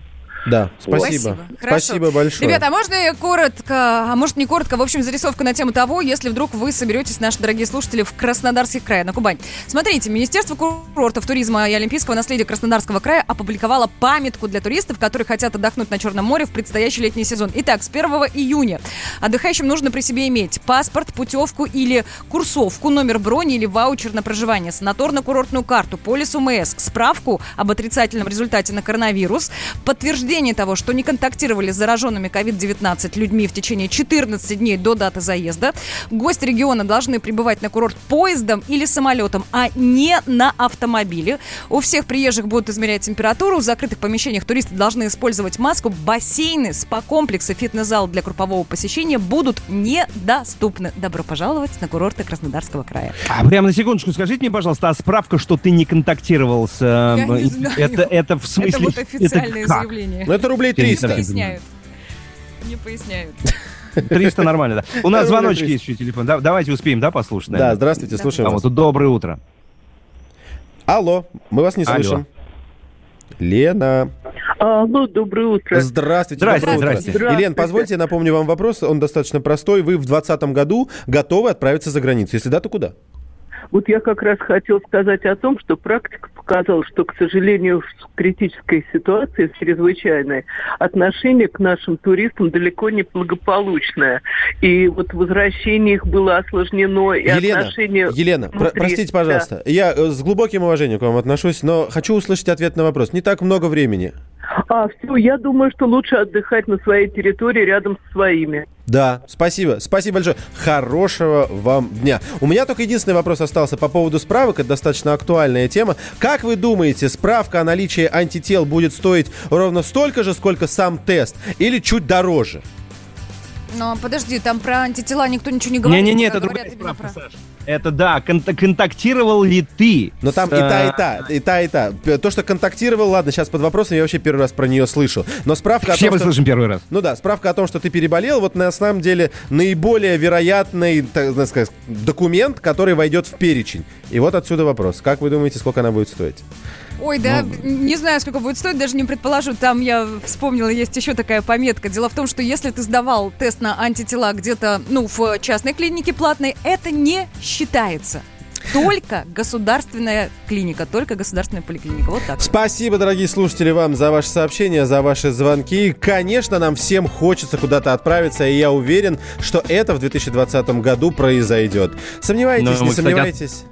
[SPEAKER 2] Да, спасибо.
[SPEAKER 3] Хорошо.
[SPEAKER 2] Спасибо большое.
[SPEAKER 3] Ребята, а можно коротко, а может не коротко, в общем, зарисовка на тему того, если вдруг вы соберетесь, наши дорогие слушатели, в Краснодарский край, на Кубань. Смотрите, Министерство курортов, туризма и олимпийского наследия Краснодарского края опубликовало памятку для туристов, которые хотят отдохнуть на Черном море в предстоящий летний сезон. Итак, с 1 июня отдыхающим нужно при себе иметь паспорт, путевку или курсовку, номер брони или ваучер на проживание, санаторно-курортную карту, полис УМС, справку об отрицательном результате на коронавирус, подтверждение того, что не контактировали с зараженными COVID-19 людьми в течение 14 дней до даты заезда. Гости региона должны прибывать на курорт поездом или самолетом, а не на автомобиле. У всех приезжих будут измерять температуру. В закрытых помещениях туристы должны использовать маску. Бассейны, спа-комплексы, фитнес-зал для группового посещения будут недоступны. Добро пожаловать на курорты Краснодарского края.
[SPEAKER 4] А прямо на секундочку скажите мне, пожалуйста, а справка, что ты не контактировал с... э,
[SPEAKER 3] Я не знаю.
[SPEAKER 4] Это, это в смысле... <laughs>
[SPEAKER 3] Это вот официальное
[SPEAKER 4] это как?
[SPEAKER 3] заявление.
[SPEAKER 2] Ну, это рублей
[SPEAKER 4] Я не
[SPEAKER 2] 300.
[SPEAKER 4] совсем
[SPEAKER 3] Поясняют. Не поясняют.
[SPEAKER 4] 300 нормально, да. У нас звоночки
[SPEAKER 2] 300.
[SPEAKER 4] есть еще телефон. Да- Давайте успеем, да, послушать?
[SPEAKER 2] Да, здравствуйте, слушаем
[SPEAKER 4] А
[SPEAKER 2] вас.
[SPEAKER 4] вот тут доброе утро.
[SPEAKER 2] Алло, мы вас не слышим. Лена.
[SPEAKER 28] Алло, доброе утро.
[SPEAKER 2] Здравствуйте,
[SPEAKER 4] Здрасте,
[SPEAKER 2] доброе утро.
[SPEAKER 28] Здравствуйте.
[SPEAKER 2] Елена, позвольте, я напомню вам вопрос, он достаточно простой. Вы в 2020 году готовы отправиться за границу? Если да, то куда?
[SPEAKER 28] Вот я как раз хотел сказать о том, что практика показала, что, к сожалению, в критической ситуации, в чрезвычайной, отношение к нашим туристам далеко не благополучное. И вот возвращение их было осложнено, и
[SPEAKER 2] Елена,
[SPEAKER 28] отношение...
[SPEAKER 2] Елена, про- простите,
[SPEAKER 28] Да.
[SPEAKER 2] пожалуйста. Я э, с глубоким уважением к вам отношусь, но хочу услышать ответ на вопрос. Не так много времени.
[SPEAKER 28] А, все, я думаю, что лучше отдыхать на своей территории рядом со своими.
[SPEAKER 2] Да, спасибо. Спасибо большое. Хорошего вам дня. У меня только единственный вопрос остался по поводу справок. Это достаточно актуальная тема. Как вы думаете, справка о наличии антител будет стоить ровно столько же, сколько сам тест? Или чуть дороже?
[SPEAKER 3] Но подожди, там про антитела никто ничего не говорит.
[SPEAKER 4] Не-не-не, это другая
[SPEAKER 3] именно про-
[SPEAKER 4] Это да, конта- контактировал ли ты?
[SPEAKER 2] Но там
[SPEAKER 4] с,
[SPEAKER 2] и та,
[SPEAKER 4] э,
[SPEAKER 2] и та, и та, и та. То, что контактировал, ладно, сейчас под вопросом, я вообще первый раз про нее слышал. Но справка о
[SPEAKER 4] Все
[SPEAKER 2] том,
[SPEAKER 4] мы
[SPEAKER 2] что...
[SPEAKER 4] слышим первый раз.
[SPEAKER 2] Ну да, справка о том, что ты переболел, вот на самом деле наиболее вероятный, так сказать, документ, который войдет в перечень. И вот отсюда вопрос. Как вы думаете, сколько она будет стоить?
[SPEAKER 3] Ой, да,
[SPEAKER 2] Ну,
[SPEAKER 3] не знаю, сколько будет стоить, даже не предположу. Там я вспомнила, есть еще такая пометка. Дело в том, что если ты сдавал тест на антитела где-то, ну, в частной клинике платной, это не считается. Только <laughs> государственная клиника, только государственная поликлиника. Вот так.
[SPEAKER 2] Спасибо, дорогие слушатели, вам за ваши сообщения, за ваши звонки. Конечно, нам всем хочется куда-то отправиться, и я уверен, что это в 2020 году произойдет. Сомневаетесь,
[SPEAKER 4] Ну,
[SPEAKER 2] не
[SPEAKER 4] мы, кстати,
[SPEAKER 2] сомневаетесь?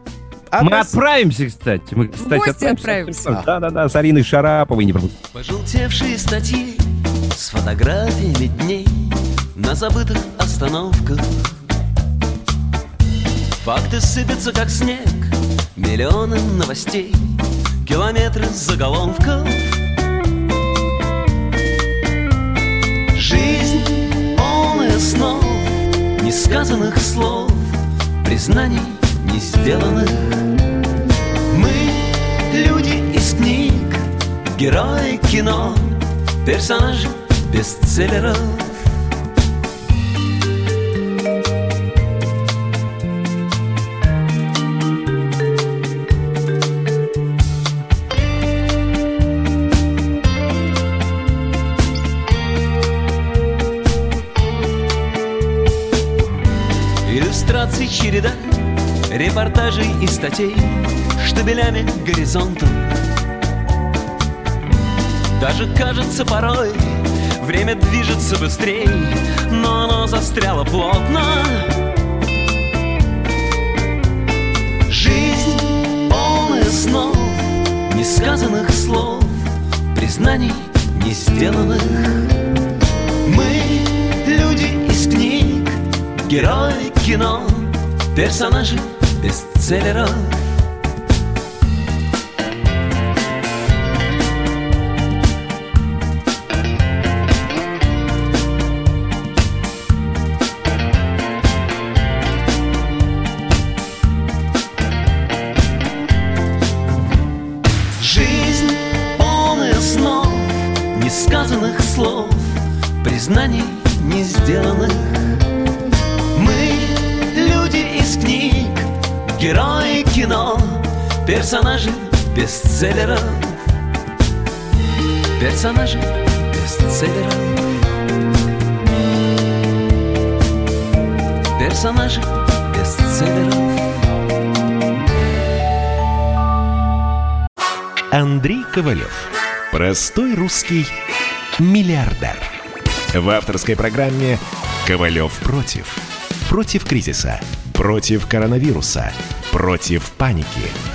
[SPEAKER 4] Мы
[SPEAKER 2] Отпрос-
[SPEAKER 4] отправимся, кстати. Мы, кстати,
[SPEAKER 3] гости отправимся.
[SPEAKER 4] Да-да-да, с Ариной Шараповой не пропустим.
[SPEAKER 11] Пожелтевшие статьи с фотографиями дней на забытых остановках. Факты сыпятся, как снег, миллионы новостей, километры заголовков. Жизнь полная снов, несказанных слов, признаний не сделанных. Мы люди из книг, герои кино, персонажи бестселлеров. Иллюстраций череда, репортажей и статей, штабелями горизонта. Даже кажется порой, время движется быстрей, но оно застряло плотно. Жизнь полная снов, несказанных слов, признаний не сделанных. Мы люди из книг, герои кино, персонажи бестселлеров. Персонажи бестселлеров Персонажи бестселлеров Персонажи бестселлеров
[SPEAKER 1] Андрей Ковалев. Простой русский миллиардер. В авторской программе «Ковалев против». Против кризиса. Против коронавируса. Против паники.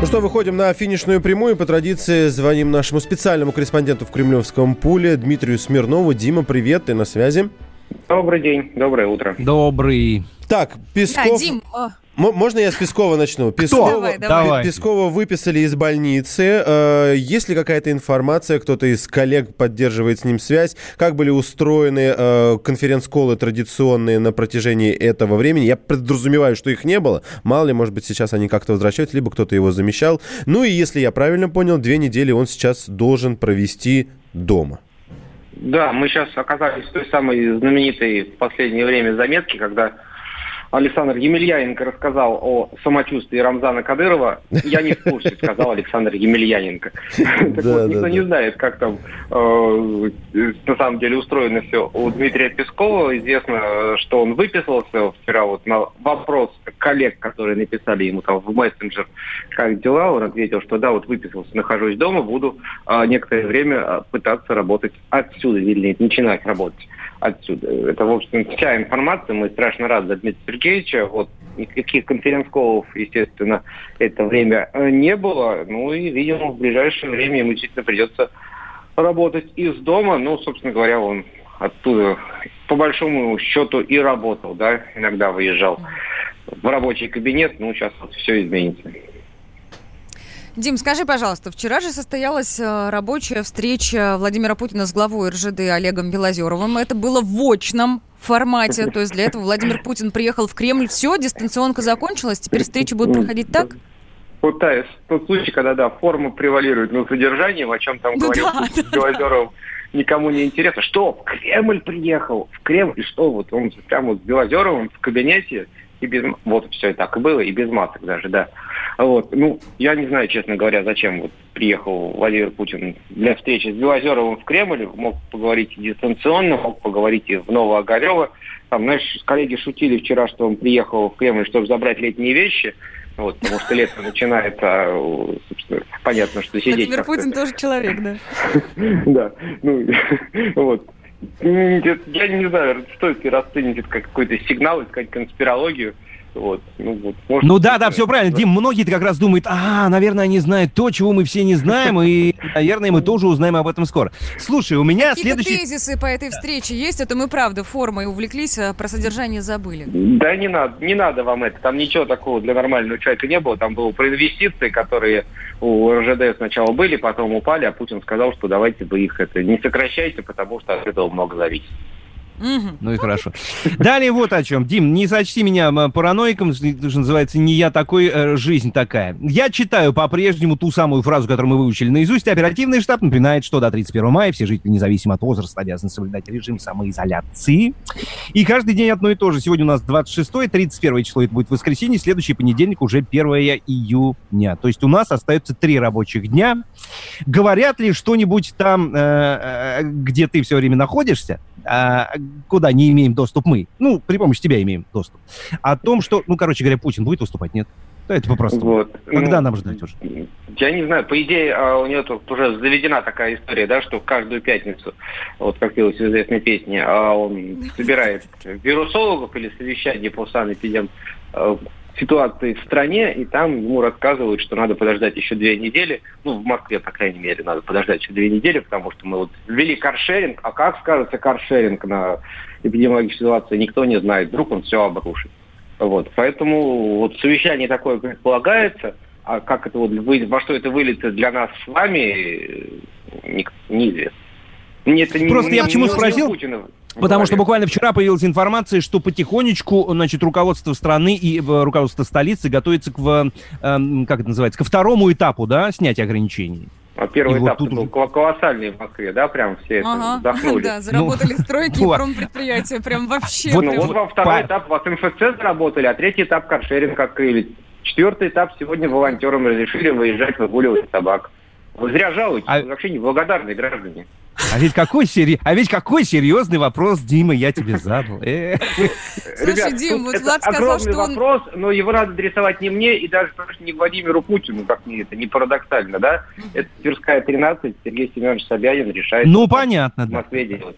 [SPEAKER 2] Ну что, выходим на финишную прямую. По традиции звоним нашему специальному корреспонденту в Кремлевском пуле Дмитрию Смирнову. Дима, привет, ты на связи.
[SPEAKER 29] Добрый день, доброе утро.
[SPEAKER 4] Добрый.
[SPEAKER 2] Так, Песков...
[SPEAKER 3] Да, Дим,
[SPEAKER 2] М- Можно я с Пескова начну? Пескова,
[SPEAKER 3] Давай, давай.
[SPEAKER 2] Пескова выписали из больницы. Э, Есть ли какая-то информация, кто-то из коллег поддерживает с ним связь? Как были устроены э, конференц-колы традиционные на протяжении этого времени? Я подразумеваю, что их не было. Мало ли, может быть, сейчас они как-то возвращаются, либо кто-то его замещал. Ну и если я правильно понял, две недели он сейчас должен провести дома.
[SPEAKER 29] Да, мы сейчас оказались в той самой знаменитой в последнее время заметке, когда Александр Емельяненко рассказал о самочувствии Рамзана Кадырова. Я не в курсе, <laughs> сказал Александр Емельяненко. <laughs> Так вот, никто не знает, как там э, на самом деле устроено все. У Дмитрия Пескова известно, что он выписался вчера вот на вопрос коллег, которые написали ему там в мессенджер, как дела, он ответил, что да, вот выписался, нахожусь дома, буду а, некоторое время пытаться работать отсюда, вернее, начинать работать отсюда. Это, в общем, вся информация. Мы страшно рады Дмитрия Сергеевича. Вот никаких конференц-колов, естественно, это время э, не было. Ну и, видимо, в ближайшее время ему действительно придется работать из дома. Ну, собственно говоря, он оттуда по большому счету и работал, да, иногда выезжал в рабочий кабинет, ну, сейчас вот все изменится.
[SPEAKER 3] Дим, скажи, пожалуйста, вчера же состоялась э, рабочая встреча Владимира Путина с главой РЖД Олегом Белозеровым. Это было в очном формате, то есть для этого Владимир Путин приехал в Кремль. Все, дистанционка закончилась, теперь встречи будут проходить так?
[SPEAKER 29] Вот та- тот случай, когда, да, форма превалирует над содержанием, о чем там
[SPEAKER 3] Ну
[SPEAKER 29] говорил
[SPEAKER 3] да,
[SPEAKER 29] Путин с Белозеровым, никому не интересно. Что, в Кремль приехал? В Кремль? И что, вот он прямо с Белозеровым в кабинете, и без... Вот все и так и было, и без масок даже, да. Вот. Ну, я не знаю, честно говоря, зачем вот приехал Владимир Путин для встречи с Белозеровым в Кремль. Мог поговорить и дистанционно, мог поговорить и в Новоогарево. Там, знаешь, коллеги шутили вчера, что он приехал в Кремль, чтобы забрать летние вещи. Вот, потому что лето начинается, а, собственно, понятно, что сидеть
[SPEAKER 3] Владимир Путин тоже человек, да. <laughs>
[SPEAKER 29] да, ну, <laughs> вот. М, Я не знаю, стоит ли расценить это как какой-то сигнал, искать конспирологию. Вот, ну, вот, может,
[SPEAKER 4] Ну да, да, все правильно. Дим, многие-то как раз думают, а, наверное, они знают то, чего мы все не знаем, и, наверное, мы тоже узнаем об этом скоро. Слушай, у меня
[SPEAKER 3] Какие-то
[SPEAKER 4] следующий...
[SPEAKER 3] тезисы по этой встрече есть? Это мы, правда, формой увлеклись, а про содержание забыли.
[SPEAKER 29] Да не надо, не надо вам это. Там ничего такого для нормального человека не было. Там было про инвестиции, которые у РЖД сначала были, потом упали, а Путин сказал, что давайте вы их это не сокращайте, потому что от этого много зависит.
[SPEAKER 4] Ну и хорошо. Далее вот о чем. Дим, не сочти меня параноиком, что называется, не я такой, э, жизнь такая. Я читаю по-прежнему ту самую фразу, которую мы выучили наизусть. Оперативный штаб напоминает, что до 31 мая все жители, независимо от возраста, обязаны соблюдать режим самоизоляции. И каждый день одно и то же. Сегодня у нас 26 31 число, это будет воскресенье, следующий понедельник уже 1 июня. То есть у нас остается три рабочих дня. Говорят ли что-нибудь там, э, э, где ты все время находишься, а, куда не имеем доступ мы, ну, при помощи тебя имеем доступ, о том, что, ну, короче говоря, Путин будет выступать, нет? Да, это попросту.
[SPEAKER 29] Вот.
[SPEAKER 4] Когда
[SPEAKER 29] Ну,
[SPEAKER 4] нам ждать уже?
[SPEAKER 29] Я не знаю, по идее, а, у нее тут уже заведена такая история, да, что каждую пятницу, вот как пелось в известной песне, а он <laughs> собирает вирусологов или совещание по санэпидем э, ситуации в стране, и там ему рассказывают, что надо подождать еще две недели. Ну, в Москве, по крайней мере, надо подождать еще две недели, потому что мы вот ввели каршеринг, а как скажется каршеринг на эпидемиологической ситуации, никто не знает. Вдруг он все обрушит. Вот, поэтому вот совещание такое предполагается, А как это вот, вы- во что это выльется для нас с вами, э, не- неизвестно. Мне это не-
[SPEAKER 4] Просто я
[SPEAKER 29] не-
[SPEAKER 4] почему
[SPEAKER 29] не
[SPEAKER 4] спросил?
[SPEAKER 29] Путина
[SPEAKER 4] Потому что буквально вчера появилась информация, что потихонечку, значит, руководство страны и э, руководство столицы готовится к, в, эм, как это называется, ко второму этапу, да, снятия ограничений.
[SPEAKER 29] А Первый
[SPEAKER 4] И вот
[SPEAKER 29] этап
[SPEAKER 4] тут
[SPEAKER 29] был кол- колоссальный в Москве, да, прям все это
[SPEAKER 3] Ага,
[SPEAKER 29] вздохнули. <laughs>
[SPEAKER 3] да, заработали стройки и
[SPEAKER 4] вот.
[SPEAKER 3] промпредприятия. Прям вообще.
[SPEAKER 29] Ну,
[SPEAKER 3] прям.
[SPEAKER 29] вот вам второй этап, вас МФЦ заработали, а третий этап каршеринг открыли. Четвертый этап сегодня волонтерам разрешили выезжать выгуливать собак. Вы зря жалуетесь,
[SPEAKER 4] А-
[SPEAKER 29] вы вообще неблагодарные граждане.
[SPEAKER 4] А ведь какой, сери... а ведь какой серьезный вопрос, Дима, я тебе задал. Э.
[SPEAKER 3] Слушай, Дим,
[SPEAKER 29] тут
[SPEAKER 3] вот
[SPEAKER 29] это
[SPEAKER 3] Влад сказал,
[SPEAKER 29] огромный
[SPEAKER 3] что он...
[SPEAKER 29] вопрос, но его надо адресовать не мне и даже не Владимиру Путину, как мне это не парадоксально, да? Это Тверская 13, Сергей Семенович Собянин решает
[SPEAKER 4] Ну, понятно,
[SPEAKER 29] в
[SPEAKER 4] да.
[SPEAKER 29] Москве делать.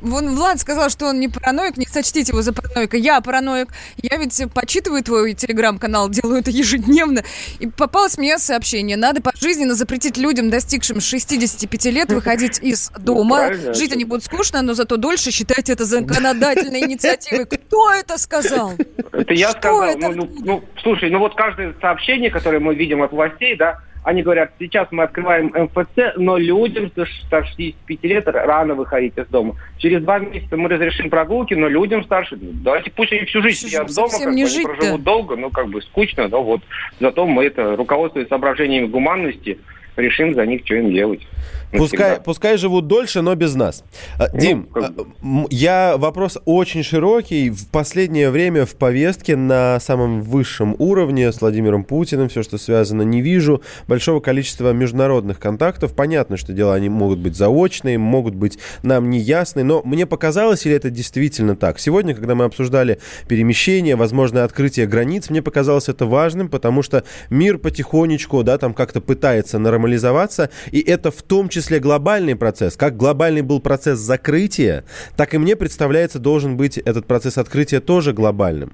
[SPEAKER 3] Вон Влад сказал, что он не параноик, не сочтите его за параноика. Я параноик. Я ведь почитываю твой телеграм-канал, делаю это ежедневно. И попалось мне сообщение. Надо пожизненно запретить людям, достигшим 65 лет, <laughs> выходить из дома.
[SPEAKER 29] правильно.
[SPEAKER 3] Жить они будут скучно, но зато дольше считать это <laughs> законодательной инициативой. Кто это сказал?
[SPEAKER 29] Это я
[SPEAKER 3] Что
[SPEAKER 29] сказал.
[SPEAKER 3] это?
[SPEAKER 29] Ну, ну, ну, слушай, ну вот каждое сообщение, которое мы видим от властей, да, они говорят, сейчас мы открываем МФЦ, но людям со 65 лет рано выходить из дома. Через два месяца мы разрешим прогулки, но людям старше, ну, давайте пусть они всю жизнь сидят дома, как
[SPEAKER 3] не
[SPEAKER 29] они проживут долго, ну как бы скучно, но вот зато мы это, руководствуясь соображениями гуманности, решим за них, что им делать.
[SPEAKER 2] Пускай, пускай живут дольше, но без нас. А, Дим,
[SPEAKER 29] как
[SPEAKER 2] а, я вопрос очень широкий. В последнее время в повестке на самом высшем уровне с Владимиром Путиным, все, что связано, не вижу большого количества международных контактов. Понятно, что дела они могут быть заочные, могут быть нам неясны, но мне показалось, или это действительно так? Сегодня, когда мы обсуждали перемещение, возможное открытие границ, мне показалось это важным, потому что мир потихонечку, да, там как-то пытается нормализоваться, и это в том числе глобальный процесс. Как глобальный был процесс закрытия, так и мне представляется, должен быть этот процесс открытия тоже глобальным.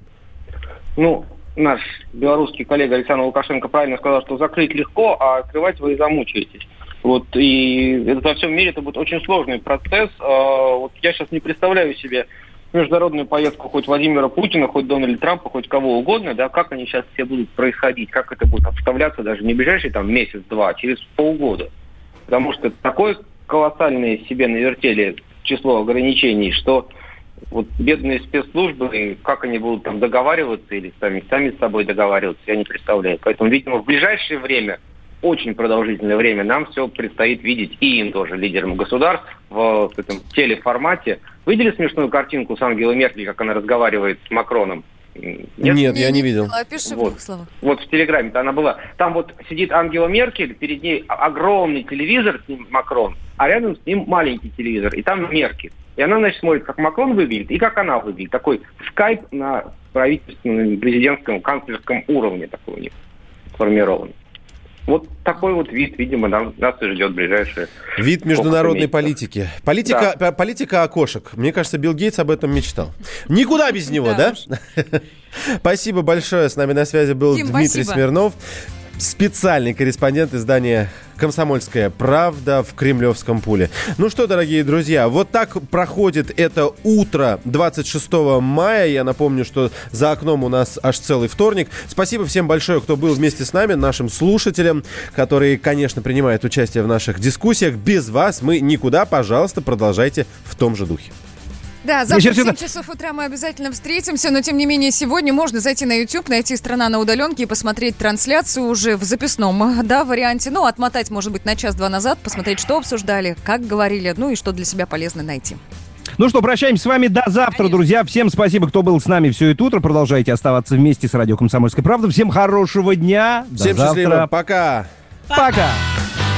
[SPEAKER 29] Ну, наш белорусский коллега Александр Лукашенко правильно сказал, что закрыть легко, а открывать вы и замучаетесь. Вот, и это во всем мире это будет очень сложный процесс. А, Вот я сейчас не представляю себе международную поездку хоть Владимира Путина, хоть Дональда Трампа, хоть кого угодно, да, как они сейчас все будут происходить, как это будет обставляться даже не ближайший там месяц-два, а через полгода. Потому что такое колоссальное себе навертели число ограничений, что вот бедные спецслужбы, как они будут там договариваться или сами, сами с собой договариваться, я не представляю. Поэтому, видимо, в ближайшее время, очень продолжительное время, нам все предстоит видеть и им тоже, лидерам государств, в этом телеформате. Видели смешную картинку с Ангелой Меркель, как она разговаривает с Макроном? М,
[SPEAKER 2] Нет, я не видел.
[SPEAKER 3] Опиши в
[SPEAKER 29] Вот.
[SPEAKER 3] двух словах.
[SPEAKER 29] Вот в Телеграме-то она была. Там вот сидит Ангела Меркель, перед ней огромный телевизор, с ним Макрон, а рядом с ним маленький телевизор, и там Меркель. И она, значит, смотрит, как Макрон выглядит и как она выглядит. Такой скайп на правительственном, президентском, канцлерском уровне такой у них сформирован. Вот такой вот вид, видимо, нам, нас и ждет ближайшее.
[SPEAKER 2] Вид международной политики. Политика, п- политика окошек. Мне кажется, Билл Гейтс об этом мечтал. Никуда без него, да? <laughs> Спасибо большое. С нами на связи был
[SPEAKER 3] Дим,
[SPEAKER 2] Дмитрий
[SPEAKER 3] спасибо.
[SPEAKER 2] Смирнов, специальный корреспондент издания «Комсомольская правда» в Кремлевском пуле. Ну что, дорогие друзья, вот так проходит это утро 26 мая. Я напомню, что за окном у нас аж целый вторник. Спасибо всем большое, кто был вместе с нами, нашим слушателям, которые, конечно, принимают участие в наших дискуссиях. Без вас мы никуда. Пожалуйста, продолжайте в том же духе.
[SPEAKER 3] Да, завтра в 7
[SPEAKER 4] это-
[SPEAKER 3] часов утра мы обязательно встретимся, но тем не менее сегодня можно зайти на YouTube, найти «Страна на удаленке» и посмотреть трансляцию уже в записном <laughs> да, варианте. Ну, отмотать, может быть, на час-два назад, посмотреть, что обсуждали, как говорили, ну и что для себя полезно найти.
[SPEAKER 4] Ну что, прощаемся с вами до завтра, друзья. Всем спасибо, кто был с нами все это утро. Продолжайте оставаться вместе с радио «Комсомольская правда». Всем хорошего дня. До
[SPEAKER 2] Всем
[SPEAKER 4] завтра.
[SPEAKER 2] счастливо. Пока.
[SPEAKER 4] Пока.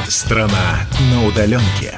[SPEAKER 1] Страна на удаленке.